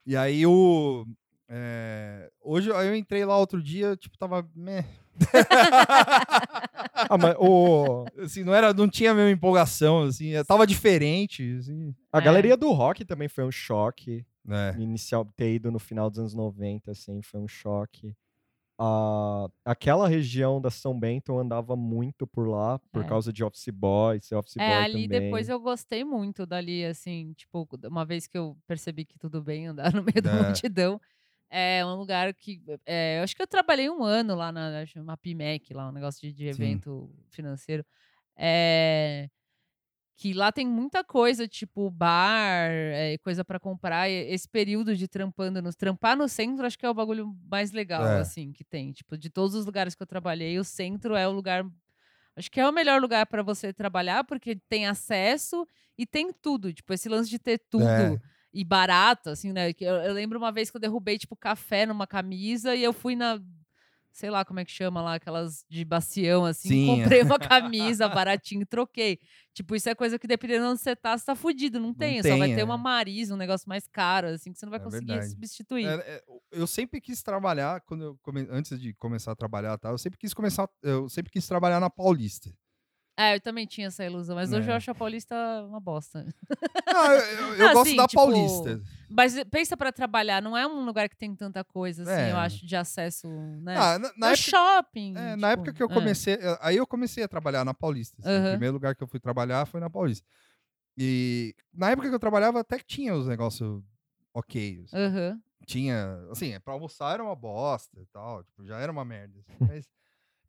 [SPEAKER 1] E aí o... é, hoje aí eu entrei lá outro dia, tipo, tava... Meh. (laughs)
[SPEAKER 2] ah, mas o, (laughs)
[SPEAKER 1] assim, não era, não tinha a mesma empolgação, assim, eh, tava diferente, assim.
[SPEAKER 2] a
[SPEAKER 3] É.
[SPEAKER 2] Galeria do Rock também foi um choque.
[SPEAKER 1] É.
[SPEAKER 2] Inicial, ter ido no final dos anos 90, assim, foi um choque. Ah, aquela região da São Bento eu andava muito por lá, por
[SPEAKER 3] É.
[SPEAKER 2] causa de Office Boy, ser Office
[SPEAKER 3] É,
[SPEAKER 2] Boy
[SPEAKER 3] ali
[SPEAKER 2] também.
[SPEAKER 3] depois eu gostei muito dali, assim, tipo, uma vez que eu percebi que tudo bem andar (laughs) no meio da
[SPEAKER 1] É.
[SPEAKER 3] multidão. É um lugar que. É, eu acho que eu trabalhei um ano lá na uma PIMEC, lá, um negócio de, de
[SPEAKER 1] Sim.
[SPEAKER 3] evento financeiro. É, que lá tem muita coisa, tipo bar, é, coisa pra comprar. e esse período de trampando no trampar no centro, acho que é o bagulho mais legal,
[SPEAKER 1] É.
[SPEAKER 3] assim, que tem. Tipo, de todos os lugares que eu trabalhei, o centro é o lugar Acho que é o melhor lugar para você trabalhar, porque tem acesso e tem tudo. Tipo, esse lance de ter tudo
[SPEAKER 1] É.
[SPEAKER 3] e barato, assim, né? Eu, eu lembro uma vez que eu derrubei, tipo, café numa camisa e eu fui na. Sei lá como é que chama lá, aquelas de bacião, assim.
[SPEAKER 1] Sim.
[SPEAKER 3] Comprei uma (laughs) camisa baratinho e troquei. Tipo, isso é coisa que dependendo de onde você tá, você tá fudido. Não tem. só vai ter
[SPEAKER 1] é.
[SPEAKER 3] uma Marisa, um negócio mais caro, assim, que você não vai
[SPEAKER 1] É
[SPEAKER 3] conseguir
[SPEAKER 1] verdade.
[SPEAKER 3] substituir.
[SPEAKER 1] É, é, eu sempre quis trabalhar, quando eu come- antes de começar a trabalhar, tá, eu sempre quis começar, eu sempre quis trabalhar na Paulista.
[SPEAKER 3] É, eu também tinha essa ilusão, mas hoje eu
[SPEAKER 1] É.
[SPEAKER 3] acho a Paulista uma bosta.
[SPEAKER 1] Ah, eu eu- (laughs) eu
[SPEAKER 3] Ah,
[SPEAKER 1] gosto
[SPEAKER 3] sim,
[SPEAKER 1] da
[SPEAKER 3] tipo,
[SPEAKER 1] Paulista.
[SPEAKER 3] Mas pensa pra trabalhar, não é um lugar que tem tanta coisa, assim, eu
[SPEAKER 1] É.
[SPEAKER 3] acho, de acesso, né?
[SPEAKER 1] Ah, na, na
[SPEAKER 3] é
[SPEAKER 1] época,
[SPEAKER 3] shopping.
[SPEAKER 1] é,
[SPEAKER 3] tipo,
[SPEAKER 1] na época que eu
[SPEAKER 3] é.
[SPEAKER 1] comecei, eh, aí eu comecei a trabalhar na Paulista. assim, O
[SPEAKER 3] Aham.
[SPEAKER 1] primeiro lugar que eu fui trabalhar foi na Paulista. E na época que eu trabalhava até que tinha os negócios ok. assim.
[SPEAKER 3] Aham.
[SPEAKER 1] tinha, assim, pra almoçar era uma bosta e tal, tipo, já era uma merda. assim, mas,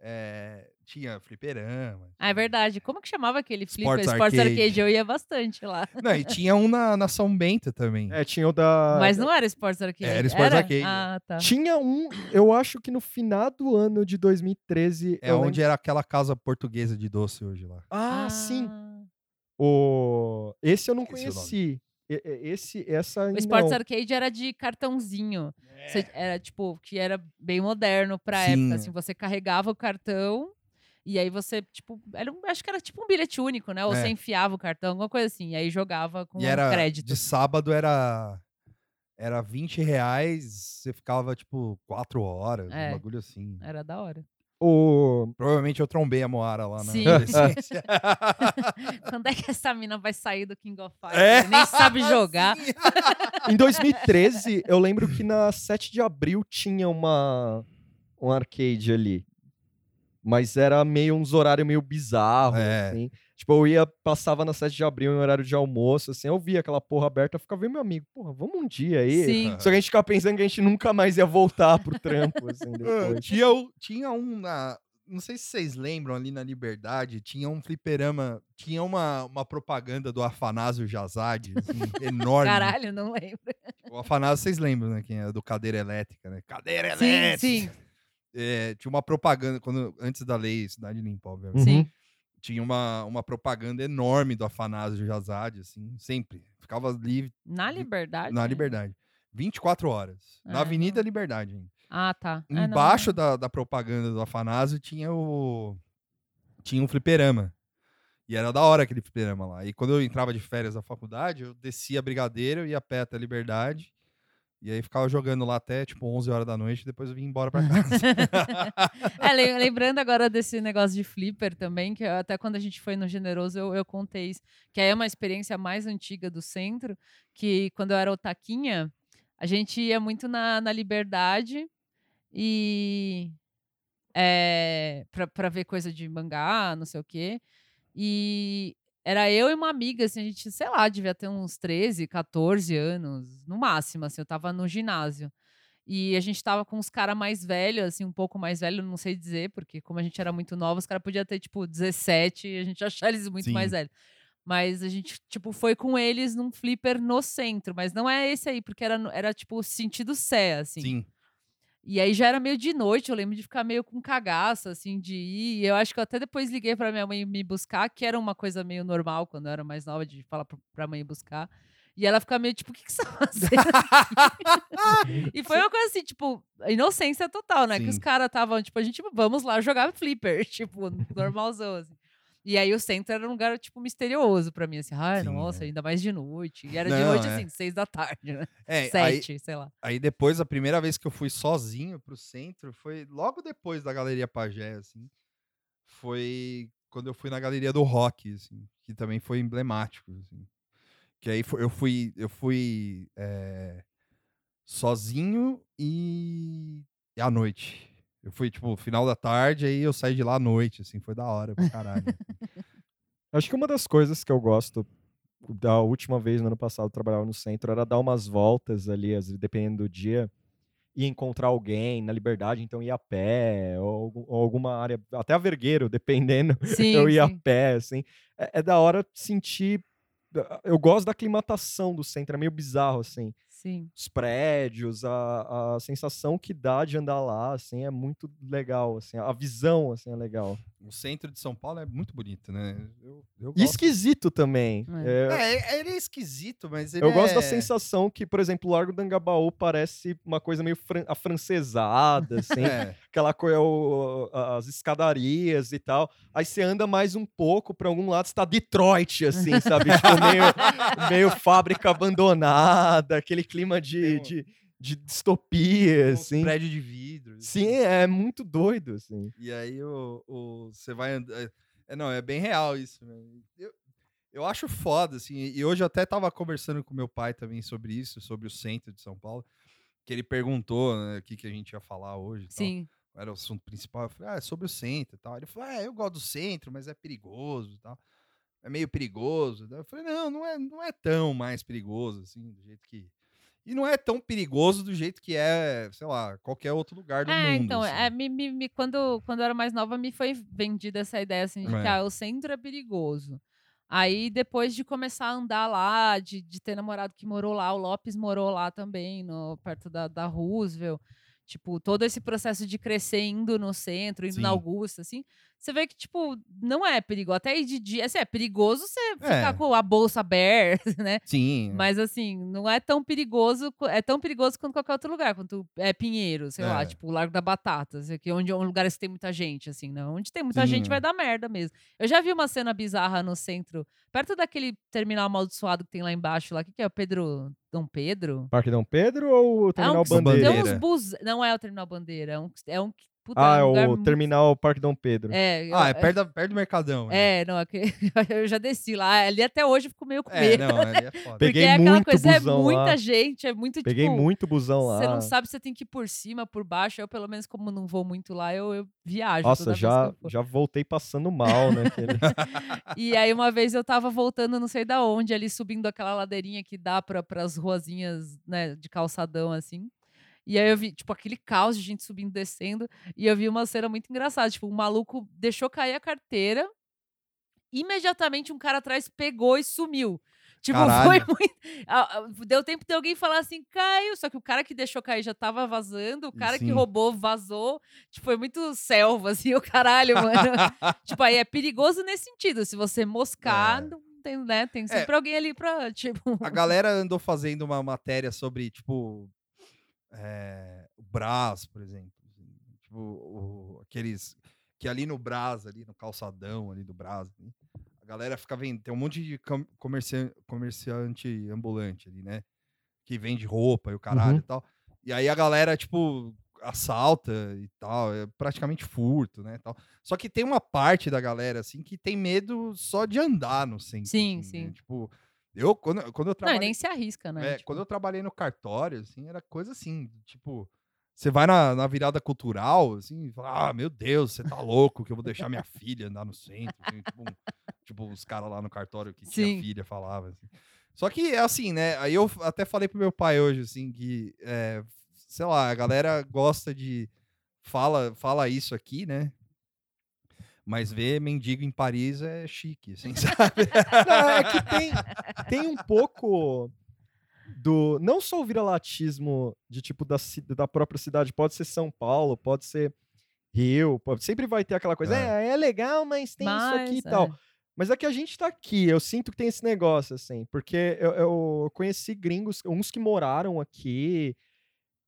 [SPEAKER 1] é, tinha fliperama.
[SPEAKER 3] Ah, é verdade. Como que chamava aquele flipper?
[SPEAKER 1] Sports
[SPEAKER 3] Sports Arcade.
[SPEAKER 1] Arcade.
[SPEAKER 3] Eu ia bastante lá.
[SPEAKER 1] Não, e tinha um na, na São Bento também.
[SPEAKER 2] É, tinha o da.
[SPEAKER 3] Mas não era Sports Arcade.
[SPEAKER 1] Era Sports Arcade.
[SPEAKER 3] Ah, tá.
[SPEAKER 2] Tinha um, eu acho que no final do ano de 2013.
[SPEAKER 1] É onde
[SPEAKER 2] lembro-
[SPEAKER 1] era aquela casa portuguesa de doce hoje lá.
[SPEAKER 2] Ah, sim.
[SPEAKER 3] Ah.
[SPEAKER 2] O... Esse eu não
[SPEAKER 1] Esqueci o nome.
[SPEAKER 2] conheci. Esse, essa.
[SPEAKER 3] O Sports
[SPEAKER 2] não.
[SPEAKER 3] Arcade era de cartãozinho. Você- era tipo, que era bem moderno pra
[SPEAKER 1] Sim.
[SPEAKER 3] época. Assim, você carregava o cartão e aí você, tipo, era um- acho que era tipo um bilhete único, né? Ou
[SPEAKER 1] É.
[SPEAKER 3] você enfiava o cartão, alguma coisa assim. E aí jogava com
[SPEAKER 1] E era
[SPEAKER 3] crédito.
[SPEAKER 1] de sábado era era 20 reais, você ficava tipo 4 horas,
[SPEAKER 3] É.
[SPEAKER 1] um bagulho assim.
[SPEAKER 3] Era da hora.
[SPEAKER 2] O...
[SPEAKER 1] Provavelmente eu trombei a Moara lá na
[SPEAKER 3] Sim,
[SPEAKER 1] adolescência. (laughs)
[SPEAKER 3] Quando é que essa mina vai sair do King of Fighters?
[SPEAKER 1] É.
[SPEAKER 3] Nem sabe (laughs) jogar.
[SPEAKER 1] Sim. (laughs)
[SPEAKER 2] Em 2013, eu lembro que na 7 de abril tinha uma um arcade ali. Mas era meio uns horários meio bizarros,
[SPEAKER 1] É.
[SPEAKER 2] assim. Tipo, eu ia, passava na 7 de abril em horário de almoço, assim, eu via aquela porra aberta, eu ficava vendo meu amigo, porra, vamos um dia aí.
[SPEAKER 3] Sim.
[SPEAKER 2] Só que a gente ficava pensando que a gente nunca mais ia voltar pro trampo, assim, (laughs)
[SPEAKER 1] Ah,
[SPEAKER 2] depois.
[SPEAKER 1] tinha, tinha um na. Não sei se vocês lembram ali na Liberdade, tinha um fliperama, tinha uma, uma propaganda do Afanásio Jazade, assim, (laughs) enorme.
[SPEAKER 3] Caralho, não lembro.
[SPEAKER 1] O Afanásio, vocês lembram, né? Quem é do Cadeira Elétrica, né? Cadeira
[SPEAKER 3] Sim,
[SPEAKER 1] Elétrica!
[SPEAKER 3] sim.
[SPEAKER 1] É, tinha uma propaganda, quando, antes da lei Cidade Limpa, obviamente.
[SPEAKER 2] Uhum.
[SPEAKER 3] Sim.
[SPEAKER 1] Tinha uma, uma propaganda enorme do Afanásio Jazade, assim, sempre. Ficava livre
[SPEAKER 3] Na Liberdade?
[SPEAKER 1] na Liberdade. 24 horas. na
[SPEAKER 3] Ah,
[SPEAKER 1] Avenida Liberdade, ainda.
[SPEAKER 3] Ah, tá. É, não,
[SPEAKER 1] Embaixo
[SPEAKER 3] não.
[SPEAKER 1] da, da propaganda do Afanásio tinha o. Tinha um fliperama. E era da hora aquele fliperama lá. E quando eu entrava de férias da faculdade, eu descia a Brigadeiro, ia a pé até a Liberdade. E aí ficava jogando lá até tipo 11 horas da noite, depois eu vim embora pra (laughs) casa.
[SPEAKER 3] É, lem- lembrando agora desse negócio de flipper também, que até quando a gente foi no Generoso eu, eu contei isso, que aí é uma experiência mais antiga do centro, que quando eu era otaquinha, a gente ia muito na, na Liberdade e é, pra, pra ver coisa de mangá, não sei o quê. E era eu e uma amiga, assim, a gente, sei lá, devia ter uns 13, 14 anos, no máximo, assim, eu tava no ginásio. E a gente tava com uns caras mais velhos, assim, um pouco mais velhos, não sei dizer, porque como a gente era muito nova, os caras podiam ter, tipo, 17 e a gente achar eles muito mais
[SPEAKER 1] Sim.
[SPEAKER 3] velhos. Mas a gente, tipo, foi com eles num flipper no centro, mas não é esse aí, porque era, era tipo, sentido Sé, assim.
[SPEAKER 1] Sim.
[SPEAKER 3] E aí já era meio de noite, eu lembro de ficar meio com cagaço, assim, de ir. E eu acho que eu até depois liguei pra minha mãe me buscar, que era uma coisa meio normal quando eu era mais nova, de falar pra mãe buscar. E ela ficava meio tipo, o que, que você tá (laughs) fazendo? aqui?" e foi uma coisa assim, tipo, inocência total, né? Que os
[SPEAKER 1] Sim.
[SPEAKER 3] caras estavam, tipo, a gente, vamos lá jogar flipper, (laughs) tipo, normalzão, assim. E aí o centro era um lugar, tipo, misterioso pra mim, assim, ai,
[SPEAKER 1] Sim,
[SPEAKER 3] nossa,
[SPEAKER 1] é.
[SPEAKER 3] ainda mais de noite. E era de
[SPEAKER 1] Não,
[SPEAKER 3] noite,
[SPEAKER 1] é.
[SPEAKER 3] assim, seis da tarde, né?
[SPEAKER 1] É, aí,
[SPEAKER 3] Sete, sei lá.
[SPEAKER 1] aí depois, a primeira vez que eu fui sozinho pro centro foi logo depois da Galeria Pagé, assim. Foi quando eu fui na Galeria do Rock, assim, que também foi emblemático, assim. Que aí eu fui, eu fui é, sozinho e, e à noite. Eu fui, tipo, final da tarde, aí eu saí de lá à noite, assim, foi da hora pra caralho. (laughs)
[SPEAKER 2] Acho que uma das coisas que eu gosto da última vez no ano passado eu trabalhava no centro era dar umas voltas ali, dependendo do dia, e encontrar alguém na liberdade, então ir a pé, ou, ou alguma área, até a Vergueiro, (laughs) dependendo,
[SPEAKER 3] Sim,
[SPEAKER 2] eu ia
[SPEAKER 3] sim.
[SPEAKER 2] a pé, assim. É, é da hora sentir. Eu gosto da aclimatação do centro, é meio bizarro, assim.
[SPEAKER 3] Sim.
[SPEAKER 2] Os prédios, a, a sensação que dá de andar lá, assim, é muito legal, assim. A visão, assim, é legal.
[SPEAKER 1] o centro de São Paulo é muito bonito, né? Eu, eu
[SPEAKER 2] E
[SPEAKER 1] gosto.
[SPEAKER 2] esquisito também.
[SPEAKER 3] É.
[SPEAKER 2] É,
[SPEAKER 1] É, ele é esquisito, mas ele
[SPEAKER 2] Eu gosto da
[SPEAKER 1] é-
[SPEAKER 2] sensação que, por exemplo, o Largo do Angabaú parece uma coisa meio fran afrancesada, assim.
[SPEAKER 1] É.
[SPEAKER 2] Aquela coisa, o- as escadarias e tal. Aí você anda mais um pouco pra algum lado, você tá Detroit, assim, (laughs) sabe? Tipo, meio, meio fábrica abandonada, aquele clima de,
[SPEAKER 1] um-
[SPEAKER 2] de, de distopia,
[SPEAKER 1] uns
[SPEAKER 2] assim.
[SPEAKER 1] prédio de vidro.
[SPEAKER 2] Sim, é muito doido, assim.
[SPEAKER 1] E aí o, o, você vai andar. É, não, é bem real isso, né? Eu, eu acho foda, assim. E hoje eu até tava conversando com meu pai também sobre isso, sobre o centro de São Paulo. Que ele perguntou né, o que, que a gente ia falar hoje. e tal. Era o assunto principal. Eu falei, ah, é sobre o centro e tal. Ele falou, ah, eu gosto do centro, mas é perigoso e tal. É meio perigoso. Eu falei, não, não é, não é tão mais perigoso, assim, do jeito que. E não é tão perigoso do jeito que é, sei lá, qualquer outro lugar do
[SPEAKER 3] É,
[SPEAKER 1] mundo.
[SPEAKER 3] então,
[SPEAKER 1] assim.
[SPEAKER 3] é, me, me- quando, quando eu era mais nova, me foi vendida essa ideia assim, de que
[SPEAKER 1] É.
[SPEAKER 3] ah, o centro é perigoso. Aí, depois de começar a andar lá, de, de ter namorado que morou lá, o Lopes morou lá também, no, perto da, da Roosevelt. Tipo, todo esse processo de crescer indo no centro, indo na
[SPEAKER 1] Sim.
[SPEAKER 3] Augusta, assim, você vê que, tipo, não é perigoso. Até de dia, assim, é perigoso você
[SPEAKER 1] É.
[SPEAKER 3] ficar com a bolsa aberta, (laughs) né?
[SPEAKER 1] Sim.
[SPEAKER 3] Mas assim, não é tão perigoso, é tão perigoso quanto qualquer outro lugar, quanto é Pinheiro, sei lá,
[SPEAKER 1] É.
[SPEAKER 3] tipo o Largo da Batata, assim, que onde é um lugar que tem muita gente, assim, não. Onde tem muita
[SPEAKER 1] Sim,
[SPEAKER 3] gente vai dar merda mesmo. Eu já vi uma cena bizarra no centro, perto daquele terminal amaldiçoado que tem lá embaixo, lá, o que, que é o Pedro Dom Pedro?
[SPEAKER 2] Parque Dom Pedro ou o
[SPEAKER 3] É um
[SPEAKER 2] Terminal
[SPEAKER 3] que
[SPEAKER 2] Bandeira?
[SPEAKER 3] tem uns bus, não é o terminal bandeira, é um, é um puta,
[SPEAKER 2] Ah, é
[SPEAKER 3] um lugar
[SPEAKER 2] o Terminal Parque Dom Pedro.
[SPEAKER 3] É, eu-
[SPEAKER 1] Ah, é perto, da- perto do Mercadão. né?
[SPEAKER 3] é, não, é (laughs) eu já desci lá, ali até hoje eu fico meio com
[SPEAKER 1] É,
[SPEAKER 3] medo.
[SPEAKER 1] não, ali é (laughs) foda.
[SPEAKER 2] Peguei
[SPEAKER 3] porque é aquela
[SPEAKER 2] muito
[SPEAKER 3] coisa,
[SPEAKER 2] busão
[SPEAKER 3] é muita
[SPEAKER 2] lá.
[SPEAKER 3] gente, é muito
[SPEAKER 2] Peguei
[SPEAKER 3] tipo,
[SPEAKER 2] muito busão lá.
[SPEAKER 3] Você não sabe se você tem que ir por cima, por baixo. Eu, pelo menos, como não vou muito lá, eu, eu viajo.
[SPEAKER 2] Nossa, já, já voltei passando mal, né? aquele- (laughs)
[SPEAKER 3] E aí, uma vez eu tava voltando, não sei da onde, ali subindo aquela ladeirinha que dá para as ruazinhas, né, de calçadão, assim. E aí eu vi, tipo, aquele caos de gente subindo e descendo. E eu vi uma cena muito engraçada. Tipo, um maluco deixou cair a carteira. Imediatamente um cara atrás pegou e sumiu. Tipo, (laughs) foi
[SPEAKER 1] Caralho.
[SPEAKER 3] muito. ah, ah, Deu tempo de alguém falar assim, caiu. Só que o cara que deixou cair já tava vazando, o cara que
[SPEAKER 1] Sim.
[SPEAKER 3] roubou vazou. Tipo, foi muito selva, assim, o caralho, mano. (laughs) tipo, aí é perigoso nesse sentido. Se você moscar,
[SPEAKER 1] É.
[SPEAKER 3] não tem, né? Tem sempre alguém ali pra, (laughs) tipo.
[SPEAKER 1] A galera andou fazendo uma matéria sobre, tipo, é, o Brás, por exemplo. assim, Tipo, o- aqueles. Que ali no Brás, ali no calçadão ali do Brás, ali, a galera fica vendo. Tem um monte de com- comercian- comerciante ambulante ali, né? Que vende roupa e o caralho
[SPEAKER 2] Uhum.
[SPEAKER 1] e tal. E aí a galera, tipo, assalta e tal. É praticamente furto, né? Tal. Só que tem uma parte da galera, assim, que tem medo só de andar no centro.
[SPEAKER 3] Sim,
[SPEAKER 1] assim, né,
[SPEAKER 3] sim.
[SPEAKER 1] Tipo, eu, quando, quando eu
[SPEAKER 3] Não,
[SPEAKER 1] trabalhei.
[SPEAKER 3] nem se arrisca, né?
[SPEAKER 1] É,
[SPEAKER 3] Tipo,
[SPEAKER 1] quando eu trabalhei no cartório, assim, era coisa assim, tipo, você vai na, na virada cultural, assim, e fala, ah, meu Deus, você tá louco que eu vou deixar minha filha andar no centro, assim, tipo, tipo, os caras lá no cartório que tinha
[SPEAKER 3] Sim.
[SPEAKER 1] filha falavam, assim. Só que é assim, né, aí eu até falei pro meu pai hoje, assim, que, é, sei lá, a galera gosta de, fala, fala isso aqui, né, mas ver mendigo em Paris é chique, assim, (laughs) sabe?
[SPEAKER 2] Não, é que tem, tem um pouco do. Não só o viralatismo de tipo da, da própria cidade, pode ser São Paulo, pode ser Rio, pode, sempre vai ter aquela coisa, é, é legal, mas tem isso aqui e
[SPEAKER 3] mas,
[SPEAKER 2] tal.
[SPEAKER 3] é.
[SPEAKER 2] Mas é que a gente tá aqui, eu sinto que tem esse negócio, assim, porque eu, eu conheci gringos, uns que moraram aqui,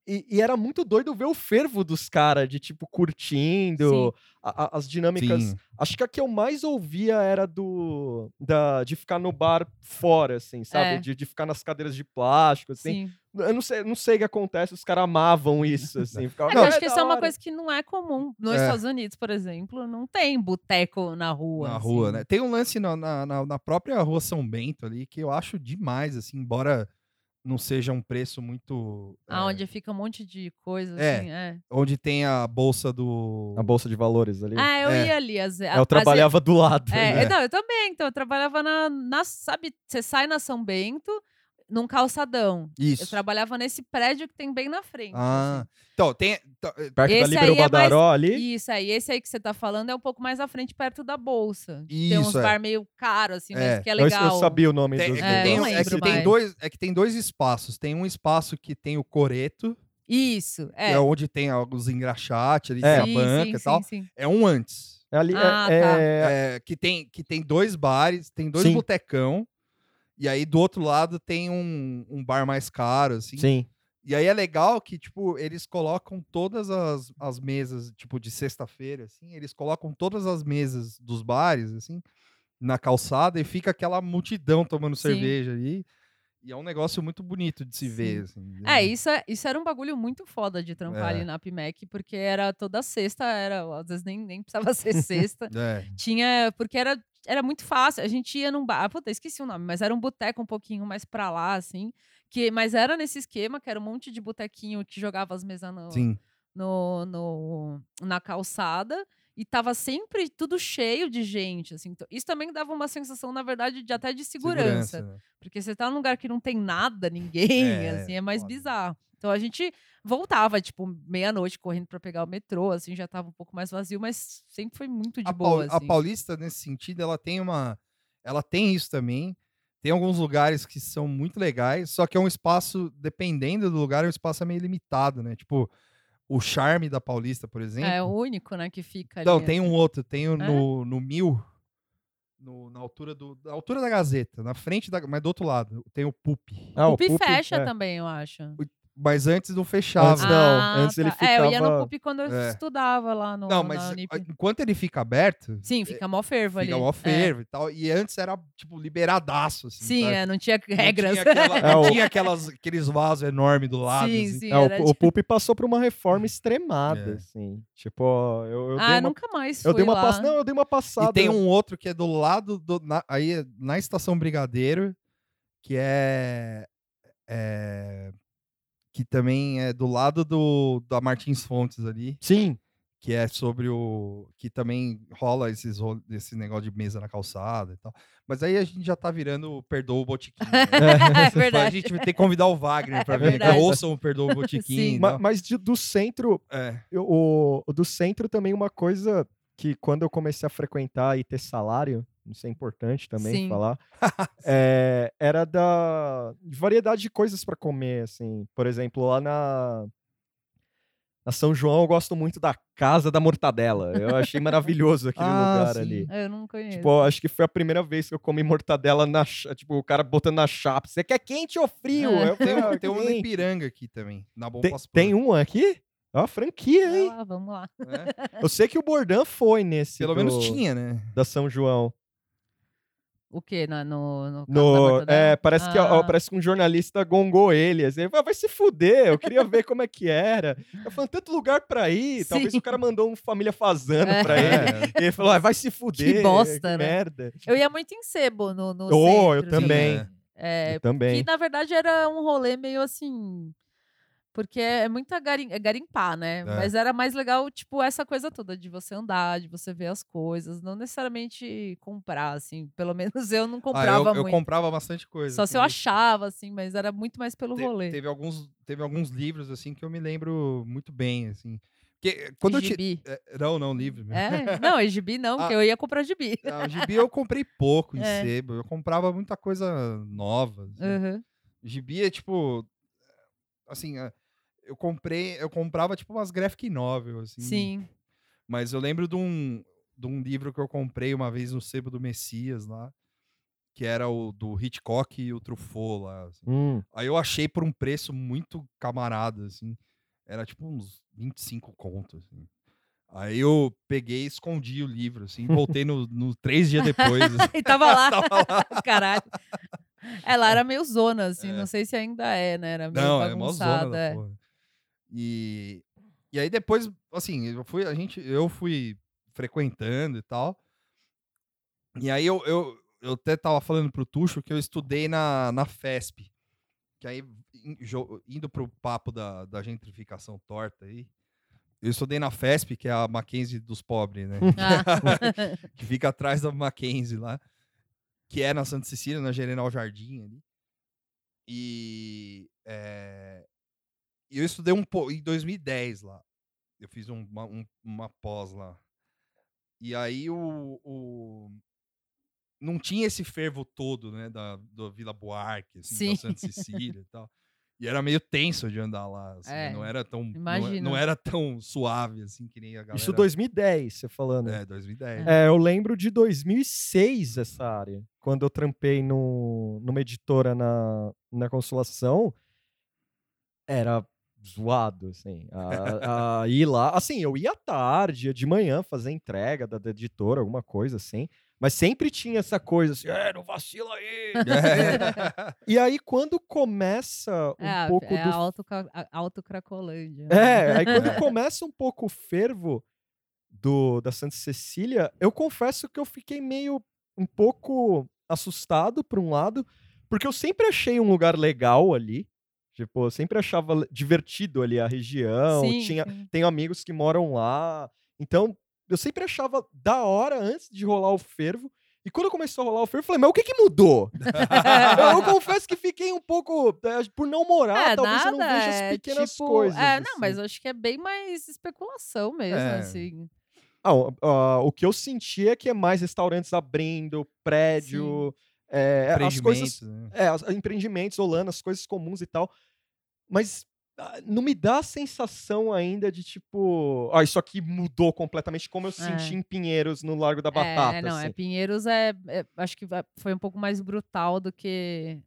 [SPEAKER 2] e, e era muito doido ver o fervo dos caras, de tipo, curtindo, a- a- as dinâmicas.
[SPEAKER 1] Sim.
[SPEAKER 2] Acho que a que eu mais ouvia era do. Da, de ficar no bar fora, assim, sabe?
[SPEAKER 3] É.
[SPEAKER 2] De, de ficar nas cadeiras de plástico, assim.
[SPEAKER 3] Sim.
[SPEAKER 2] Eu não sei, não sei o que acontece, os caras amavam isso, assim. (laughs) Ficavam,
[SPEAKER 3] É que eu
[SPEAKER 2] "Não,
[SPEAKER 3] acho que
[SPEAKER 2] da
[SPEAKER 3] isso é uma
[SPEAKER 2] hora."
[SPEAKER 3] coisa que não é comum. Nos
[SPEAKER 1] É.
[SPEAKER 3] Estados Unidos, por exemplo, não tem boteco na rua.
[SPEAKER 1] na
[SPEAKER 3] assim.
[SPEAKER 1] rua, né? Tem um lance na, na, na- na própria rua São Bento ali que eu acho demais, assim, embora não seja um preço muito. é,
[SPEAKER 3] Aonde fica um monte de coisa,
[SPEAKER 1] É.
[SPEAKER 3] assim, é.
[SPEAKER 1] onde tem a bolsa do.
[SPEAKER 2] A bolsa de valores ali.
[SPEAKER 3] Ah, eu
[SPEAKER 1] É.
[SPEAKER 3] ia ali. Às, ve-
[SPEAKER 2] eu
[SPEAKER 3] às
[SPEAKER 2] trabalhava do lado.
[SPEAKER 3] É,
[SPEAKER 1] né?
[SPEAKER 3] Não, eu também. Então, eu trabalhava na, na. Sabe, você sai na São Bento, num calçadão. Eu
[SPEAKER 1] Isso.
[SPEAKER 3] trabalhava nesse prédio que tem bem na frente.
[SPEAKER 1] Ah,
[SPEAKER 3] assim.
[SPEAKER 1] então, tem. eh,
[SPEAKER 2] Perto da
[SPEAKER 3] Esse
[SPEAKER 2] Libero
[SPEAKER 3] aí é mais-
[SPEAKER 2] Badaró ali.
[SPEAKER 3] Isso aí, esse aí que você tá falando é um pouco mais à frente, perto da bolsa. tem uns
[SPEAKER 1] Isso, é.
[SPEAKER 3] bar meio caro, assim,
[SPEAKER 1] É.
[SPEAKER 3] mas que é
[SPEAKER 2] Eu-
[SPEAKER 3] legal.
[SPEAKER 2] Eu, sabia o nome
[SPEAKER 1] tem-
[SPEAKER 2] dos
[SPEAKER 1] é,
[SPEAKER 3] É,
[SPEAKER 1] que tem, é que tem dois, é que tem dois espaços. Tem um espaço que tem o coreto,
[SPEAKER 3] Isso,
[SPEAKER 1] que
[SPEAKER 3] é.
[SPEAKER 1] é onde tem os engraxates ali,
[SPEAKER 2] É.
[SPEAKER 1] tem a banca e tal.
[SPEAKER 3] sim, sim.
[SPEAKER 1] É um antes.
[SPEAKER 2] É ali, é-
[SPEAKER 3] Ah,
[SPEAKER 2] é,
[SPEAKER 3] tá.
[SPEAKER 1] É, que, tem, que tem dois bares, tem dois
[SPEAKER 2] Sim.
[SPEAKER 1] botecão. E aí do outro lado tem um, um bar mais caro, assim.
[SPEAKER 2] Sim.
[SPEAKER 1] E aí é legal que, tipo, eles colocam todas as, as mesas, tipo, de sexta-feira, assim, eles colocam todas as mesas dos bares, assim, na calçada e fica aquela multidão tomando
[SPEAKER 3] Sim.
[SPEAKER 1] cerveja ali. E é um negócio muito bonito de se ver, assim.
[SPEAKER 3] É, isso, é, isso era um bagulho muito foda de trampar
[SPEAKER 1] É.
[SPEAKER 3] ali na PMEC, porque era toda sexta, era, às vezes nem, nem precisava (laughs) ser sexta.
[SPEAKER 1] É,
[SPEAKER 3] Tinha, porque era, era muito fácil. A gente ia num bar, ah, puta, esqueci o nome, mas era um boteco um pouquinho mais pra lá, assim. Que, mas era nesse esquema, que era um monte de botequinho que jogava as mesas no, no, no- na calçada. E tava sempre tudo cheio de gente, assim. Então, Isso também dava uma sensação, na verdade, de até de segurança.
[SPEAKER 1] né?
[SPEAKER 3] Porque você tá num lugar que não tem nada, ninguém,
[SPEAKER 1] É,
[SPEAKER 3] assim, é mais
[SPEAKER 1] foda.
[SPEAKER 3] bizarro. Então a gente voltava, tipo, meia-noite correndo pra pegar o metrô, assim, já tava um pouco mais vazio, mas sempre foi muito de
[SPEAKER 1] a,
[SPEAKER 3] boa,
[SPEAKER 1] Pau- a
[SPEAKER 3] assim.
[SPEAKER 1] Paulista, nesse sentido, ela tem uma. Ela tem isso também. Tem alguns lugares que são muito legais, só que é um espaço, dependendo do lugar, é um espaço meio limitado, né? Tipo, o charme da Paulista, por exemplo.
[SPEAKER 3] É o único, né, que fica ali.
[SPEAKER 1] Não, tem um outro, tem o
[SPEAKER 3] É?
[SPEAKER 1] no, no Mil, no- na altura do, na altura da Gazeta, na frente da, mas do outro lado, tem o Pup.
[SPEAKER 2] Ah,
[SPEAKER 3] O Pupi
[SPEAKER 2] Pupi,
[SPEAKER 3] fecha
[SPEAKER 2] é.
[SPEAKER 3] também, eu acho.
[SPEAKER 1] Mas antes não fechava.
[SPEAKER 2] Antes não, antes ele
[SPEAKER 3] É, eu ia no
[SPEAKER 2] ficava-
[SPEAKER 3] Pupi quando eu
[SPEAKER 1] É.
[SPEAKER 3] estudava lá no,
[SPEAKER 1] Não,
[SPEAKER 3] na
[SPEAKER 1] mas
[SPEAKER 3] Unip.
[SPEAKER 1] enquanto ele fica aberto,
[SPEAKER 3] Sim, fica mó fervo ali.
[SPEAKER 1] fica mó
[SPEAKER 3] É.
[SPEAKER 1] fervo e tal. E antes era, tipo, liberadaço, assim.
[SPEAKER 3] Sim, é, não tinha
[SPEAKER 1] Não
[SPEAKER 3] regras.
[SPEAKER 1] Tinha aquela- (laughs)
[SPEAKER 2] É,
[SPEAKER 1] não
[SPEAKER 2] o-
[SPEAKER 1] tinha aquelas, aqueles vasos enormes do lado.
[SPEAKER 3] sim,
[SPEAKER 1] assim.
[SPEAKER 3] sim.
[SPEAKER 2] É, o,
[SPEAKER 3] era
[SPEAKER 2] o
[SPEAKER 3] tipo-
[SPEAKER 2] Pupi passou por uma reforma extremada,
[SPEAKER 1] É.
[SPEAKER 2] assim. Tipo, ó, eu, eu
[SPEAKER 3] Ah,
[SPEAKER 2] dei uma,
[SPEAKER 3] nunca mais
[SPEAKER 2] eu
[SPEAKER 3] fui
[SPEAKER 2] dei uma
[SPEAKER 3] lá.
[SPEAKER 2] pass... Não, eu dei uma passada.
[SPEAKER 1] E tem um outro que é do lado do. na- aí é na estação Brigadeiro, que é. é, que também é do lado do da Martins Fontes ali,
[SPEAKER 2] Sim,
[SPEAKER 1] que é sobre o. que também rola esses, esse negócio de mesa na calçada e tal. Mas aí a gente já tá virando o Perdoa o Botiquim. né? (laughs)
[SPEAKER 3] é
[SPEAKER 1] A
[SPEAKER 3] verdade.
[SPEAKER 1] gente vai ter que convidar o Wagner pra
[SPEAKER 3] É
[SPEAKER 1] vir.
[SPEAKER 3] verdade.
[SPEAKER 1] Ouçam o Perdoa o Botiquim. E
[SPEAKER 2] ma-
[SPEAKER 1] tal.
[SPEAKER 2] mas de- do centro,
[SPEAKER 1] É.
[SPEAKER 2] eu- o do centro também uma coisa que quando eu comecei a frequentar e ter salário, isso é importante também
[SPEAKER 3] Sim.
[SPEAKER 2] falar, (laughs) é, era da de variedade de coisas para comer, assim. Por exemplo, lá na na São João eu gosto muito da Casa da Mortadela. Eu achei maravilhoso aquele
[SPEAKER 1] Ah,
[SPEAKER 2] lugar
[SPEAKER 1] sim.
[SPEAKER 2] ali.
[SPEAKER 3] Eu não conheço.
[SPEAKER 2] Tipo, acho que foi a primeira vez que eu comi mortadela na, tipo, o cara botando na chapa. Você quer quente ou frio?
[SPEAKER 3] É.
[SPEAKER 2] Eu
[SPEAKER 1] Tem, um,
[SPEAKER 2] "Ah,
[SPEAKER 1] tem um
[SPEAKER 2] quente."
[SPEAKER 1] Ipiranga aqui também. Na Bom
[SPEAKER 2] Tem, tem um aqui? Ó, franquia,
[SPEAKER 3] Vai
[SPEAKER 2] hein?
[SPEAKER 3] lá, vamos lá.
[SPEAKER 1] né?
[SPEAKER 2] Eu sei que o Bordan foi nesse.
[SPEAKER 1] Pelo menos
[SPEAKER 2] do-
[SPEAKER 1] tinha, né?
[SPEAKER 2] Da São João.
[SPEAKER 3] O quê? Na, no, no,
[SPEAKER 2] No, é, parece, que, ó,
[SPEAKER 3] Ah.
[SPEAKER 2] parece que um jornalista gongou ele. Assim, ele falou, "Ah, vai se fuder, eu queria ver como é que era. Eu falei, tanto lugar pra ir. (laughs) Talvez
[SPEAKER 3] Sim.
[SPEAKER 2] o cara mandou um família fazano
[SPEAKER 3] É.
[SPEAKER 2] pra ele.
[SPEAKER 1] É.
[SPEAKER 2] E ele falou, ah, vai se fuder.
[SPEAKER 3] bosta, né?
[SPEAKER 2] merda.
[SPEAKER 3] Eu ia muito em sebo no, no
[SPEAKER 2] Oh, eu
[SPEAKER 3] centro,
[SPEAKER 2] também.
[SPEAKER 3] assim. É,
[SPEAKER 2] Eu também.
[SPEAKER 3] que na verdade era um rolê meio assim. Porque é muita garim, é garimpar, né?
[SPEAKER 1] É.
[SPEAKER 3] Mas era mais legal, tipo, essa coisa toda de você andar, de você ver as coisas, não necessariamente comprar, assim. Pelo (laughs) menos eu não
[SPEAKER 1] Ah,
[SPEAKER 3] comprava
[SPEAKER 1] eu, eu
[SPEAKER 3] muito.
[SPEAKER 1] comprava bastante coisa.
[SPEAKER 3] Só se eu
[SPEAKER 1] Teve-
[SPEAKER 3] achava, assim, mas era muito mais pelo
[SPEAKER 1] te-
[SPEAKER 3] rolê.
[SPEAKER 1] Teve alguns, teve alguns livros, assim, que eu me lembro muito bem, assim. Porque quando eu te...
[SPEAKER 3] gibi.
[SPEAKER 1] é, Não, não, livro. mesmo.
[SPEAKER 3] É? (laughs) Não, é gibi não, porque
[SPEAKER 1] Ah.
[SPEAKER 3] eu ia comprar gibi.
[SPEAKER 1] Ah, gibi eu comprei pouco em (laughs)
[SPEAKER 3] É.
[SPEAKER 1] sebo. Eu comprava muita coisa nova. assim.
[SPEAKER 3] Uhum.
[SPEAKER 1] Gibi é tipo. Assim, é, eu comprei. Eu comprava tipo umas graphic novel, assim.
[SPEAKER 3] Sim.
[SPEAKER 1] Mas eu lembro de um, de um livro que eu comprei uma vez no Sebo do Messias lá. Que era o do Hitchcock e o Truffaut lá. assim.
[SPEAKER 2] Hum.
[SPEAKER 1] Aí eu achei por um preço muito camarada, assim. Era tipo uns 25 contos, assim. Aí eu peguei e escondi o livro, assim, voltei no, (laughs) no três dias depois. assim.
[SPEAKER 3] e tava lá. (laughs)
[SPEAKER 1] Tava lá. (laughs)
[SPEAKER 3] Caralho. Ela era meio zona, assim,
[SPEAKER 1] É.
[SPEAKER 3] não sei se ainda é, né? Era meio
[SPEAKER 1] Não, é mó zona
[SPEAKER 3] bagunçada.
[SPEAKER 1] da
[SPEAKER 3] é.
[SPEAKER 1] E, e aí depois, assim, eu fui, a gente, eu fui frequentando e tal. E aí eu, eu, eu até tava falando pro Tuxo que eu estudei na, na FESP. Que aí, indo pro papo da, da gentrificação torta aí, eu estudei na FESP, que é a Mackenzie dos pobres, né? (laughs)
[SPEAKER 3] Ah. (laughs)
[SPEAKER 1] que fica atrás da Mackenzie lá, que é na Santa Cecília, na General Jardim ali. E é, eu estudei um pouco em 2010 lá. Eu fiz um- uma, um- uma pós lá. E aí o, o- não tinha esse fervo todo, né, da, da Vila Buarque, assim,
[SPEAKER 3] Sim.
[SPEAKER 1] da Santa (laughs) Cecília e tal. E era meio tenso de andar lá, assim,
[SPEAKER 3] É,
[SPEAKER 1] não era tão não,
[SPEAKER 3] imagino.
[SPEAKER 1] não era tão suave assim que nem a galera.
[SPEAKER 2] Isso 2010, você falando.
[SPEAKER 1] É, 2010.
[SPEAKER 2] É, eu lembro de 2006 essa área. Quando eu trampei no, numa editora na, na Consolação, era zoado, assim. A, (laughs) a ir lá. Assim, eu ia à tarde, ia de manhã fazer entrega da, da editora, alguma coisa assim. Mas sempre tinha essa coisa assim, é, não vacila aí. (laughs) E aí, quando começa um
[SPEAKER 3] É,
[SPEAKER 2] pouco
[SPEAKER 3] é
[SPEAKER 2] do
[SPEAKER 3] a auto, a autocracolândia.
[SPEAKER 2] é, aí (laughs) quando
[SPEAKER 1] É.
[SPEAKER 2] começa um pouco o fervo do, da Santa Cecília, eu confesso que eu fiquei meio um pouco assustado, por um lado, porque eu sempre achei um lugar legal ali. Tipo, eu sempre achava divertido ali a região.
[SPEAKER 3] Sim,
[SPEAKER 2] tinha,
[SPEAKER 3] sim.
[SPEAKER 2] tenho amigos que moram lá. Então, eu sempre achava da hora antes de rolar o fervo. E quando começou a rolar o fervo, eu falei, mas o que que mudou? eu, (laughs) eu confesso que fiquei um pouco. é, por não morar,
[SPEAKER 3] É,
[SPEAKER 2] talvez eu não
[SPEAKER 3] nada,
[SPEAKER 2] veja as
[SPEAKER 3] é,
[SPEAKER 2] pequenas
[SPEAKER 3] tipo,
[SPEAKER 2] coisas.
[SPEAKER 3] É, não,
[SPEAKER 2] assim.
[SPEAKER 3] mas eu acho que é bem mais especulação mesmo,
[SPEAKER 1] É.
[SPEAKER 3] assim.
[SPEAKER 2] Ah, ah, o que eu senti é que é mais restaurantes abrindo, prédio, é, as coisas.
[SPEAKER 1] Empreendimentos, né?
[SPEAKER 2] É, os empreendimentos rolando, as coisas comuns e tal. Mas ah, não me dá a sensação ainda de tipo. Ah, isso aqui mudou completamente como eu senti em Pinheiros no Largo da Batata.
[SPEAKER 3] é, não, é
[SPEAKER 2] assim.
[SPEAKER 3] Pinheiros é, é- acho que foi um pouco mais brutal do que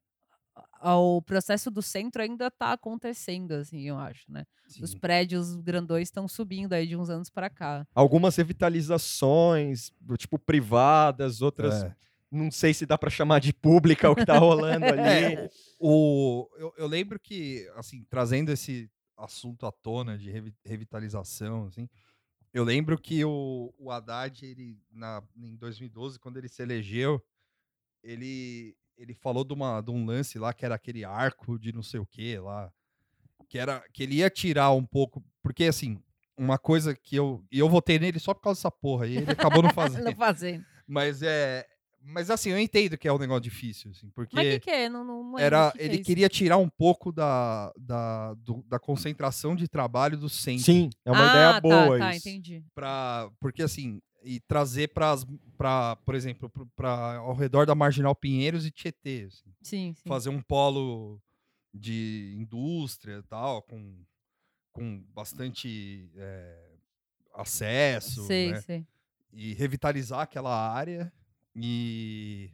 [SPEAKER 3] o processo do centro ainda tá acontecendo, assim, eu acho, né? Os
[SPEAKER 1] Sim.
[SPEAKER 3] prédios grandões estão subindo aí de uns anos para cá.
[SPEAKER 2] Algumas revitalizações, tipo privadas, outras.
[SPEAKER 1] É.
[SPEAKER 2] Não sei se dá pra chamar de pública o que tá rolando (laughs) ali.
[SPEAKER 1] É, o, eu, eu lembro que, assim, trazendo esse assunto à tona de revi- revitalização, assim, eu lembro que o, o Haddad, ele, na, em 2012, quando ele se elegeu, ele, ele falou de, uma, de um lance lá, que era aquele arco de não sei o que lá, que, era, que ele ia tirar um pouco, porque, assim, uma coisa que eu... E eu votei nele só por causa dessa porra, e ele acabou não (laughs) fazendo.
[SPEAKER 3] Não fazendo.
[SPEAKER 1] Mas é... Mas assim, eu entendo que é um negócio difícil, assim, porque
[SPEAKER 3] Mas que, que é? Não, não lembro
[SPEAKER 1] era
[SPEAKER 3] que é
[SPEAKER 1] ele
[SPEAKER 3] isso.
[SPEAKER 1] queria tirar um pouco da, da, do- da concentração de trabalho do centro
[SPEAKER 2] Sim, é uma
[SPEAKER 3] ah,
[SPEAKER 2] ideia
[SPEAKER 3] tá,
[SPEAKER 2] boa
[SPEAKER 3] tá,
[SPEAKER 2] isso.
[SPEAKER 3] entendi.
[SPEAKER 1] para porque assim e trazer para para por exemplo para ao redor da marginal Pinheiros e Tietê assim,
[SPEAKER 3] Sim, sim.
[SPEAKER 1] fazer um polo de indústria e tal com com bastante é, acesso
[SPEAKER 3] sei,
[SPEAKER 1] né?
[SPEAKER 3] sei.
[SPEAKER 1] e revitalizar aquela área e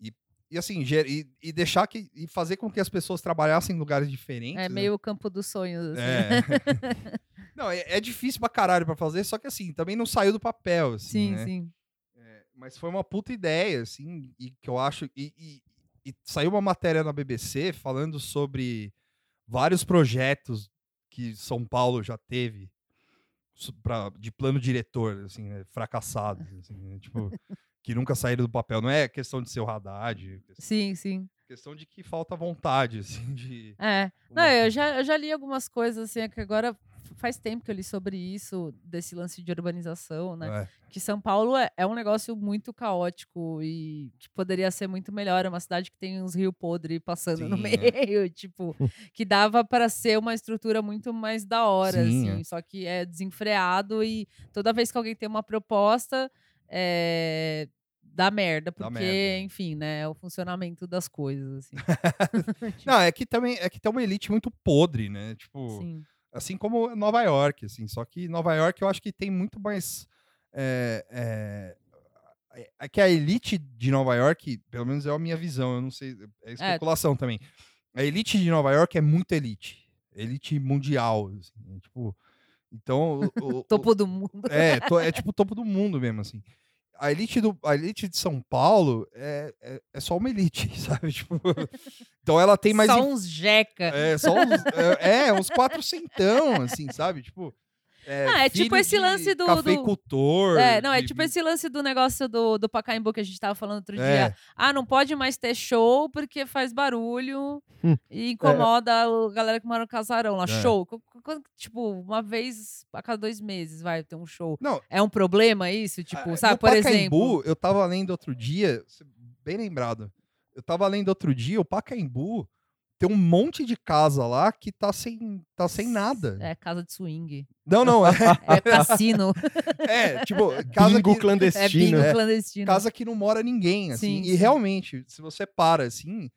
[SPEAKER 1] e, e assim e, e deixar que e fazer com que as pessoas trabalhassem em lugares diferentes
[SPEAKER 3] É
[SPEAKER 1] né?
[SPEAKER 3] meio o campo dos sonhos, assim.
[SPEAKER 1] É. (laughs) não, é, é difícil pra caralho pra fazer, só que assim, também não saiu do papel, assim,
[SPEAKER 3] sim,
[SPEAKER 1] né?
[SPEAKER 3] sim.
[SPEAKER 1] É, mas foi uma puta ideia, assim, e que eu acho. E, e- e saiu uma matéria na BBC falando sobre vários projetos que São Paulo já teve pra, de plano diretor, assim, né, fracassados, assim, né, tipo, (laughs) que nunca saíram do papel. Não é questão de ser o Haddad, é
[SPEAKER 3] Sim, sim.
[SPEAKER 1] questão de que falta vontade, (laughs) assim, de.
[SPEAKER 3] É. Não, eu já, eu já li algumas coisas, assim, é que agora faz tempo que eu li sobre isso, desse lance de urbanização, né?
[SPEAKER 1] É,
[SPEAKER 3] Que São Paulo é, é um negócio muito caótico e que poderia ser muito melhor. É uma cidade que tem uns rios podres passando no
[SPEAKER 1] Sim,
[SPEAKER 3] meio, (laughs) tipo, que dava para ser uma estrutura muito mais da hora,
[SPEAKER 1] Sim,
[SPEAKER 3] assim.
[SPEAKER 1] é.
[SPEAKER 3] Só que é desenfreado e toda vez que alguém tem uma proposta, é, dá merda, porque,
[SPEAKER 1] merda.
[SPEAKER 3] enfim, né, é o funcionamento das coisas, assim. (laughs)
[SPEAKER 1] Não, é que também é que tem uma elite muito podre, né? Tipo,
[SPEAKER 3] Sim.
[SPEAKER 1] assim como Nova York, assim. Só que Nova York eu acho que tem muito mais. É, é, é que a elite de Nova York, pelo menos é a minha visão, eu não sei, é especulação também. A elite de Nova York é muito elite, elite mundial, assim, é tipo. Então, o- (laughs) o-
[SPEAKER 3] Topo do mundo.
[SPEAKER 1] é, to- é tipo o topo do mundo mesmo, assim. A elite, do, a elite de São Paulo é, é, é só uma elite, (laughs) sabe? Tipo, então ela tem mais.
[SPEAKER 3] Só uns jeca.
[SPEAKER 1] É, só uns, é, é, uns quatrocentão, assim, sabe? Tipo. É,
[SPEAKER 3] Ah, é tipo esse lance do- do-
[SPEAKER 1] Cafeicultor.
[SPEAKER 3] É, não, é
[SPEAKER 1] de-
[SPEAKER 3] tipo esse lance do negócio do, do Pacaembu que a gente tava falando outro
[SPEAKER 1] É.
[SPEAKER 3] dia. Ah, não pode mais ter show porque faz barulho
[SPEAKER 2] Hum.
[SPEAKER 3] e incomoda a galera que mora no casarão lá.
[SPEAKER 1] É.
[SPEAKER 3] Show. Tipo, uma vez a cada dois meses vai ter um show.
[SPEAKER 1] Não,
[SPEAKER 3] É um problema isso? Tipo,
[SPEAKER 1] Ah,
[SPEAKER 3] sabe,
[SPEAKER 1] no
[SPEAKER 3] por
[SPEAKER 1] Pacaembu,
[SPEAKER 3] exemplo.
[SPEAKER 1] eu tava lendo outro dia, bem lembrado. Eu tava lendo outro dia, o Pacaembu tem um monte de casa lá que tá sem, tá sem nada.
[SPEAKER 3] É casa de swing.
[SPEAKER 1] Não, não, é, (laughs)
[SPEAKER 3] É cassino. (laughs)
[SPEAKER 1] é, tipo, (laughs) casa
[SPEAKER 2] Bingo
[SPEAKER 1] que,
[SPEAKER 3] é
[SPEAKER 2] clandestino.
[SPEAKER 3] bingo
[SPEAKER 1] é.
[SPEAKER 3] clandestino.
[SPEAKER 1] casa que não mora ninguém, assim.
[SPEAKER 3] Sim,
[SPEAKER 1] e
[SPEAKER 3] sim.
[SPEAKER 1] realmente, se você para, assim,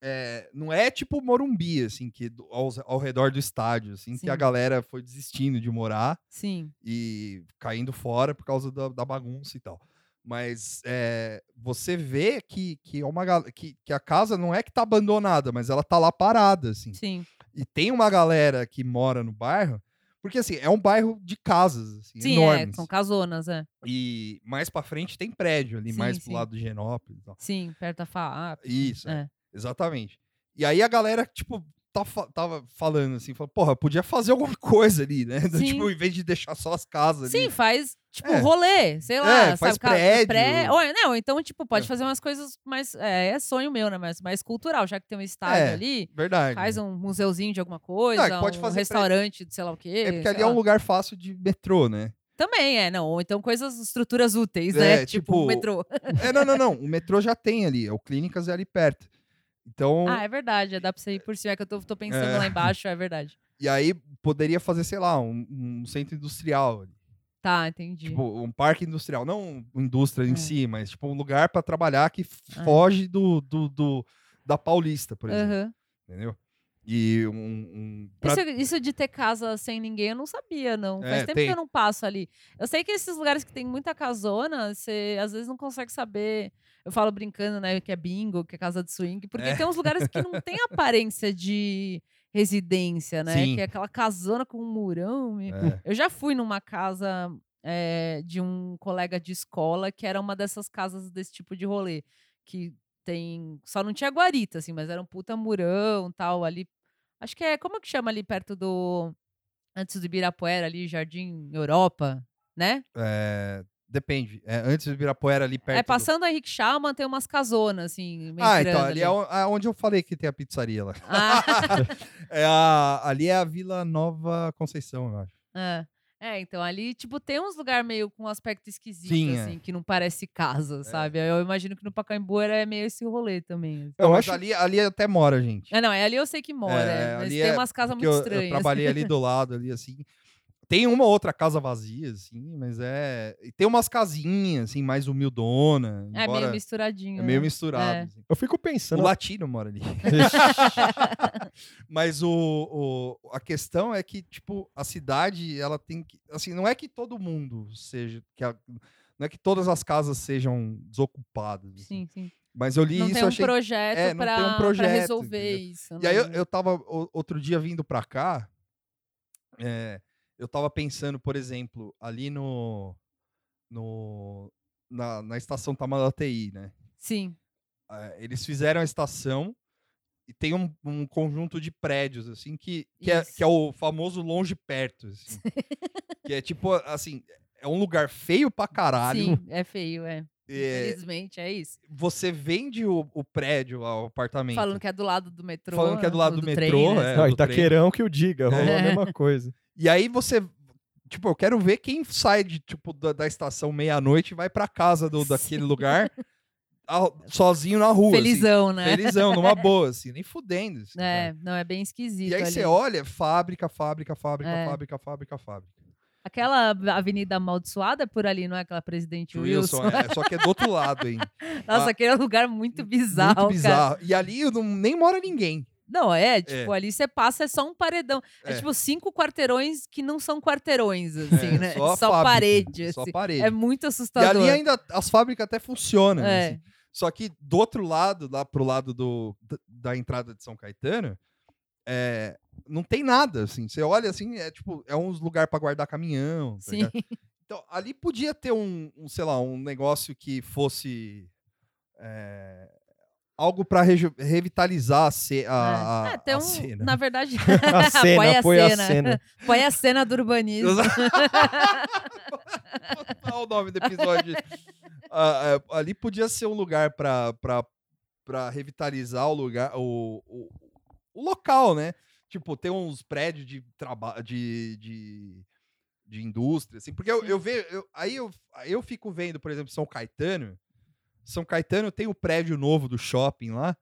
[SPEAKER 1] é, não é tipo Morumbi, assim, que do- ao, ao redor do estádio, assim, que a
[SPEAKER 3] Sim.
[SPEAKER 1] galera foi desistindo de morar
[SPEAKER 3] Sim.
[SPEAKER 1] e caindo fora por causa da, da bagunça e tal. Mas é, você vê que, que, é uma, que, que a casa não é que tá abandonada, mas ela tá lá parada, assim.
[SPEAKER 3] Sim.
[SPEAKER 1] E tem uma galera que mora no bairro, porque assim, é um bairro de casas, assim,
[SPEAKER 3] Sim,
[SPEAKER 1] enormes.
[SPEAKER 3] é. São casonas, é.
[SPEAKER 1] E mais pra frente tem prédio ali,
[SPEAKER 3] Sim,
[SPEAKER 1] mais pro
[SPEAKER 3] sim.
[SPEAKER 1] lado do Genópolis.
[SPEAKER 3] Sim, perto da FAAP.
[SPEAKER 1] Isso, é.
[SPEAKER 3] É.
[SPEAKER 1] exatamente. E aí a galera, tipo, tá tava falando assim, falou, porra, podia fazer alguma (laughs) coisa ali, né? (laughs)
[SPEAKER 3] Sim.
[SPEAKER 1] tipo, em vez de deixar só as casas
[SPEAKER 3] Sim,
[SPEAKER 1] ali.
[SPEAKER 3] faz, tipo,
[SPEAKER 1] É.
[SPEAKER 3] rolê, sei lá.
[SPEAKER 1] É, faz
[SPEAKER 3] sabe,
[SPEAKER 1] prédio.
[SPEAKER 3] Pré... Ou, não, então, tipo, pode
[SPEAKER 1] É.
[SPEAKER 3] fazer umas coisas mais. É, é sonho meu, né? Mas mais cultural, já que tem um estádio
[SPEAKER 1] É,
[SPEAKER 3] ali.
[SPEAKER 1] Verdade.
[SPEAKER 3] Faz um museuzinho de alguma coisa,
[SPEAKER 1] Não, pode
[SPEAKER 3] um
[SPEAKER 1] fazer
[SPEAKER 3] restaurante sei lá o quê.
[SPEAKER 1] É porque ali
[SPEAKER 3] sei
[SPEAKER 1] é um
[SPEAKER 3] lá.
[SPEAKER 1] lugar fácil de metrô, né?
[SPEAKER 3] Também é, não. Ou então coisas, estruturas úteis,
[SPEAKER 1] É,
[SPEAKER 3] né? (laughs) Tipo,
[SPEAKER 1] tipo-
[SPEAKER 3] o metrô.
[SPEAKER 1] É, não, não, não. O metrô já tem ali. O Clínicas é ali perto. Então,
[SPEAKER 3] Ah, é verdade. é, Dá pra você ir por cima. É que eu tô, tô pensando
[SPEAKER 1] É.
[SPEAKER 3] lá embaixo, é verdade.
[SPEAKER 1] e aí poderia fazer, sei lá, um, um centro industrial.
[SPEAKER 3] Tá, entendi.
[SPEAKER 1] Tipo, um parque industrial. Não indústria em
[SPEAKER 3] É.
[SPEAKER 1] si, mas tipo um lugar pra trabalhar que foge do, do, do- da Paulista, por exemplo.
[SPEAKER 3] Aham.
[SPEAKER 1] Entendeu? E um. um pra-
[SPEAKER 3] Isso, isso de ter casa sem ninguém, eu não sabia, não. Faz
[SPEAKER 1] É,
[SPEAKER 3] tempo
[SPEAKER 1] tem.
[SPEAKER 3] que eu não passo ali. Eu sei que esses lugares que tem muita casona, você às vezes não consegue saber. Eu falo brincando, né, que é bingo, que é casa de swing, porque
[SPEAKER 1] É.
[SPEAKER 3] tem uns lugares que não tem (laughs) aparência de residência, né?
[SPEAKER 1] Sim.
[SPEAKER 3] Que é aquela casona com um murão.
[SPEAKER 1] é.
[SPEAKER 3] Eu já fui numa casa eh, de um colega de escola que era uma dessas casas desse tipo de rolê. Que tem. Só não tinha guarita, assim, mas era um puta murão tal ali. Acho que é. Como é que chama ali perto do. Antes do Ibirapuera, ali, Jardim Europa, né?
[SPEAKER 1] É, depende. É, antes do Ibirapuera ali perto.
[SPEAKER 3] é
[SPEAKER 1] do-
[SPEAKER 3] passando a Henrique Chama, tem umas casonas, assim. meio
[SPEAKER 1] Ah, então,
[SPEAKER 3] grande
[SPEAKER 1] ali é o- é onde eu falei que tem a pizzaria lá.
[SPEAKER 3] Ah, (laughs)
[SPEAKER 1] É a- ali é a Vila Nova Conceição, eu acho.
[SPEAKER 3] é. É, então ali, tipo, tem uns lugares meio com um aspecto esquisito,
[SPEAKER 1] Sim, é.
[SPEAKER 3] assim, que não parece casa, sabe? Eu imagino que no Pacaembu era meio esse rolê também. assim.
[SPEAKER 2] Eu acho-
[SPEAKER 1] ali, ali até mora, gente.
[SPEAKER 3] É, não, é ali eu sei que mora,
[SPEAKER 1] É,
[SPEAKER 3] é, mas
[SPEAKER 1] ali
[SPEAKER 3] tem
[SPEAKER 1] é
[SPEAKER 3] umas casas muito
[SPEAKER 1] eu,
[SPEAKER 3] estranhas.
[SPEAKER 1] eu trabalhei ali (laughs) do lado, ali assim. Tem uma ou outra casa vazia, assim, mas é. e Tem umas casinhas, assim, mais humildona.
[SPEAKER 3] É meio misturadinho.
[SPEAKER 1] É meio
[SPEAKER 3] né?
[SPEAKER 1] misturado.
[SPEAKER 3] É.
[SPEAKER 1] assim.
[SPEAKER 2] Eu fico
[SPEAKER 1] O
[SPEAKER 2] pensando.
[SPEAKER 1] latino mora ali. (laughs) Mas o, o- a questão é que, tipo, a cidade, ela tem que. Assim, não é que todo mundo seja. Que a- não é que todas as casas sejam desocupadas. assim.
[SPEAKER 3] Sim, sim.
[SPEAKER 1] Mas eu li
[SPEAKER 3] Não
[SPEAKER 1] isso
[SPEAKER 3] tem
[SPEAKER 1] eu
[SPEAKER 3] um
[SPEAKER 1] achei.
[SPEAKER 3] projeto
[SPEAKER 1] é, não
[SPEAKER 3] pra,
[SPEAKER 1] tem um
[SPEAKER 3] pra
[SPEAKER 1] projeto,
[SPEAKER 3] resolver
[SPEAKER 1] entendeu?
[SPEAKER 3] isso.
[SPEAKER 1] E aí eu,
[SPEAKER 3] né?
[SPEAKER 1] eu tava o- outro dia vindo pra cá. é, eu tava pensando, por exemplo, ali no. no na, na estação Tamandateí, né?
[SPEAKER 3] Sim.
[SPEAKER 1] eh, eles fizeram a estação e tem um, um conjunto de prédios, assim, que, que, é, que é o famoso longe perto, assim. que é tipo, assim, é um lugar feio pra caralho.
[SPEAKER 3] Sim, é feio, é.
[SPEAKER 1] é,
[SPEAKER 3] Infelizmente, é isso.
[SPEAKER 1] você vende o, o prédio, o apartamento.
[SPEAKER 3] Falando que é do lado do metrô.
[SPEAKER 1] Falando que é do lado do
[SPEAKER 3] trem,
[SPEAKER 1] metrô,
[SPEAKER 3] né?
[SPEAKER 1] é.
[SPEAKER 2] Não,
[SPEAKER 1] do
[SPEAKER 2] Itaquerão que o diga, rolou
[SPEAKER 3] É.
[SPEAKER 2] a mesma coisa.
[SPEAKER 1] E aí você. Tipo, eu quero ver quem sai de, tipo, da, da estação meia-noite e vai pra casa do, (laughs) daquele lugar (laughs) a- sozinho na rua. assim.
[SPEAKER 3] Felizão, né?
[SPEAKER 1] Felizão, numa (laughs) boa, assim, nem fudendo. assim,
[SPEAKER 3] É,
[SPEAKER 1] sabe?
[SPEAKER 3] não, é bem esquisito.
[SPEAKER 1] E aí
[SPEAKER 3] ali.
[SPEAKER 1] você olha, fábrica, fábrica, fábrica,
[SPEAKER 3] É.
[SPEAKER 1] fábrica, fábrica, fábrica.
[SPEAKER 3] Aquela avenida amaldiçoada é por ali, não é aquela Presidente Wilson?
[SPEAKER 1] Wilson, é, só que é do outro lado, hein?
[SPEAKER 3] Nossa,
[SPEAKER 1] Ah,
[SPEAKER 3] aquele é um lugar muito bizarro,
[SPEAKER 1] Muito
[SPEAKER 3] cara.
[SPEAKER 1] bizarro. E ali não, nem mora ninguém.
[SPEAKER 3] Não, é, tipo, ali você passa, é só um paredão. É,
[SPEAKER 1] É.
[SPEAKER 3] tipo cinco quarteirões que não são quarteirões, (laughs) assim,
[SPEAKER 1] É,
[SPEAKER 3] né?
[SPEAKER 1] só
[SPEAKER 3] Só,
[SPEAKER 1] fábrica,
[SPEAKER 3] parede,
[SPEAKER 1] Só
[SPEAKER 3] assim.
[SPEAKER 1] parede.
[SPEAKER 3] É muito
[SPEAKER 1] e
[SPEAKER 3] assustador.
[SPEAKER 1] ali ainda as fábricas até funcionam.
[SPEAKER 3] É.
[SPEAKER 1] assim. Só que do outro lado, lá pro lado do, da, da entrada de São Caetano, é, não tem nada, assim. Você olha assim, é tipo, é uns lugar para guardar caminhão. tá
[SPEAKER 3] Sim. (laughs)
[SPEAKER 1] Então, ali podia ter um, um, sei lá, um negócio que fosse é, algo para revitalizar a, ce- a, a,
[SPEAKER 3] é, tem
[SPEAKER 1] a
[SPEAKER 3] um,
[SPEAKER 1] cena.
[SPEAKER 3] na verdade, (laughs) (laughs)
[SPEAKER 2] A cena,
[SPEAKER 3] põe a
[SPEAKER 2] apoia
[SPEAKER 3] cena.
[SPEAKER 2] a cena.
[SPEAKER 3] põe a cena do urbanismo.
[SPEAKER 1] Olha (laughs) o nome do episódio. Ah, ah, ali podia ser um lugar para para revitalizar o lugar, o, o, o local, né? Tipo, ter uns prédios de trabalho, de, de, de indústria, assim. Porque eu, eu vejo, eu- aí eu, eu fico vendo, por exemplo, São Caetano. São Caetano tem o prédio novo do shopping lá.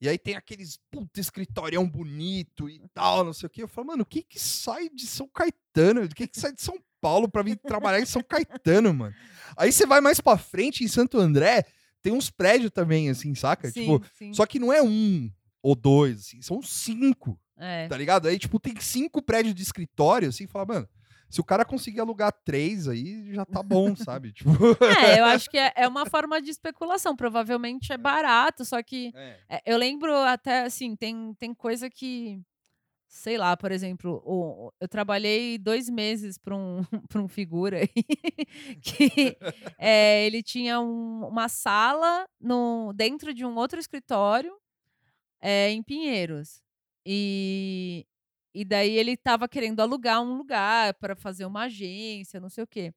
[SPEAKER 1] E aí tem aqueles puta escritorião bonito e tal, não sei o quê. Eu falo, mano, o que que sai de São Caetano? O que que sai de São Paulo pra vir trabalhar em São Caetano, mano? Aí você vai mais pra frente, em Santo André, tem uns prédios também, assim, saca?
[SPEAKER 3] Sim,
[SPEAKER 1] Tipo,
[SPEAKER 3] sim.
[SPEAKER 1] só que não é um ou dois, assim, são cinco,
[SPEAKER 3] É.
[SPEAKER 1] tá ligado? Aí, tipo, tem cinco prédios de escritório, assim, fala, mano, se o cara conseguir alugar três aí, já tá bom, (laughs) sabe? Tipo, (laughs)
[SPEAKER 3] É, eu acho que é, é uma forma de especulação. Provavelmente é barato, só que
[SPEAKER 1] é.
[SPEAKER 3] É, eu lembro até, assim, tem, tem coisa que, sei lá, por exemplo, o- eu trabalhei dois meses para um, (laughs) pra um figura aí, que é, ele tinha um- uma sala no, dentro de um outro escritório é, em Pinheiros. E, e daí ele estava querendo alugar um lugar para fazer uma agência, não sei o quê.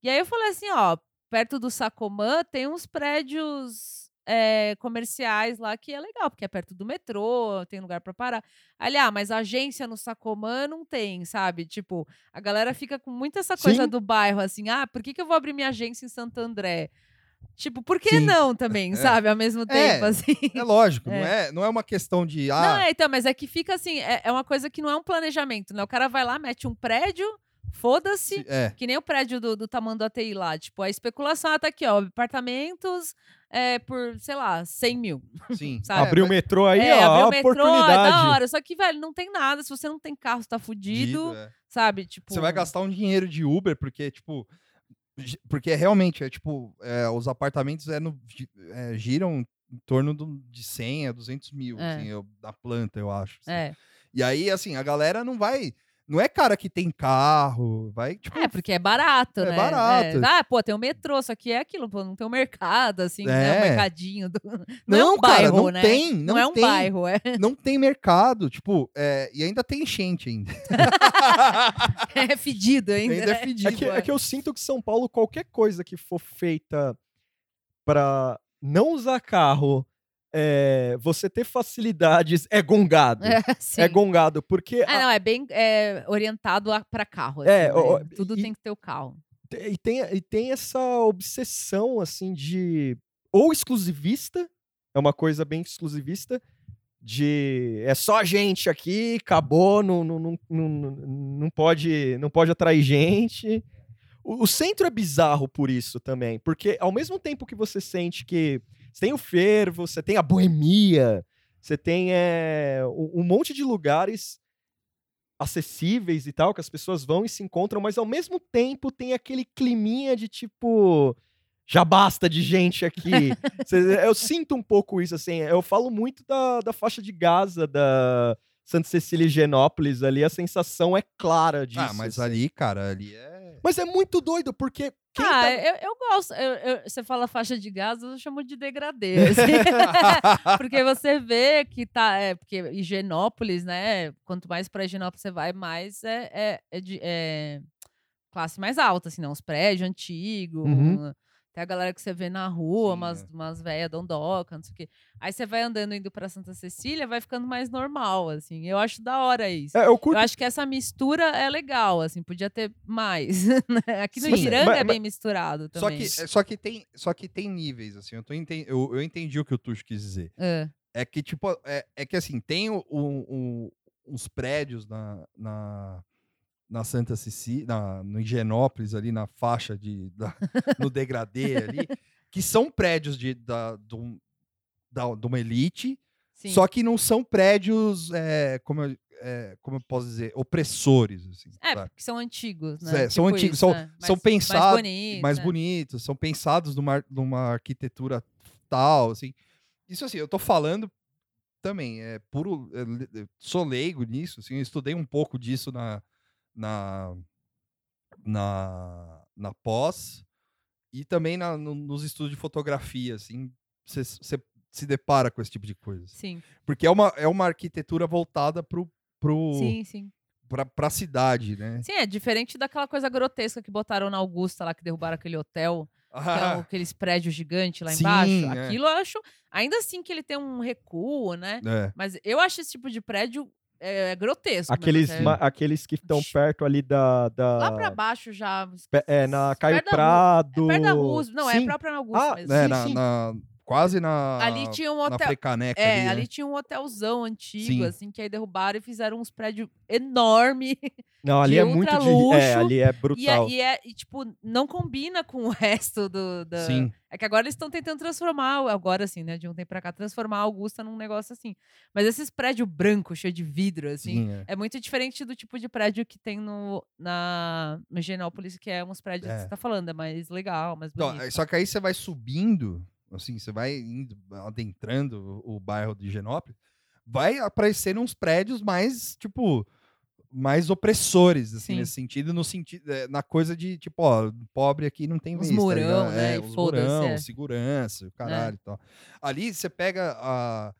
[SPEAKER 3] E aí eu falei assim, ó, perto do Sacomã tem uns prédios é, comerciais lá que é legal, porque é perto do metrô, tem lugar pra parar. Ali, ah, mas agência no Sacomã não tem, sabe? Tipo, a galera fica com muito essa coisa
[SPEAKER 2] Sim.
[SPEAKER 3] do bairro, assim, ah, por que, que eu vou abrir minha agência em Santo André? Tipo, por que
[SPEAKER 1] Sim.
[SPEAKER 3] não também, (laughs)
[SPEAKER 1] É.
[SPEAKER 3] sabe? Ao mesmo tempo,
[SPEAKER 1] É,
[SPEAKER 3] assim.
[SPEAKER 1] É lógico,
[SPEAKER 3] É.
[SPEAKER 1] Não, é, não é uma questão de.
[SPEAKER 3] Não,
[SPEAKER 1] Ah,
[SPEAKER 3] é, então, mas é que fica assim, é, é uma coisa que não é um planejamento, né? O cara vai lá, mete um prédio, foda-se,
[SPEAKER 1] se- é.
[SPEAKER 3] que nem o prédio do, do tamanho do ATI lá. Tipo, a especulação ah, tá aqui, ó, apartamentos é, por, sei lá, 100 mil,
[SPEAKER 1] Sim. (laughs)
[SPEAKER 3] sabe?
[SPEAKER 2] Abriu o metrô aí,
[SPEAKER 3] é,
[SPEAKER 2] ó,
[SPEAKER 3] abriu
[SPEAKER 2] a
[SPEAKER 3] o metrô, é
[SPEAKER 2] oportunidade.
[SPEAKER 3] da hora. Só que, velho, não tem nada. Se você não tem carro, você tá fudido,
[SPEAKER 1] Fudido, é.
[SPEAKER 3] sabe? Tipo,
[SPEAKER 1] Você vai gastar um dinheiro de Uber, porque, tipo. Porque realmente, é tipo, é, os apartamentos é no, é, giram em torno do- de 100 a 200 mil,
[SPEAKER 3] É.
[SPEAKER 1] assim, eu- da planta, eu acho. assim.
[SPEAKER 3] É.
[SPEAKER 1] E aí, assim, a galera não vai. Não é cara que tem carro, vai, tipo.
[SPEAKER 3] É, porque é barato,
[SPEAKER 1] É
[SPEAKER 3] né?
[SPEAKER 1] barato.
[SPEAKER 3] Ah, pô, tem o metrô, só que é aquilo, pô, não tem o mercado, assim, né? O
[SPEAKER 1] É.
[SPEAKER 3] mercadinho. Do... (laughs) Não, é
[SPEAKER 1] Não,
[SPEAKER 3] um
[SPEAKER 1] cara,
[SPEAKER 3] bairro,
[SPEAKER 1] não
[SPEAKER 3] né?
[SPEAKER 1] tem,
[SPEAKER 3] Não,
[SPEAKER 1] não
[SPEAKER 3] é um
[SPEAKER 1] tem.
[SPEAKER 3] bairro, é,
[SPEAKER 1] Não tem mercado, tipo, é, e ainda tem enchente ainda. (laughs)
[SPEAKER 3] é fedido ainda.
[SPEAKER 1] ainda é
[SPEAKER 3] né?
[SPEAKER 1] fedido.
[SPEAKER 2] É que, é que eu sinto que São Paulo, qualquer coisa que for feita pra não usar carro, é, você ter facilidades, é gongado. É, (laughs)
[SPEAKER 3] É,
[SPEAKER 2] gongado, porque
[SPEAKER 3] É, não, é bem é, orientado a, pra carro.
[SPEAKER 2] É,
[SPEAKER 3] assim,
[SPEAKER 2] ó,
[SPEAKER 3] né? Tudo
[SPEAKER 2] e-
[SPEAKER 3] tem que ter o carro.
[SPEAKER 2] E tem, e tem essa obsessão, assim, de. Ou exclusivista, é uma coisa bem exclusivista, de. É só a gente aqui, acabou, não, não, não, não, não, pode, não pode atrair gente. O, o centro é bizarro por isso também, porque ao mesmo tempo que você sente que. Você tem o fervo, você tem a boemia, você tem é, um, monte de lugares acessíveis e tal, que as pessoas vão e se encontram, mas ao mesmo tempo tem aquele climinha de tipo. Já basta de gente aqui. (laughs) Cê- eu sinto um pouco isso, assim. Eu falo muito da, da faixa de Gaza, da Santa Cecília e Genópolis ali, a sensação é clara disso.
[SPEAKER 1] Ah, mas
[SPEAKER 2] assim.
[SPEAKER 1] ali, cara, ali é.
[SPEAKER 2] Mas é muito doido, porque.
[SPEAKER 3] Ah,
[SPEAKER 2] tá-
[SPEAKER 3] eu, eu gosto. eu- eu- você fala faixa de gás, eu chamo de degradê. (laughs) assim. (laughs) porque você vê que tá. É, porque Higienópolis, né? Quanto mais pra Higienópolis você vai, mais é, é, é de- é classe mais alta, assim, não? Os prédios antigos.
[SPEAKER 2] Uhum.
[SPEAKER 3] Tem a galera que você vê na rua,
[SPEAKER 1] Sim,
[SPEAKER 3] umas,
[SPEAKER 1] é.
[SPEAKER 3] umas velhas dondoca, não sei o quê. Aí você vai andando indo pra Santa Cecília, vai ficando mais normal, assim. Eu acho da hora isso.
[SPEAKER 2] É, eu curto
[SPEAKER 3] Eu acho que essa mistura é legal, assim, podia ter mais. (laughs) né? Aqui no
[SPEAKER 1] Sim,
[SPEAKER 2] mas-
[SPEAKER 3] é bem misturado
[SPEAKER 1] Só
[SPEAKER 3] também.
[SPEAKER 1] que, só, que tem, só que tem níveis, assim. Eu, tô enten- eu, eu entendi o que o Tuxo quis dizer.
[SPEAKER 3] É.
[SPEAKER 1] É que, tipo, é, é que assim, tem o, o- o- uns prédios na, na, na Santa Cecília, na, no Higienópolis, ali na faixa de, da- (laughs) no degradê ali, que são prédios de, da, um- da- de uma elite,
[SPEAKER 3] Sim.
[SPEAKER 1] só que não são prédios, é, como, eu, é, como eu posso dizer, opressores, assim,
[SPEAKER 3] É,
[SPEAKER 1] sabe?
[SPEAKER 3] porque são antigos, né?
[SPEAKER 1] É, são
[SPEAKER 3] Tipo
[SPEAKER 1] antigos,
[SPEAKER 3] isso,
[SPEAKER 1] são-
[SPEAKER 3] né?
[SPEAKER 1] são
[SPEAKER 3] Mais-
[SPEAKER 1] pensados-
[SPEAKER 3] Mais bonitos.
[SPEAKER 1] mais
[SPEAKER 3] né?
[SPEAKER 1] bonitos, são pensados numa, numa arquitetura tal, assim. Isso assim, eu tô falando também, é puro, é, sou leigo nisso, assim, eu estudei um pouco disso na na na, na pós e também na- no- nos estudos de fotografia, assim, você se depara com esse tipo de coisa.
[SPEAKER 3] Sim,
[SPEAKER 1] Porque é uma, é uma arquitetura voltada pro, pro,
[SPEAKER 3] sim, sim.
[SPEAKER 1] pra, pra cidade, né?
[SPEAKER 3] Sim, é diferente daquela coisa grotesca que botaram na Augusta lá, que derrubaram aquele hotel, é (laughs) aqueles prédios gigantes lá
[SPEAKER 1] Sim,
[SPEAKER 3] embaixo.
[SPEAKER 1] é.
[SPEAKER 3] Aquilo eu acho, ainda assim que ele tem um recuo, né?
[SPEAKER 1] É.
[SPEAKER 3] Mas eu acho esse tipo de prédio é, grotesco. mesmo,
[SPEAKER 2] aqueles,
[SPEAKER 3] é-
[SPEAKER 2] ma- aqueles que estão perto ali da. da
[SPEAKER 3] Lá pra baixo já.
[SPEAKER 2] pe- É, na Caio
[SPEAKER 3] perto da
[SPEAKER 2] Prado.
[SPEAKER 3] É perto da Augusta. Não, é
[SPEAKER 2] Sim.
[SPEAKER 3] própria na Augusta.
[SPEAKER 2] Ah,
[SPEAKER 3] mas-
[SPEAKER 1] É,
[SPEAKER 2] Sim,
[SPEAKER 1] na,
[SPEAKER 2] sim.
[SPEAKER 1] na- quase na,
[SPEAKER 3] Ali tinha um hotel. É,
[SPEAKER 1] ali,
[SPEAKER 3] ali,
[SPEAKER 1] né?
[SPEAKER 3] tinha um hotelzão antigo,
[SPEAKER 1] Sim.
[SPEAKER 3] assim, que aí derrubaram e fizeram uns prédios enormes. (laughs)
[SPEAKER 2] Não, ali é muito
[SPEAKER 3] ultra
[SPEAKER 2] de. É,
[SPEAKER 3] luxo,
[SPEAKER 2] ali é
[SPEAKER 3] E,
[SPEAKER 2] brutal.
[SPEAKER 3] e é, e, tipo, não combina com o (laughs) resto do. Da...
[SPEAKER 1] Sim.
[SPEAKER 3] É que agora eles estão tentando transformar, agora assim, né, de um tempo pra cá, transformar a Augusta num negócio assim. Mas esses prédios brancos, cheios de vidro, assim,
[SPEAKER 1] Sim, é.
[SPEAKER 3] é muito diferente do tipo de prédio que tem no, na no Higienópolis, que é uns prédios que
[SPEAKER 1] É.
[SPEAKER 3] você tá falando, é mais legal, mais
[SPEAKER 1] Então,
[SPEAKER 3] bonito.
[SPEAKER 1] é, só que aí você vai subindo, assim, você vai indo, adentrando o, o bairro de Genópolis, vai aparecendo uns prédios mais, tipo, mais opressores, assim,
[SPEAKER 3] Sim.
[SPEAKER 1] nesse sentido, no sentido, é, na coisa de, tipo, ó, pobre aqui não tem
[SPEAKER 3] Os
[SPEAKER 1] vez, tá
[SPEAKER 3] murão,
[SPEAKER 1] ligado?
[SPEAKER 3] né,
[SPEAKER 1] É, os murão,
[SPEAKER 3] é.
[SPEAKER 1] segurança, o caralho e tal. Ali você pega a,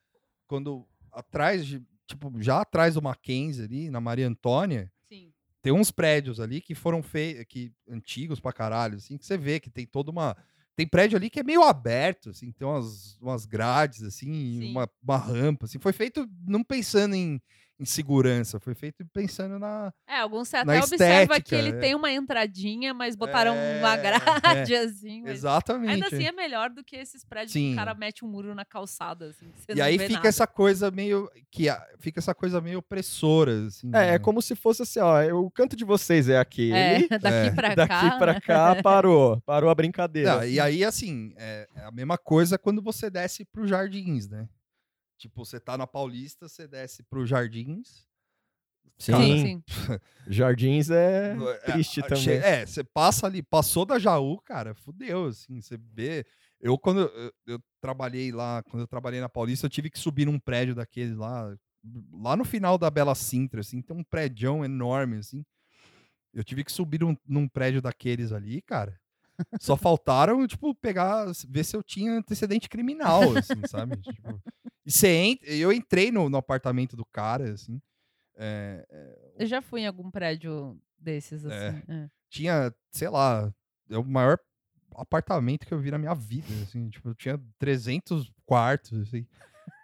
[SPEAKER 1] quando, atrás de, tipo, já atrás do Mackenzie ali, na Maria Antônia,
[SPEAKER 3] Sim.
[SPEAKER 1] tem uns prédios ali que foram feitos, que antigos pra caralho, assim, que você vê que tem toda uma tem prédio ali que é meio aberto, assim, tem umas, umas grades, assim,
[SPEAKER 3] Sim.
[SPEAKER 1] uma, uma rampa, assim. Foi feito não pensando em, em segurança, foi feito pensando na...
[SPEAKER 3] É, alguns você até observa que ele
[SPEAKER 1] é.
[SPEAKER 3] tem uma entradinha, mas botaram uma
[SPEAKER 1] É, (laughs)
[SPEAKER 3] grade, assim. mas
[SPEAKER 1] Exatamente.
[SPEAKER 3] Ainda assim é melhor do que esses prédios que
[SPEAKER 1] Sim.
[SPEAKER 3] o cara mete um muro na calçada, assim. que você
[SPEAKER 1] E
[SPEAKER 3] não
[SPEAKER 1] aí
[SPEAKER 3] vê
[SPEAKER 1] fica
[SPEAKER 3] nada.
[SPEAKER 1] essa coisa meio... que Fica essa coisa meio opressora, assim.
[SPEAKER 2] É, é
[SPEAKER 1] né?
[SPEAKER 2] como se fosse assim, ó, o canto de vocês é aquele.
[SPEAKER 3] É, (laughs) daqui
[SPEAKER 1] É.
[SPEAKER 3] pra (laughs)
[SPEAKER 2] Daqui
[SPEAKER 3] cá.
[SPEAKER 2] pra
[SPEAKER 3] né?
[SPEAKER 2] cá parou. Parou a brincadeira.
[SPEAKER 1] Não, e aí, assim, é, é a mesma coisa quando você desce pro Jardins, né? Tipo, você tá na Paulista, você desce pro Jardins.
[SPEAKER 2] Sim.
[SPEAKER 3] Sim, sim. (laughs)
[SPEAKER 2] Jardins é
[SPEAKER 1] É,
[SPEAKER 2] triste
[SPEAKER 1] a-
[SPEAKER 2] também.
[SPEAKER 1] É, você passa ali, passou da Jaú, cara, fudeu, assim, você vê. Eu, quando eu, eu trabalhei lá, quando eu trabalhei na Paulista, eu tive que subir num prédio daqueles lá, lá no final da Bela Sintra, assim, tem um prédio enorme, assim. Eu tive que subir num, num prédio daqueles ali, cara. Só faltaram, tipo, pegar, ver se eu tinha antecedente criminal, assim, sabe? (laughs) Tipo, e você entra, eu entrei no, no apartamento do cara, assim. é,
[SPEAKER 3] Eu já fui em algum prédio desses,
[SPEAKER 1] É.
[SPEAKER 3] assim. é.
[SPEAKER 1] tinha, sei lá, é o maior apartamento que eu vi na minha vida, assim, tipo, eu tinha 300 quartos, assim.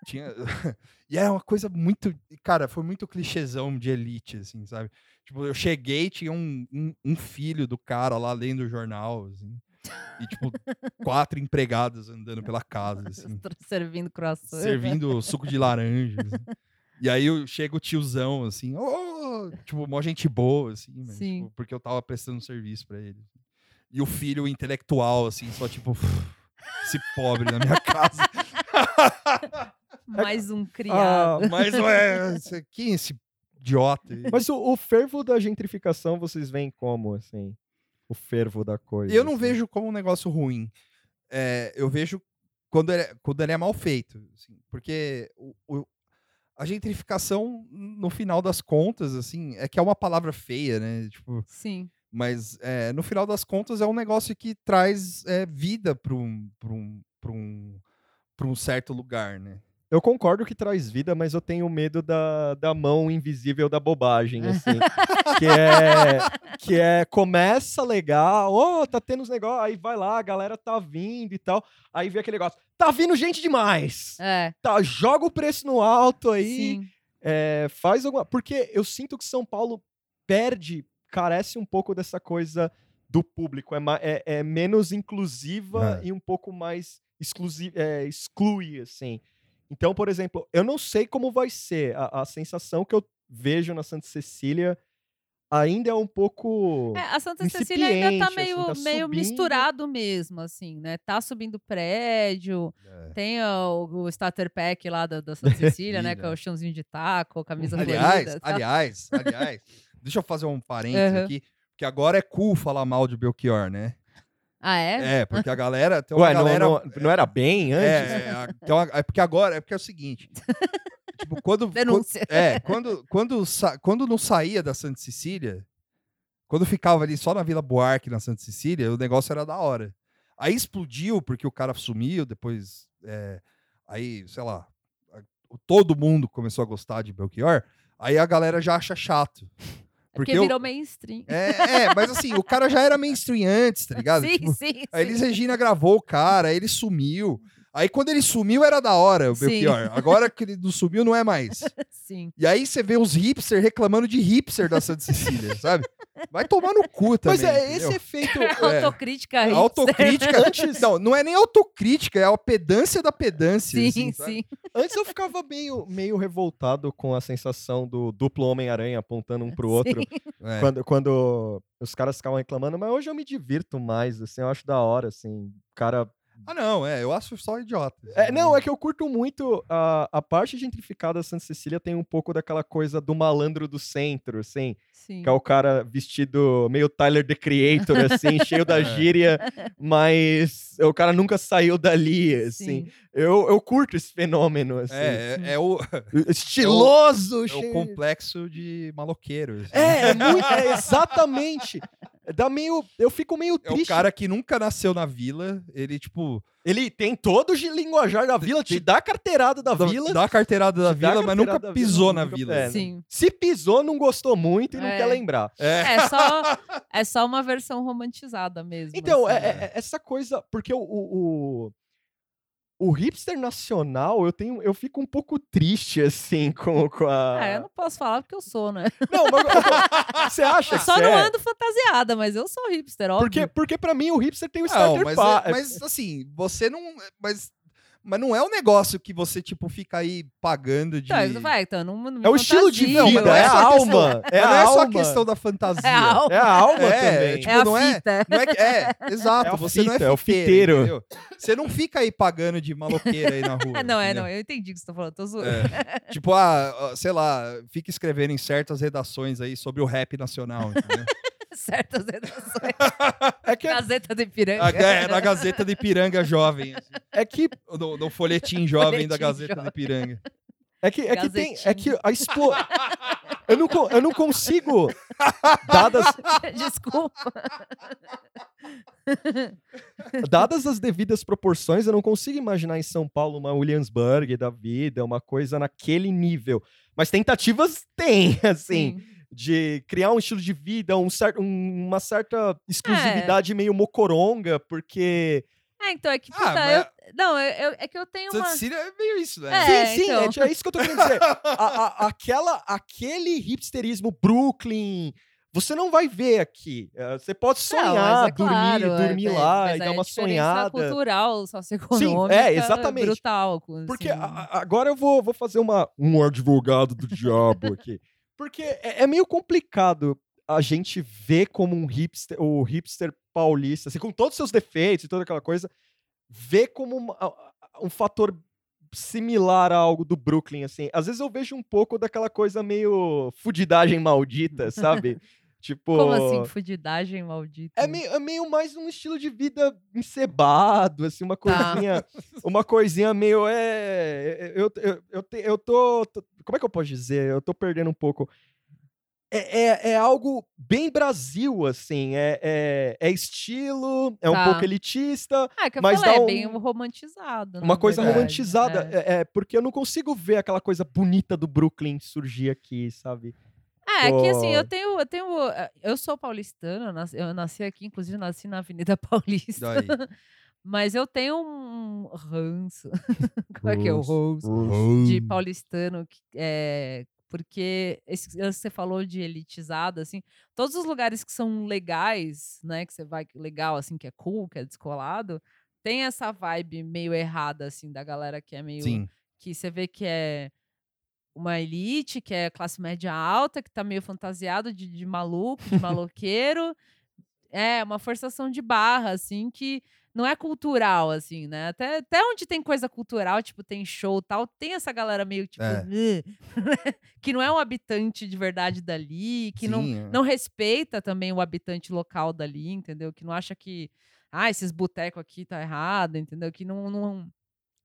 [SPEAKER 1] Tinha (laughs) E era uma coisa muito, cara, foi muito clichêzão de elite, assim, sabe? Tipo, eu cheguei, tinha um, um, um filho do cara lá lendo o jornal, assim. E, tipo, (laughs) quatro empregadas andando pela casa, assim (laughs)
[SPEAKER 3] Servindo croissant.
[SPEAKER 1] servindo suco de laranja. assim. (laughs) E aí eu chega o tiozão, assim, "Ô", tipo, mó gente boa, assim, mas,
[SPEAKER 3] Sim.
[SPEAKER 1] tipo, porque eu tava prestando serviço pra ele. E o filho intelectual, assim, só tipo, esse pobre na minha casa.
[SPEAKER 3] Mais um
[SPEAKER 2] Ah,
[SPEAKER 3] criado.
[SPEAKER 1] Mas ué, quem é esse idiota?
[SPEAKER 2] mas o, o fervo da gentrificação vocês veem como, assim? O fervo da coisa.
[SPEAKER 1] Eu não
[SPEAKER 2] assim?
[SPEAKER 1] vejo como um negócio ruim. É, eu vejo quando ele, é- quando ele é mal feito. assim, porque o- o- a gentrificação, no final das contas, assim, é que é uma palavra feia, né? Tipo,
[SPEAKER 3] Sim.
[SPEAKER 1] mas é, no final das contas é um negócio que traz é, vida para um, pra um, pra um, pra um certo lugar, né?
[SPEAKER 2] Eu concordo que traz vida, mas eu tenho medo da, da mão invisível da bobagem, assim. que é. Que é. Começa legal, ó, tá tendo os negócios, aí vai lá, a galera tá vindo e tal. Aí vem aquele negócio, tá vindo gente demais!
[SPEAKER 3] É.
[SPEAKER 2] Tá, joga o preço no alto aí, é, faz alguma. Porque eu sinto que São Paulo perde, carece um pouco dessa coisa do público. É, é- é menos inclusiva
[SPEAKER 1] É.
[SPEAKER 2] e um pouco mais exclusi é, exclui, assim. Então, por exemplo, eu não sei como vai ser. A, a sensação que eu vejo na Santa Cecília ainda é um pouco.
[SPEAKER 3] É, a Santa Cecília ainda tá
[SPEAKER 2] incipiente,
[SPEAKER 3] meio,
[SPEAKER 2] assim, tá
[SPEAKER 3] meio
[SPEAKER 2] subindo.
[SPEAKER 3] misturado mesmo, assim, né? Tá subindo prédio, tem ó, o, o starter pack lá da, da Santa Cecília, né? Que é o chãozinho de taco, camisa
[SPEAKER 1] Aliás,
[SPEAKER 3] florida. tá?
[SPEAKER 1] aliás, aliás, deixa eu fazer um (laughs) parênteses
[SPEAKER 3] Uhum.
[SPEAKER 1] aqui, porque agora é cool falar mal de Belchior, né?
[SPEAKER 3] Ah, é?
[SPEAKER 1] É, porque a galera. Tem uma
[SPEAKER 2] Ué, não,
[SPEAKER 1] galera,
[SPEAKER 2] não, não era bem antes?
[SPEAKER 1] É, é, a- tem uma- é porque agora, é porque é o seguinte. tipo, quando.
[SPEAKER 3] Denúncia.
[SPEAKER 1] quando- é, quando, quando, quando não saía da Santa Cecília, quando ficava ali só na Vila Buarque, na Santa Cecília, o negócio era da hora. Aí explodiu, porque o cara sumiu, depois. é, aí, sei lá, a- todo mundo começou a gostar de Belchior, aí a galera já acha chato.
[SPEAKER 3] Porque
[SPEAKER 1] eu-
[SPEAKER 3] virou mainstream.
[SPEAKER 1] É, é, mas assim, o cara já era mainstream antes, tá ligado? (laughs)
[SPEAKER 3] sim,
[SPEAKER 1] Tipo,
[SPEAKER 3] sim,
[SPEAKER 1] a Elis
[SPEAKER 3] sim.
[SPEAKER 1] Regina gravou o cara, aí ele sumiu. Aí quando ele sumiu era da hora, o. Belchior. Agora que ele não sumiu não é mais. (laughs)
[SPEAKER 3] sim.
[SPEAKER 1] E aí você vê os hipster reclamando de hipster da Santa Cecília, sabe? Vai tomar no cu também.
[SPEAKER 2] Pois é, esse efeito. (laughs)
[SPEAKER 1] É.
[SPEAKER 3] Autocrítica hipster.
[SPEAKER 1] Autocrítica. (laughs)
[SPEAKER 2] Antes-
[SPEAKER 1] Não, não é nem autocrítica, é a pedância da pedância.
[SPEAKER 3] Sim,
[SPEAKER 1] assim,
[SPEAKER 3] sim.
[SPEAKER 2] Antes eu ficava meio, meio revoltado com a sensação do duplo Homem-Aranha apontando um pro outro.
[SPEAKER 1] É.
[SPEAKER 2] Quando, quando os caras ficavam reclamando, mas hoje eu me divirto mais, assim, eu acho da hora, assim, o cara...
[SPEAKER 1] Ah, não, é, eu acho só idiota.
[SPEAKER 2] É,
[SPEAKER 1] assim,
[SPEAKER 2] não, é que eu curto muito, a, a parte gentrificada da Santa Cecília tem um pouco daquela coisa do malandro do centro, assim,
[SPEAKER 3] sim.
[SPEAKER 2] que é o cara vestido meio Tyler, the Creator, assim, (laughs) cheio da
[SPEAKER 1] É.
[SPEAKER 2] gíria, mas o cara nunca saiu dali, assim.
[SPEAKER 3] Sim.
[SPEAKER 2] Eu, eu curto esse fenômeno, assim.
[SPEAKER 1] É, é, é o, (laughs)
[SPEAKER 2] Estiloso,
[SPEAKER 1] é o
[SPEAKER 2] cheio-
[SPEAKER 1] complexo de maloqueiro. assim.
[SPEAKER 2] É, é muito, é exatamente. (laughs) Dá meio. Eu fico meio
[SPEAKER 1] É
[SPEAKER 2] triste.
[SPEAKER 1] o cara que nunca nasceu na vila, ele, tipo,
[SPEAKER 2] Ele tem todo o linguajar da vila, te dá a carteirada da vila.
[SPEAKER 1] dá a carteirada da vila, mas nunca pisou
[SPEAKER 2] vila,
[SPEAKER 1] na
[SPEAKER 2] nunca-
[SPEAKER 1] vila.
[SPEAKER 2] é,
[SPEAKER 3] Sim.
[SPEAKER 2] Se pisou, não gostou muito e não
[SPEAKER 3] É.
[SPEAKER 2] quer lembrar.
[SPEAKER 1] É.
[SPEAKER 3] É só, (laughs) é só uma versão romantizada mesmo.
[SPEAKER 2] Então,
[SPEAKER 3] assim.
[SPEAKER 2] é- é- é essa coisa. Porque o, o, o, hipster nacional, eu tenho. Eu fico um pouco triste, assim, (laughs) com, com a.
[SPEAKER 3] Ah, eu não posso falar porque eu sou, né?
[SPEAKER 2] Não, mas você acha (laughs) que
[SPEAKER 3] Só
[SPEAKER 2] cê
[SPEAKER 3] não
[SPEAKER 2] é?
[SPEAKER 3] ando fantasiada, mas eu sou hipster, óbvio.
[SPEAKER 2] Porque, porque pra mim o hipster tem o
[SPEAKER 1] Não,
[SPEAKER 2] starter
[SPEAKER 1] mas,
[SPEAKER 2] pa-
[SPEAKER 1] é- mas assim, você não. Mas, mas não é um negócio que você, tipo, fica aí pagando de.
[SPEAKER 3] Isso vai, então, não, não
[SPEAKER 2] É o estilo de
[SPEAKER 1] Não, mas
[SPEAKER 2] vida,
[SPEAKER 1] não
[SPEAKER 2] é
[SPEAKER 1] é
[SPEAKER 2] a alma. (laughs) É a
[SPEAKER 1] não é só a questão da fantasia.
[SPEAKER 3] É a alma.
[SPEAKER 2] É a alma
[SPEAKER 1] É,
[SPEAKER 2] também.
[SPEAKER 1] tipo,
[SPEAKER 3] É a
[SPEAKER 1] não é-
[SPEAKER 3] fita.
[SPEAKER 1] Não é, que- é, (laughs) exato.
[SPEAKER 2] É
[SPEAKER 1] você não é
[SPEAKER 2] fita, é o
[SPEAKER 1] fiteiro,
[SPEAKER 2] fiteiro.
[SPEAKER 1] entendeu? Você não fica aí pagando de maloqueira aí na rua. (laughs)
[SPEAKER 3] Ah, não, é,
[SPEAKER 1] entendeu?
[SPEAKER 3] não, eu entendi o que você tá falando, tô zoando.
[SPEAKER 1] É. Tipo, ah, sei lá, fica escrevendo em certas redações aí sobre o rap nacional, entendeu? (laughs)
[SPEAKER 3] Certas redações. (laughs)
[SPEAKER 2] É que,
[SPEAKER 3] Gazeta do Ipiranga.
[SPEAKER 1] A- é, na Gazeta de Ipiranga Jovem. assim.
[SPEAKER 2] é que,
[SPEAKER 1] No, no folhetim (laughs) jovem da
[SPEAKER 3] Folhetim
[SPEAKER 1] Gazeta
[SPEAKER 3] jovem.
[SPEAKER 1] de Ipiranga.
[SPEAKER 2] é que, é que tem. É que a expo... eu, não, eu não consigo. Dadas,
[SPEAKER 3] Desculpa.
[SPEAKER 2] dadas as devidas proporções, eu não consigo imaginar em São Paulo uma Williamsburg da vida, uma coisa naquele nível. Mas tentativas tem, assim.
[SPEAKER 3] Sim.
[SPEAKER 2] De criar um estilo de vida, um cer um- uma certa exclusividade meio mocoronga, porque.
[SPEAKER 3] É, então, é que,
[SPEAKER 1] Ah,
[SPEAKER 3] puta,
[SPEAKER 1] mas-
[SPEAKER 3] eu... Não, eu, eu- é que eu tenho uma...
[SPEAKER 1] Santa Cecília é meio isso, né?
[SPEAKER 3] É,
[SPEAKER 2] sim, sim,
[SPEAKER 3] então.
[SPEAKER 2] é, é isso que eu tô querendo dizer. A- a- aquela, aquele hipsterismo Brooklyn. Você não vai ver aqui. É, Você pode
[SPEAKER 3] Não,
[SPEAKER 2] sonhar,
[SPEAKER 3] mas é claro,
[SPEAKER 2] dormir,
[SPEAKER 3] é,
[SPEAKER 2] dormir
[SPEAKER 3] é,
[SPEAKER 2] lá e
[SPEAKER 3] é
[SPEAKER 2] dar uma sonhada.
[SPEAKER 3] cultural, socioeconômica.
[SPEAKER 2] é, exatamente.
[SPEAKER 3] Brutal.
[SPEAKER 2] Porque
[SPEAKER 3] assim.
[SPEAKER 2] a- a- agora eu vou, vou fazer uma, um advogado do diabo aqui. Porque é, é meio complicado a gente ver como um hipster, o hipster paulista, assim, com todos os seus defeitos e toda aquela coisa, ver como uma- um fator similar a algo do Brooklyn, assim. Às vezes eu vejo um pouco daquela coisa meio fudidagem maldita, (laughs) sabe? Tipo...
[SPEAKER 3] Como assim, fudidagem maldita?
[SPEAKER 2] É meio, é meio mais um estilo de vida encebado, assim, uma
[SPEAKER 3] Tá.
[SPEAKER 2] coisinha, (laughs) uma coisinha meio, é, eu, eu, eu, te- eu tô, tô- como é que eu posso dizer? Eu tô perdendo um pouco. É, é, é algo bem Brasil, assim, é, é, é estilo, é um
[SPEAKER 3] Tá.
[SPEAKER 2] pouco elitista,
[SPEAKER 3] Ah, é que eu
[SPEAKER 2] mas
[SPEAKER 3] falei,
[SPEAKER 2] dá
[SPEAKER 3] é bem
[SPEAKER 2] um-
[SPEAKER 3] romantizado.
[SPEAKER 2] uma coisa
[SPEAKER 3] verdade,
[SPEAKER 2] romantizada,
[SPEAKER 3] é.
[SPEAKER 2] é. é, porque eu não consigo ver aquela coisa bonita do Brooklyn surgir aqui, sabe?
[SPEAKER 3] É, é que assim, eu tenho, eu tenho. eh, Eu sou paulistana, eu nasci, eu nasci aqui, inclusive nasci na Avenida (laughs) Paulista. Mas eu tenho um ranço. (laughs) Como é que é o ranço? De paulistano. que- É, porque esse você falou de elitizado, assim, todos os lugares que são legais, né? Que você vai legal, assim, que é cool, que é descolado, tem essa vibe meio errada, assim, da galera que é meio
[SPEAKER 1] Sim.
[SPEAKER 3] que você vê que é uma elite, que é classe média alta, que tá meio fantasiado de, de maluco, de (laughs) maloqueiro. É, uma forçação de barra, assim, que não é cultural, assim, né? Até, até onde tem coisa cultural, tipo, tem show e tal, tem essa galera meio, tipo,
[SPEAKER 1] É. (laughs)
[SPEAKER 3] que não é um habitante de verdade dali, que não,
[SPEAKER 1] Sim, é.
[SPEAKER 3] não respeita também o habitante local dali, entendeu? Que não acha que, ah, esses botecos aqui tá errado, entendeu? Que não, não,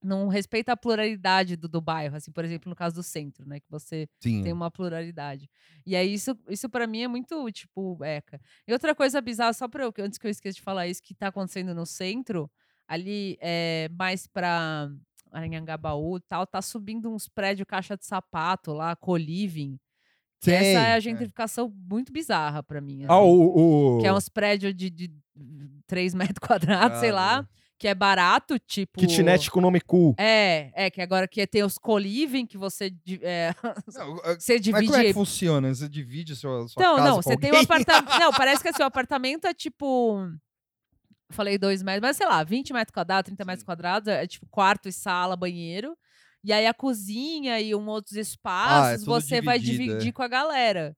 [SPEAKER 3] não respeita a pluralidade do, do bairro, assim, por exemplo, no caso do centro, né? Que você
[SPEAKER 1] Sim.
[SPEAKER 3] tem uma pluralidade. E aí, isso, isso para mim é muito, tipo, eca. E outra coisa bizarra, só pra eu, que antes que eu esqueça de falar isso, que tá acontecendo no centro, ali é mais pra Aranhangabaú e tal, tá subindo uns prédios caixa de sapato lá, co-living. Essa é a
[SPEAKER 1] Sei,
[SPEAKER 3] gentrificação muito bizarra pra mim.
[SPEAKER 2] Ah,
[SPEAKER 3] assim.
[SPEAKER 2] o... o...
[SPEAKER 3] Que é uns prédios de, de 3 metros quadrados, sei lá, que é barato, tipo...
[SPEAKER 2] Kitnet com nome cool.
[SPEAKER 3] É, é, que agora que tem os co-living, que você, é, (laughs)
[SPEAKER 1] Não, é-
[SPEAKER 3] você
[SPEAKER 1] mas
[SPEAKER 3] divide...
[SPEAKER 1] como é que funciona? Você divide sua, sua
[SPEAKER 3] Não,
[SPEAKER 1] casa
[SPEAKER 3] não,
[SPEAKER 1] com
[SPEAKER 3] você tem um apartamento. (laughs) Não, parece que assim, o apartamento é tipo. Falei dois metros, mas sei lá, 20 metros quadrados, 30 metros
[SPEAKER 1] Sim.
[SPEAKER 3] quadrados, é tipo quarto e sala, banheiro. E aí a cozinha e um outros espaços
[SPEAKER 1] é tudo
[SPEAKER 3] você vai
[SPEAKER 1] dividido,
[SPEAKER 3] dividir
[SPEAKER 1] é.
[SPEAKER 3] com a galera.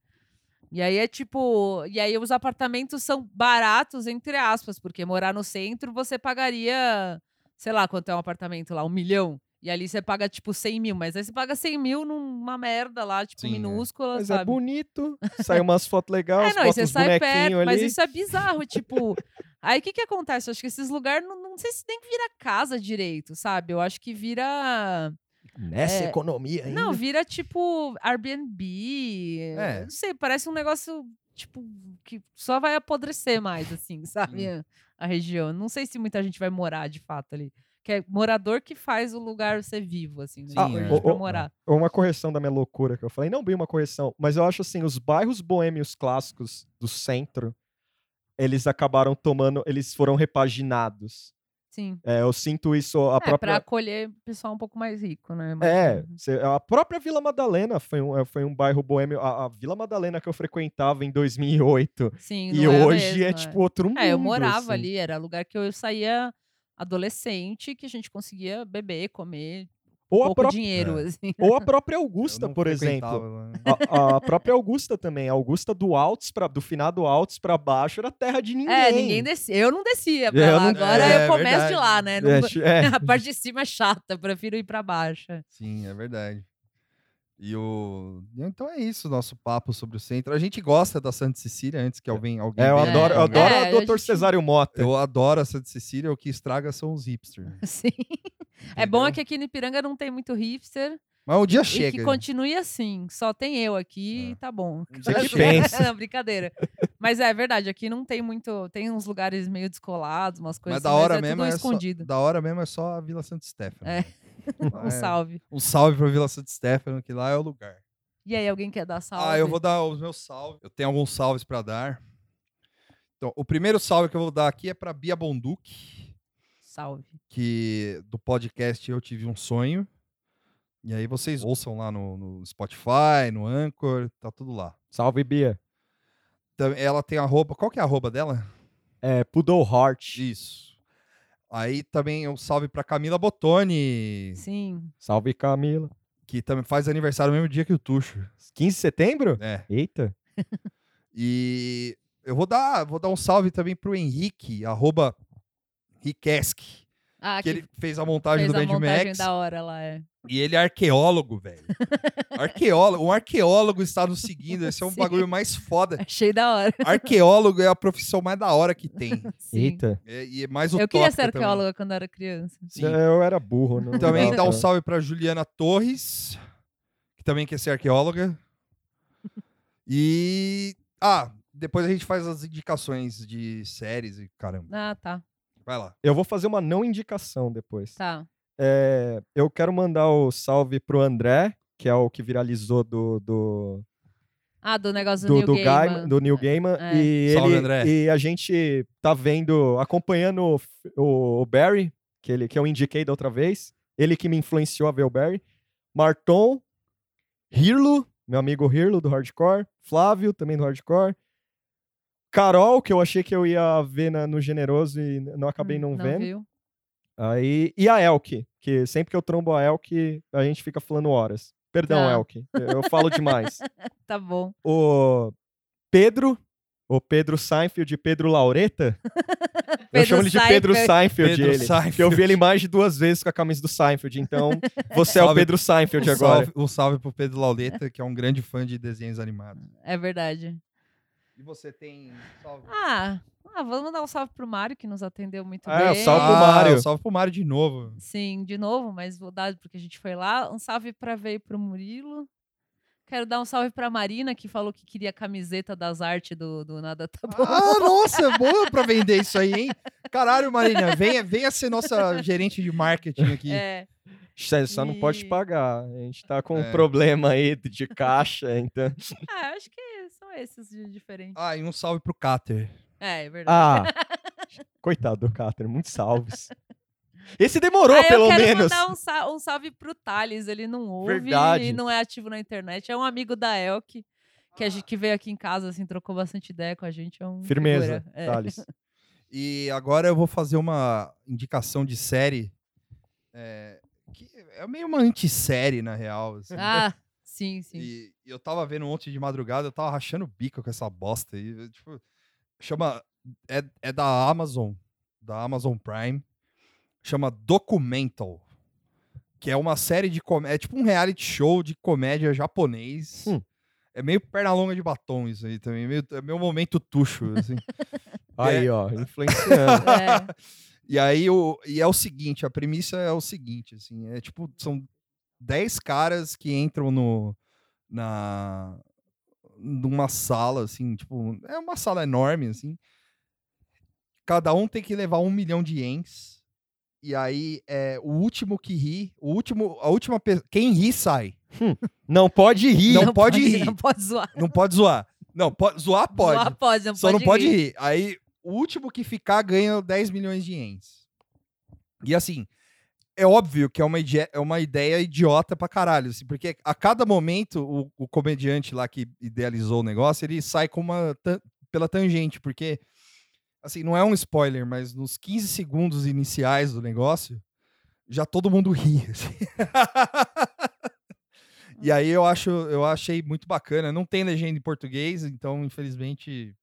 [SPEAKER 3] E aí é tipo. E aí os apartamentos são baratos, entre aspas, porque morar no centro você pagaria, sei lá, quanto é um apartamento lá, um milhão. E ali você paga tipo 100 mil, mas aí você paga 100 mil numa merda lá, tipo,
[SPEAKER 1] Sim, é.
[SPEAKER 3] minúscula,
[SPEAKER 2] Mas
[SPEAKER 3] sabe?
[SPEAKER 2] é bonito, sai umas fotos (laughs) legais,
[SPEAKER 3] É, não, e você sai perto,
[SPEAKER 2] ali.
[SPEAKER 3] mas isso é bizarro, (laughs) tipo. Aí o que que acontece? Eu acho que esses lugares, não, não sei se nem vira casa direito, sabe? Eu acho que vira.
[SPEAKER 2] Nessa
[SPEAKER 3] é,
[SPEAKER 2] economia ainda.
[SPEAKER 3] Não, vira tipo Airbnb.
[SPEAKER 1] É.
[SPEAKER 3] Não sei, parece um negócio tipo, que só vai apodrecer mais, assim, (laughs) sabe? A, a região. Não sei se muita gente vai morar de fato ali. Que é morador que faz o lugar ser vivo, assim, né? Tipo,
[SPEAKER 1] é.
[SPEAKER 3] morar.
[SPEAKER 2] Uma correção da minha loucura que eu falei, não bem uma correção, mas eu acho assim, os bairros boêmios clássicos do centro, eles acabaram tomando, eles foram repaginados.
[SPEAKER 3] Sim.
[SPEAKER 2] É, eu sinto isso, a
[SPEAKER 3] é, pra
[SPEAKER 2] própria...
[SPEAKER 3] acolher o pessoal um pouco mais rico, né?
[SPEAKER 2] É,
[SPEAKER 3] Mas,
[SPEAKER 2] cê- a própria Vila Madalena foi um, é, foi um bairro boêmio. A, a Vila Madalena que eu frequentava em 2008
[SPEAKER 3] Sim,
[SPEAKER 2] e
[SPEAKER 3] não é
[SPEAKER 2] hoje é tipo outro mundo.
[SPEAKER 3] É, eu morava
[SPEAKER 2] assim.
[SPEAKER 3] ali, era lugar que eu saía adolescente, que a gente conseguia beber, comer,
[SPEAKER 2] Ou a,
[SPEAKER 3] pouco
[SPEAKER 2] pró-
[SPEAKER 3] dinheiro,
[SPEAKER 1] É.
[SPEAKER 3] assim.
[SPEAKER 2] ou a (laughs) própria Augusta,
[SPEAKER 1] não
[SPEAKER 2] por exemplo.
[SPEAKER 1] lá.
[SPEAKER 2] A, a própria Augusta também. A Augusta do Altos pra, do finado Altos pra baixo era terra de ninguém.
[SPEAKER 3] É, ninguém descia. Eu não descia pra
[SPEAKER 2] eu
[SPEAKER 3] lá.
[SPEAKER 2] não-
[SPEAKER 3] Agora
[SPEAKER 1] É,
[SPEAKER 3] eu começo
[SPEAKER 1] verdade.
[SPEAKER 3] de lá, né? Não
[SPEAKER 2] É, chi- (laughs) é.
[SPEAKER 3] A parte de cima é chata, prefiro ir pra baixo.
[SPEAKER 1] Sim, é verdade. E o. Então é isso, nosso papo sobre o centro. A gente gosta da Santa Cecília antes que alguém. alguém
[SPEAKER 2] É, eu
[SPEAKER 1] venha
[SPEAKER 2] adoro, eu
[SPEAKER 1] julgar.
[SPEAKER 2] adoro
[SPEAKER 3] É,
[SPEAKER 2] a
[SPEAKER 3] a
[SPEAKER 2] Dr.
[SPEAKER 3] gente-
[SPEAKER 2] Cesário Mota.
[SPEAKER 1] Eu adoro a Santa Cecília, o que estraga são os hipsters. (laughs)
[SPEAKER 3] Sim. É bom é
[SPEAKER 1] entendeu?
[SPEAKER 3] que aqui no Ipiranga não tem muito hipster.
[SPEAKER 1] Mas o dia
[SPEAKER 3] E
[SPEAKER 1] chega.
[SPEAKER 3] que continue assim. Só tem eu aqui
[SPEAKER 1] É.
[SPEAKER 3] e tá bom.
[SPEAKER 1] dia
[SPEAKER 2] que
[SPEAKER 1] chega.
[SPEAKER 2] pensa. (laughs)
[SPEAKER 3] Não, brincadeira. Mas é verdade, aqui não tem muito. Tem uns lugares meio descolados, umas coisas
[SPEAKER 1] Mas da
[SPEAKER 3] assim,
[SPEAKER 1] hora
[SPEAKER 3] é
[SPEAKER 1] mesmo
[SPEAKER 3] tudo
[SPEAKER 1] é
[SPEAKER 3] escondido.
[SPEAKER 1] só, da hora mesmo é só a Vila Santo Stefano.
[SPEAKER 3] É. (laughs) Um
[SPEAKER 1] É.
[SPEAKER 3] salve.
[SPEAKER 1] Um salve pra Vila Santo Stefano, que lá é o lugar.
[SPEAKER 3] E aí, alguém quer dar salve?
[SPEAKER 1] Ah, eu vou dar os meus salves. Eu tenho alguns salves pra dar. Então, o primeiro salve que eu vou dar aqui é pra Bia Bonduque,
[SPEAKER 3] Salve.
[SPEAKER 1] que do podcast Eu Tive um Sonho. E aí vocês ouçam lá no, no Spotify, no Anchor, tá tudo lá.
[SPEAKER 2] Salve, Bia.
[SPEAKER 1] Ela tem arroba. Qual que é a arroba dela?
[SPEAKER 2] É, Poodle Heart.
[SPEAKER 1] Isso. Aí também um salve pra Camila Botoni,
[SPEAKER 3] Sim.
[SPEAKER 2] Salve, Camila.
[SPEAKER 1] que também faz aniversário no mesmo dia que o Tuxo.
[SPEAKER 2] 15 de setembro?
[SPEAKER 1] É.
[SPEAKER 2] Eita.
[SPEAKER 1] E eu vou dar, vou dar um salve também pro Henrique, arroba Riquesque,
[SPEAKER 3] Ah,
[SPEAKER 1] que
[SPEAKER 3] que
[SPEAKER 1] ele fez a montagem
[SPEAKER 3] fez
[SPEAKER 1] do
[SPEAKER 3] a
[SPEAKER 1] Mad
[SPEAKER 3] montagem
[SPEAKER 1] Max.
[SPEAKER 3] da hora lá, é.
[SPEAKER 1] E ele é arqueólogo, velho. arqueólogo, um arqueólogo está nos seguindo. Esse é um (laughs)
[SPEAKER 3] Sim.
[SPEAKER 1] bagulho mais foda.
[SPEAKER 3] Achei da hora.
[SPEAKER 1] Arqueólogo é a profissão mais da hora que tem. (laughs)
[SPEAKER 3] Sim.
[SPEAKER 2] Eita.
[SPEAKER 1] É- e é mais
[SPEAKER 3] Eu queria ser
[SPEAKER 1] também.
[SPEAKER 3] arqueóloga quando era criança.
[SPEAKER 1] Sim.
[SPEAKER 2] Eu era burro. Não
[SPEAKER 1] Também dá um salve pra Juliana Torres, que também quer ser arqueóloga. E. Ah, depois a gente faz as indicações de séries e caramba.
[SPEAKER 3] Ah, tá.
[SPEAKER 1] Vai lá.
[SPEAKER 2] Eu vou fazer uma não indicação depois.
[SPEAKER 3] Tá.
[SPEAKER 2] É, eu quero mandar o salve pro André, que é o que viralizou do, do,
[SPEAKER 3] Ah, do negócio do,
[SPEAKER 2] do,
[SPEAKER 3] Neil
[SPEAKER 2] do
[SPEAKER 3] Gaiman.
[SPEAKER 2] Gaiman, do Neil Gaiman.
[SPEAKER 3] É.
[SPEAKER 2] E,
[SPEAKER 1] Salve,
[SPEAKER 2] ele,
[SPEAKER 1] André.
[SPEAKER 2] e a gente tá vendo, acompanhando o, o, o Barry, que, ele, que eu indiquei da outra vez. Ele que me influenciou a ver o Barry. Marton, Hirlo, meu amigo Hirlo do Hardcore. Flávio, também do Hardcore. Carol, que eu achei que eu ia ver na- no Generoso e não acabei
[SPEAKER 3] Hum,
[SPEAKER 2] não, vendo.
[SPEAKER 3] viu?
[SPEAKER 2] Aí, e a Elk, que sempre que eu trombo a Elk, a gente fica falando horas. Perdão,
[SPEAKER 3] Tá.
[SPEAKER 2] Elk, eu falo demais. (laughs)
[SPEAKER 3] Tá bom.
[SPEAKER 2] O Pedro, o Pedro Seinfeld e Pedro Laureta. (laughs) eu
[SPEAKER 3] Pedro
[SPEAKER 2] chamo ele de Pedro Seinfeld,
[SPEAKER 1] Pedro
[SPEAKER 2] ele.
[SPEAKER 1] Seinfeld.
[SPEAKER 2] Porque eu vi ele mais de duas vezes com a camisa do Seinfeld. Então, (laughs) você é o
[SPEAKER 1] Salve-
[SPEAKER 2] Pedro Seinfeld
[SPEAKER 1] um,
[SPEAKER 2] agora.
[SPEAKER 1] salve, um salve pro Pedro Lauleta, que é um grande fã de desenhos animados.
[SPEAKER 3] É verdade.
[SPEAKER 1] E você tem salve?
[SPEAKER 3] Ah, ah, vamos mandar um salve pro Mário, que nos atendeu muito
[SPEAKER 2] Ah,
[SPEAKER 3] bem.
[SPEAKER 2] salve pro Mário.
[SPEAKER 1] Salve pro Mário de novo.
[SPEAKER 3] Sim, de novo, mas vou dar porque a gente foi lá. Um salve pra Veio pro Murilo. Quero dar um salve pra Marina, que falou que queria a camiseta das artes do, do Nada Tá Bom.
[SPEAKER 1] Ah, (laughs) nossa, boa pra (laughs) vender isso aí, hein? Caralho, Marina, venha, venha ser nossa gerente de marketing aqui.
[SPEAKER 3] É,
[SPEAKER 2] Só só não pode
[SPEAKER 3] E-
[SPEAKER 2] pagar. A gente tá com um
[SPEAKER 1] É.
[SPEAKER 2] problema aí de caixa, então.
[SPEAKER 3] ah, acho que esses de diferentes.
[SPEAKER 1] Ah, e um salve pro Cáter.
[SPEAKER 3] É, é verdade.
[SPEAKER 2] Ah, (laughs) coitado do Cáter, muitos salves. Esse demorou,
[SPEAKER 3] Ah, eu
[SPEAKER 2] pelo
[SPEAKER 3] quero
[SPEAKER 2] menos.
[SPEAKER 3] mandar um, sa- um salve pro Thales, ele não ouve
[SPEAKER 2] Verdade.
[SPEAKER 3] e não é ativo na internet. É um amigo da Elk, que, a gente, que veio aqui em casa, assim, trocou bastante ideia com a gente. É um
[SPEAKER 2] Firmeza,
[SPEAKER 3] figura. É.
[SPEAKER 2] Thales. (laughs)
[SPEAKER 1] E agora eu vou fazer uma indicação de série. é, que é meio uma antissérie, na real. assim.
[SPEAKER 3] Ah, sim, sim.
[SPEAKER 1] E eu tava vendo ontem de madrugada, eu tava rachando o bico com essa bosta aí. Tipo, chama. É, é da Amazon, da Amazon Prime. Chama Documental. Que é uma série de comédia. É tipo um reality show de comédia japonês.
[SPEAKER 2] Hum.
[SPEAKER 1] É meio perna longa de batom isso aí também. Meio, é meu momento tuxo, assim. (laughs)
[SPEAKER 2] Aí, ó, influenciando.
[SPEAKER 3] É. (laughs)
[SPEAKER 1] E aí, o, e é o seguinte, a premissa é o seguinte, assim, é tipo, são 10 caras que entram no, na, numa sala, assim, tipo, é uma sala enorme, assim. Cada um tem que levar um milhão de ienes. E aí, é, o último que ri, o último, a última pessoa, quem ri sai.
[SPEAKER 2] Não pode rir.
[SPEAKER 1] Não pode rir.
[SPEAKER 3] Não pode zoar.
[SPEAKER 1] Não pode zoar. Não, pode, zoar pode.
[SPEAKER 3] Zoar pode, não
[SPEAKER 1] Só
[SPEAKER 3] pode
[SPEAKER 1] não pode
[SPEAKER 3] rir.
[SPEAKER 1] rir. Aí, o último que ficar ganha 10 milhões de ienes. E assim, é óbvio que é uma, é uma ideia idiota pra caralho, assim, porque a cada momento o, o comediante lá que idealizou o negócio, ele sai com uma tan- pela tangente, porque assim, não é um spoiler, mas nos 15 segundos iniciais do negócio, já todo mundo ri. (laughs) assim. e aí eu acho, eu achei muito bacana. Não tem legenda em português, então infelizmente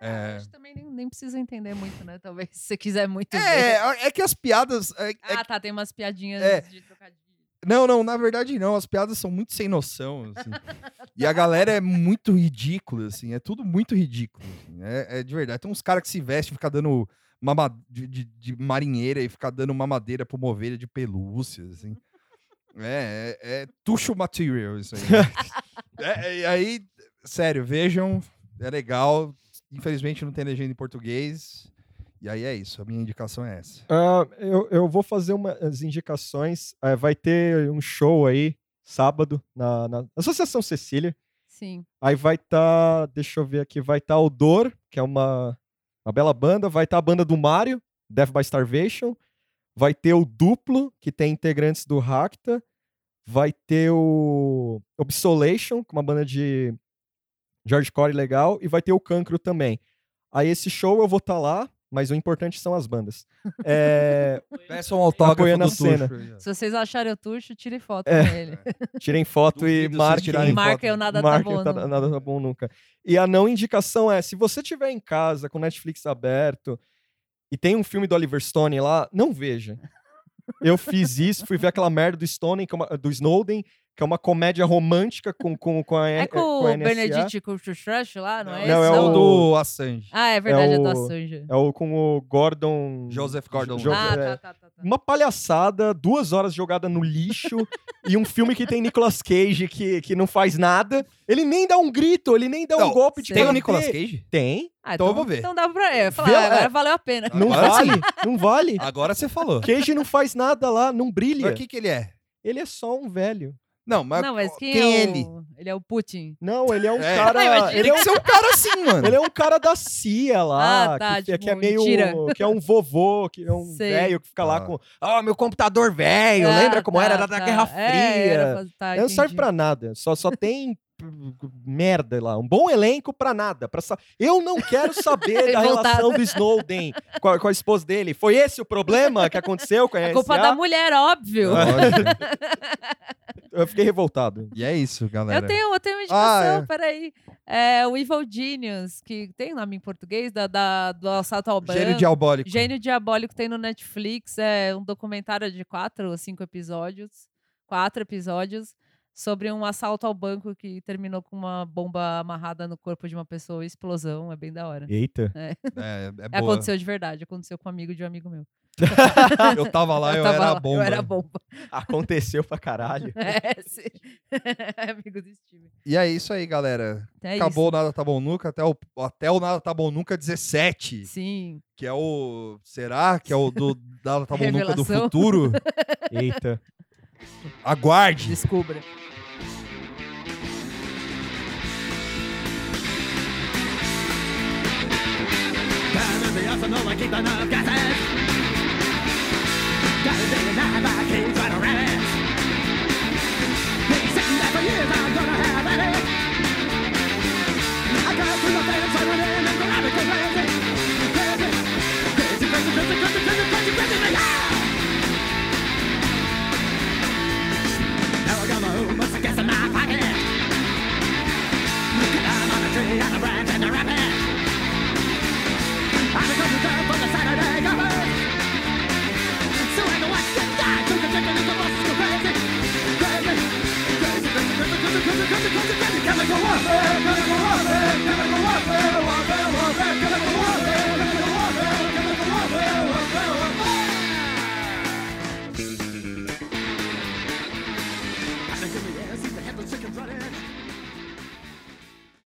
[SPEAKER 3] É, acho que também nem, nem precisa entender muito, né? Talvez (laughs) se você quiser muito ver.
[SPEAKER 1] É, é que as piadas. é- é
[SPEAKER 3] Ah, tá, tem umas piadinhas
[SPEAKER 1] É.
[SPEAKER 3] de trocadilho.
[SPEAKER 1] Não, não, na verdade não. As piadas são muito sem noção, assim. (laughs) e a galera é muito ridícula, assim. É tudo muito ridículo. assim. É, é de verdade. Tem uns caras que se vestem e ficam dando mama, de, de- de marinheira e ficar dando mamadeira pra uma ovelha de pelúcia, assim. É, é, é tucho material isso aí. né? (laughs) É, e aí, sério, vejam. É legal. Infelizmente não tem legenda em português. E aí é isso. A minha indicação é essa.
[SPEAKER 2] Ah, eu, eu vou fazer umas indicações. Ah, vai ter um show aí, sábado, na, na Associação Cecília.
[SPEAKER 3] Sim.
[SPEAKER 2] Aí vai estar, deixa eu ver aqui, vai estar o Dor, que é uma, uma bela banda. Vai estar a banda do Mario, Death by Starvation. Vai ter o Duplo, que tem integrantes do Racta. Vai ter o Obsolation, com uma banda de George Core legal. E vai ter o Cancro também. Aí esse show eu vou estar lá, mas o importante são as bandas. É, (laughs)
[SPEAKER 1] Peça um autógrafo
[SPEAKER 2] Apoiando
[SPEAKER 1] do
[SPEAKER 2] a cena.
[SPEAKER 1] Tuxo.
[SPEAKER 3] Se vocês acharem o Tuxo, tire foto
[SPEAKER 2] É.
[SPEAKER 3] com ele. (laughs)
[SPEAKER 2] tirem foto e marquem.
[SPEAKER 3] E marquem o nada
[SPEAKER 2] Marca,
[SPEAKER 3] tá bom.
[SPEAKER 2] tá- nada tá bom nunca. E a não indicação é, se você tiver em casa com Netflix aberto e tem um filme do Oliver Stone lá, não veja. Eu fiz isso, fui ver aquela merda do Stone, é do Snowden, que é uma comédia romântica com, com, com a
[SPEAKER 3] É
[SPEAKER 2] com
[SPEAKER 3] com
[SPEAKER 2] a
[SPEAKER 3] o
[SPEAKER 2] NSA.
[SPEAKER 3] Benedict Cumberbatch lá, não é
[SPEAKER 2] Não,
[SPEAKER 3] esse?
[SPEAKER 2] é
[SPEAKER 1] é o do Assange.
[SPEAKER 3] Ah, é verdade, é, do
[SPEAKER 2] o-
[SPEAKER 3] Assange.
[SPEAKER 2] É o com o Gordon...
[SPEAKER 1] Joseph Gordon.
[SPEAKER 2] Jo-
[SPEAKER 3] ah,
[SPEAKER 2] é,
[SPEAKER 3] tá, tá, tá. tá.
[SPEAKER 2] Uma palhaçada, duas horas jogada no lixo e um filme que tem Nicolas Cage que, que não faz nada. Ele nem dá um grito, ele nem dá um
[SPEAKER 1] Não,
[SPEAKER 2] golpe de
[SPEAKER 3] Tem
[SPEAKER 1] Tem o. Nicolas Cage?
[SPEAKER 2] Tem.
[SPEAKER 3] Ah,
[SPEAKER 1] então eu vou ver.
[SPEAKER 3] Então dá pra. É, falar,
[SPEAKER 2] Vê-
[SPEAKER 3] agora
[SPEAKER 2] é.
[SPEAKER 3] valeu a pena.
[SPEAKER 2] Não
[SPEAKER 1] Agora
[SPEAKER 2] vale, não vale.
[SPEAKER 1] Agora você falou.
[SPEAKER 2] Cage não faz nada lá, não brilha.
[SPEAKER 1] Mas o que, que ele é?
[SPEAKER 2] Ele é só um velho.
[SPEAKER 1] Não, mas,
[SPEAKER 3] Não, mas quem,
[SPEAKER 1] quem
[SPEAKER 3] é,
[SPEAKER 1] é ele?
[SPEAKER 3] o... ele? é o Putin.
[SPEAKER 2] Não, ele é um (laughs)
[SPEAKER 1] É.
[SPEAKER 2] cara.
[SPEAKER 3] Imagina.
[SPEAKER 2] Ele
[SPEAKER 1] Tem
[SPEAKER 2] é
[SPEAKER 1] que
[SPEAKER 2] um,
[SPEAKER 1] ser um cara assim, (laughs) mano.
[SPEAKER 2] ele é um cara da CIA lá,
[SPEAKER 3] Ah, tá,
[SPEAKER 2] que,
[SPEAKER 3] tipo,
[SPEAKER 2] que é meio.
[SPEAKER 3] mentira.
[SPEAKER 2] Que é um vovô, que é um velho que fica lá
[SPEAKER 1] Ah.
[SPEAKER 2] com. Ah, meu computador velho,
[SPEAKER 3] Ah,
[SPEAKER 2] lembra como
[SPEAKER 3] tá,
[SPEAKER 2] era? Era da
[SPEAKER 3] tá.
[SPEAKER 2] Guerra Fria.
[SPEAKER 3] É, era tá,
[SPEAKER 2] não serve
[SPEAKER 3] entendi.
[SPEAKER 2] pra nada. Só, só tem merda lá. Um bom elenco pra nada. Pra sa... Eu não quero saber (laughs) da relação do Snowden com a, com a esposa dele. Foi esse o problema que aconteceu com a
[SPEAKER 3] É culpa
[SPEAKER 2] NSA?
[SPEAKER 3] da mulher, óbvio.
[SPEAKER 2] Eu fiquei revoltado.
[SPEAKER 1] e é isso, galera.
[SPEAKER 3] Eu tenho, eu tenho uma indicação,
[SPEAKER 1] Ah, é.
[SPEAKER 3] peraí. É o Evil Genius, que tem nome em português, da, da- do assalto ao banco.
[SPEAKER 1] Gênio diabólico.
[SPEAKER 3] Gênio Diabólico tem no Netflix. É um documentário de quatro ou cinco episódios. Quatro episódios. Sobre um assalto ao banco que terminou com uma bomba amarrada no corpo de uma pessoa e explosão. É bem da hora.
[SPEAKER 2] Eita.
[SPEAKER 1] É, é (laughs) boa.
[SPEAKER 3] Aconteceu de verdade. Aconteceu com um amigo de um amigo meu. (laughs)
[SPEAKER 1] Eu tava lá, (laughs) eu,
[SPEAKER 3] tava
[SPEAKER 1] era
[SPEAKER 3] lá,
[SPEAKER 1] a bomba.
[SPEAKER 3] Eu era bomba.
[SPEAKER 2] Aconteceu pra caralho.
[SPEAKER 3] É, sim. amigo do Steve.
[SPEAKER 1] E é isso aí, galera.
[SPEAKER 3] É
[SPEAKER 1] Acabou o Nada Tá Bom Nunca, até o, até o Nada Tá Bom Nunca 17.
[SPEAKER 3] isso. Sim.
[SPEAKER 1] Que é o... Será que é o do Nada Tá Bom Nunca do futuro?
[SPEAKER 2] Eita.
[SPEAKER 1] Aguarde.
[SPEAKER 3] Descubra.
[SPEAKER 4] The arsenal know I keep the nerve gases Gotta day and night I keep right around it Been sitting there for years, I'm gonna have at it I got through the fence, I went in and grabbed it, crazy Crazy, crazy, crazy, crazy, crazy, crazy, crazy, crazy, crazy, yeah! Now I got my own muscle gas in my pocket Cut down on a tree, on a branch, and a rabbit Chemical warfare, chemical warfare, chemical warfare.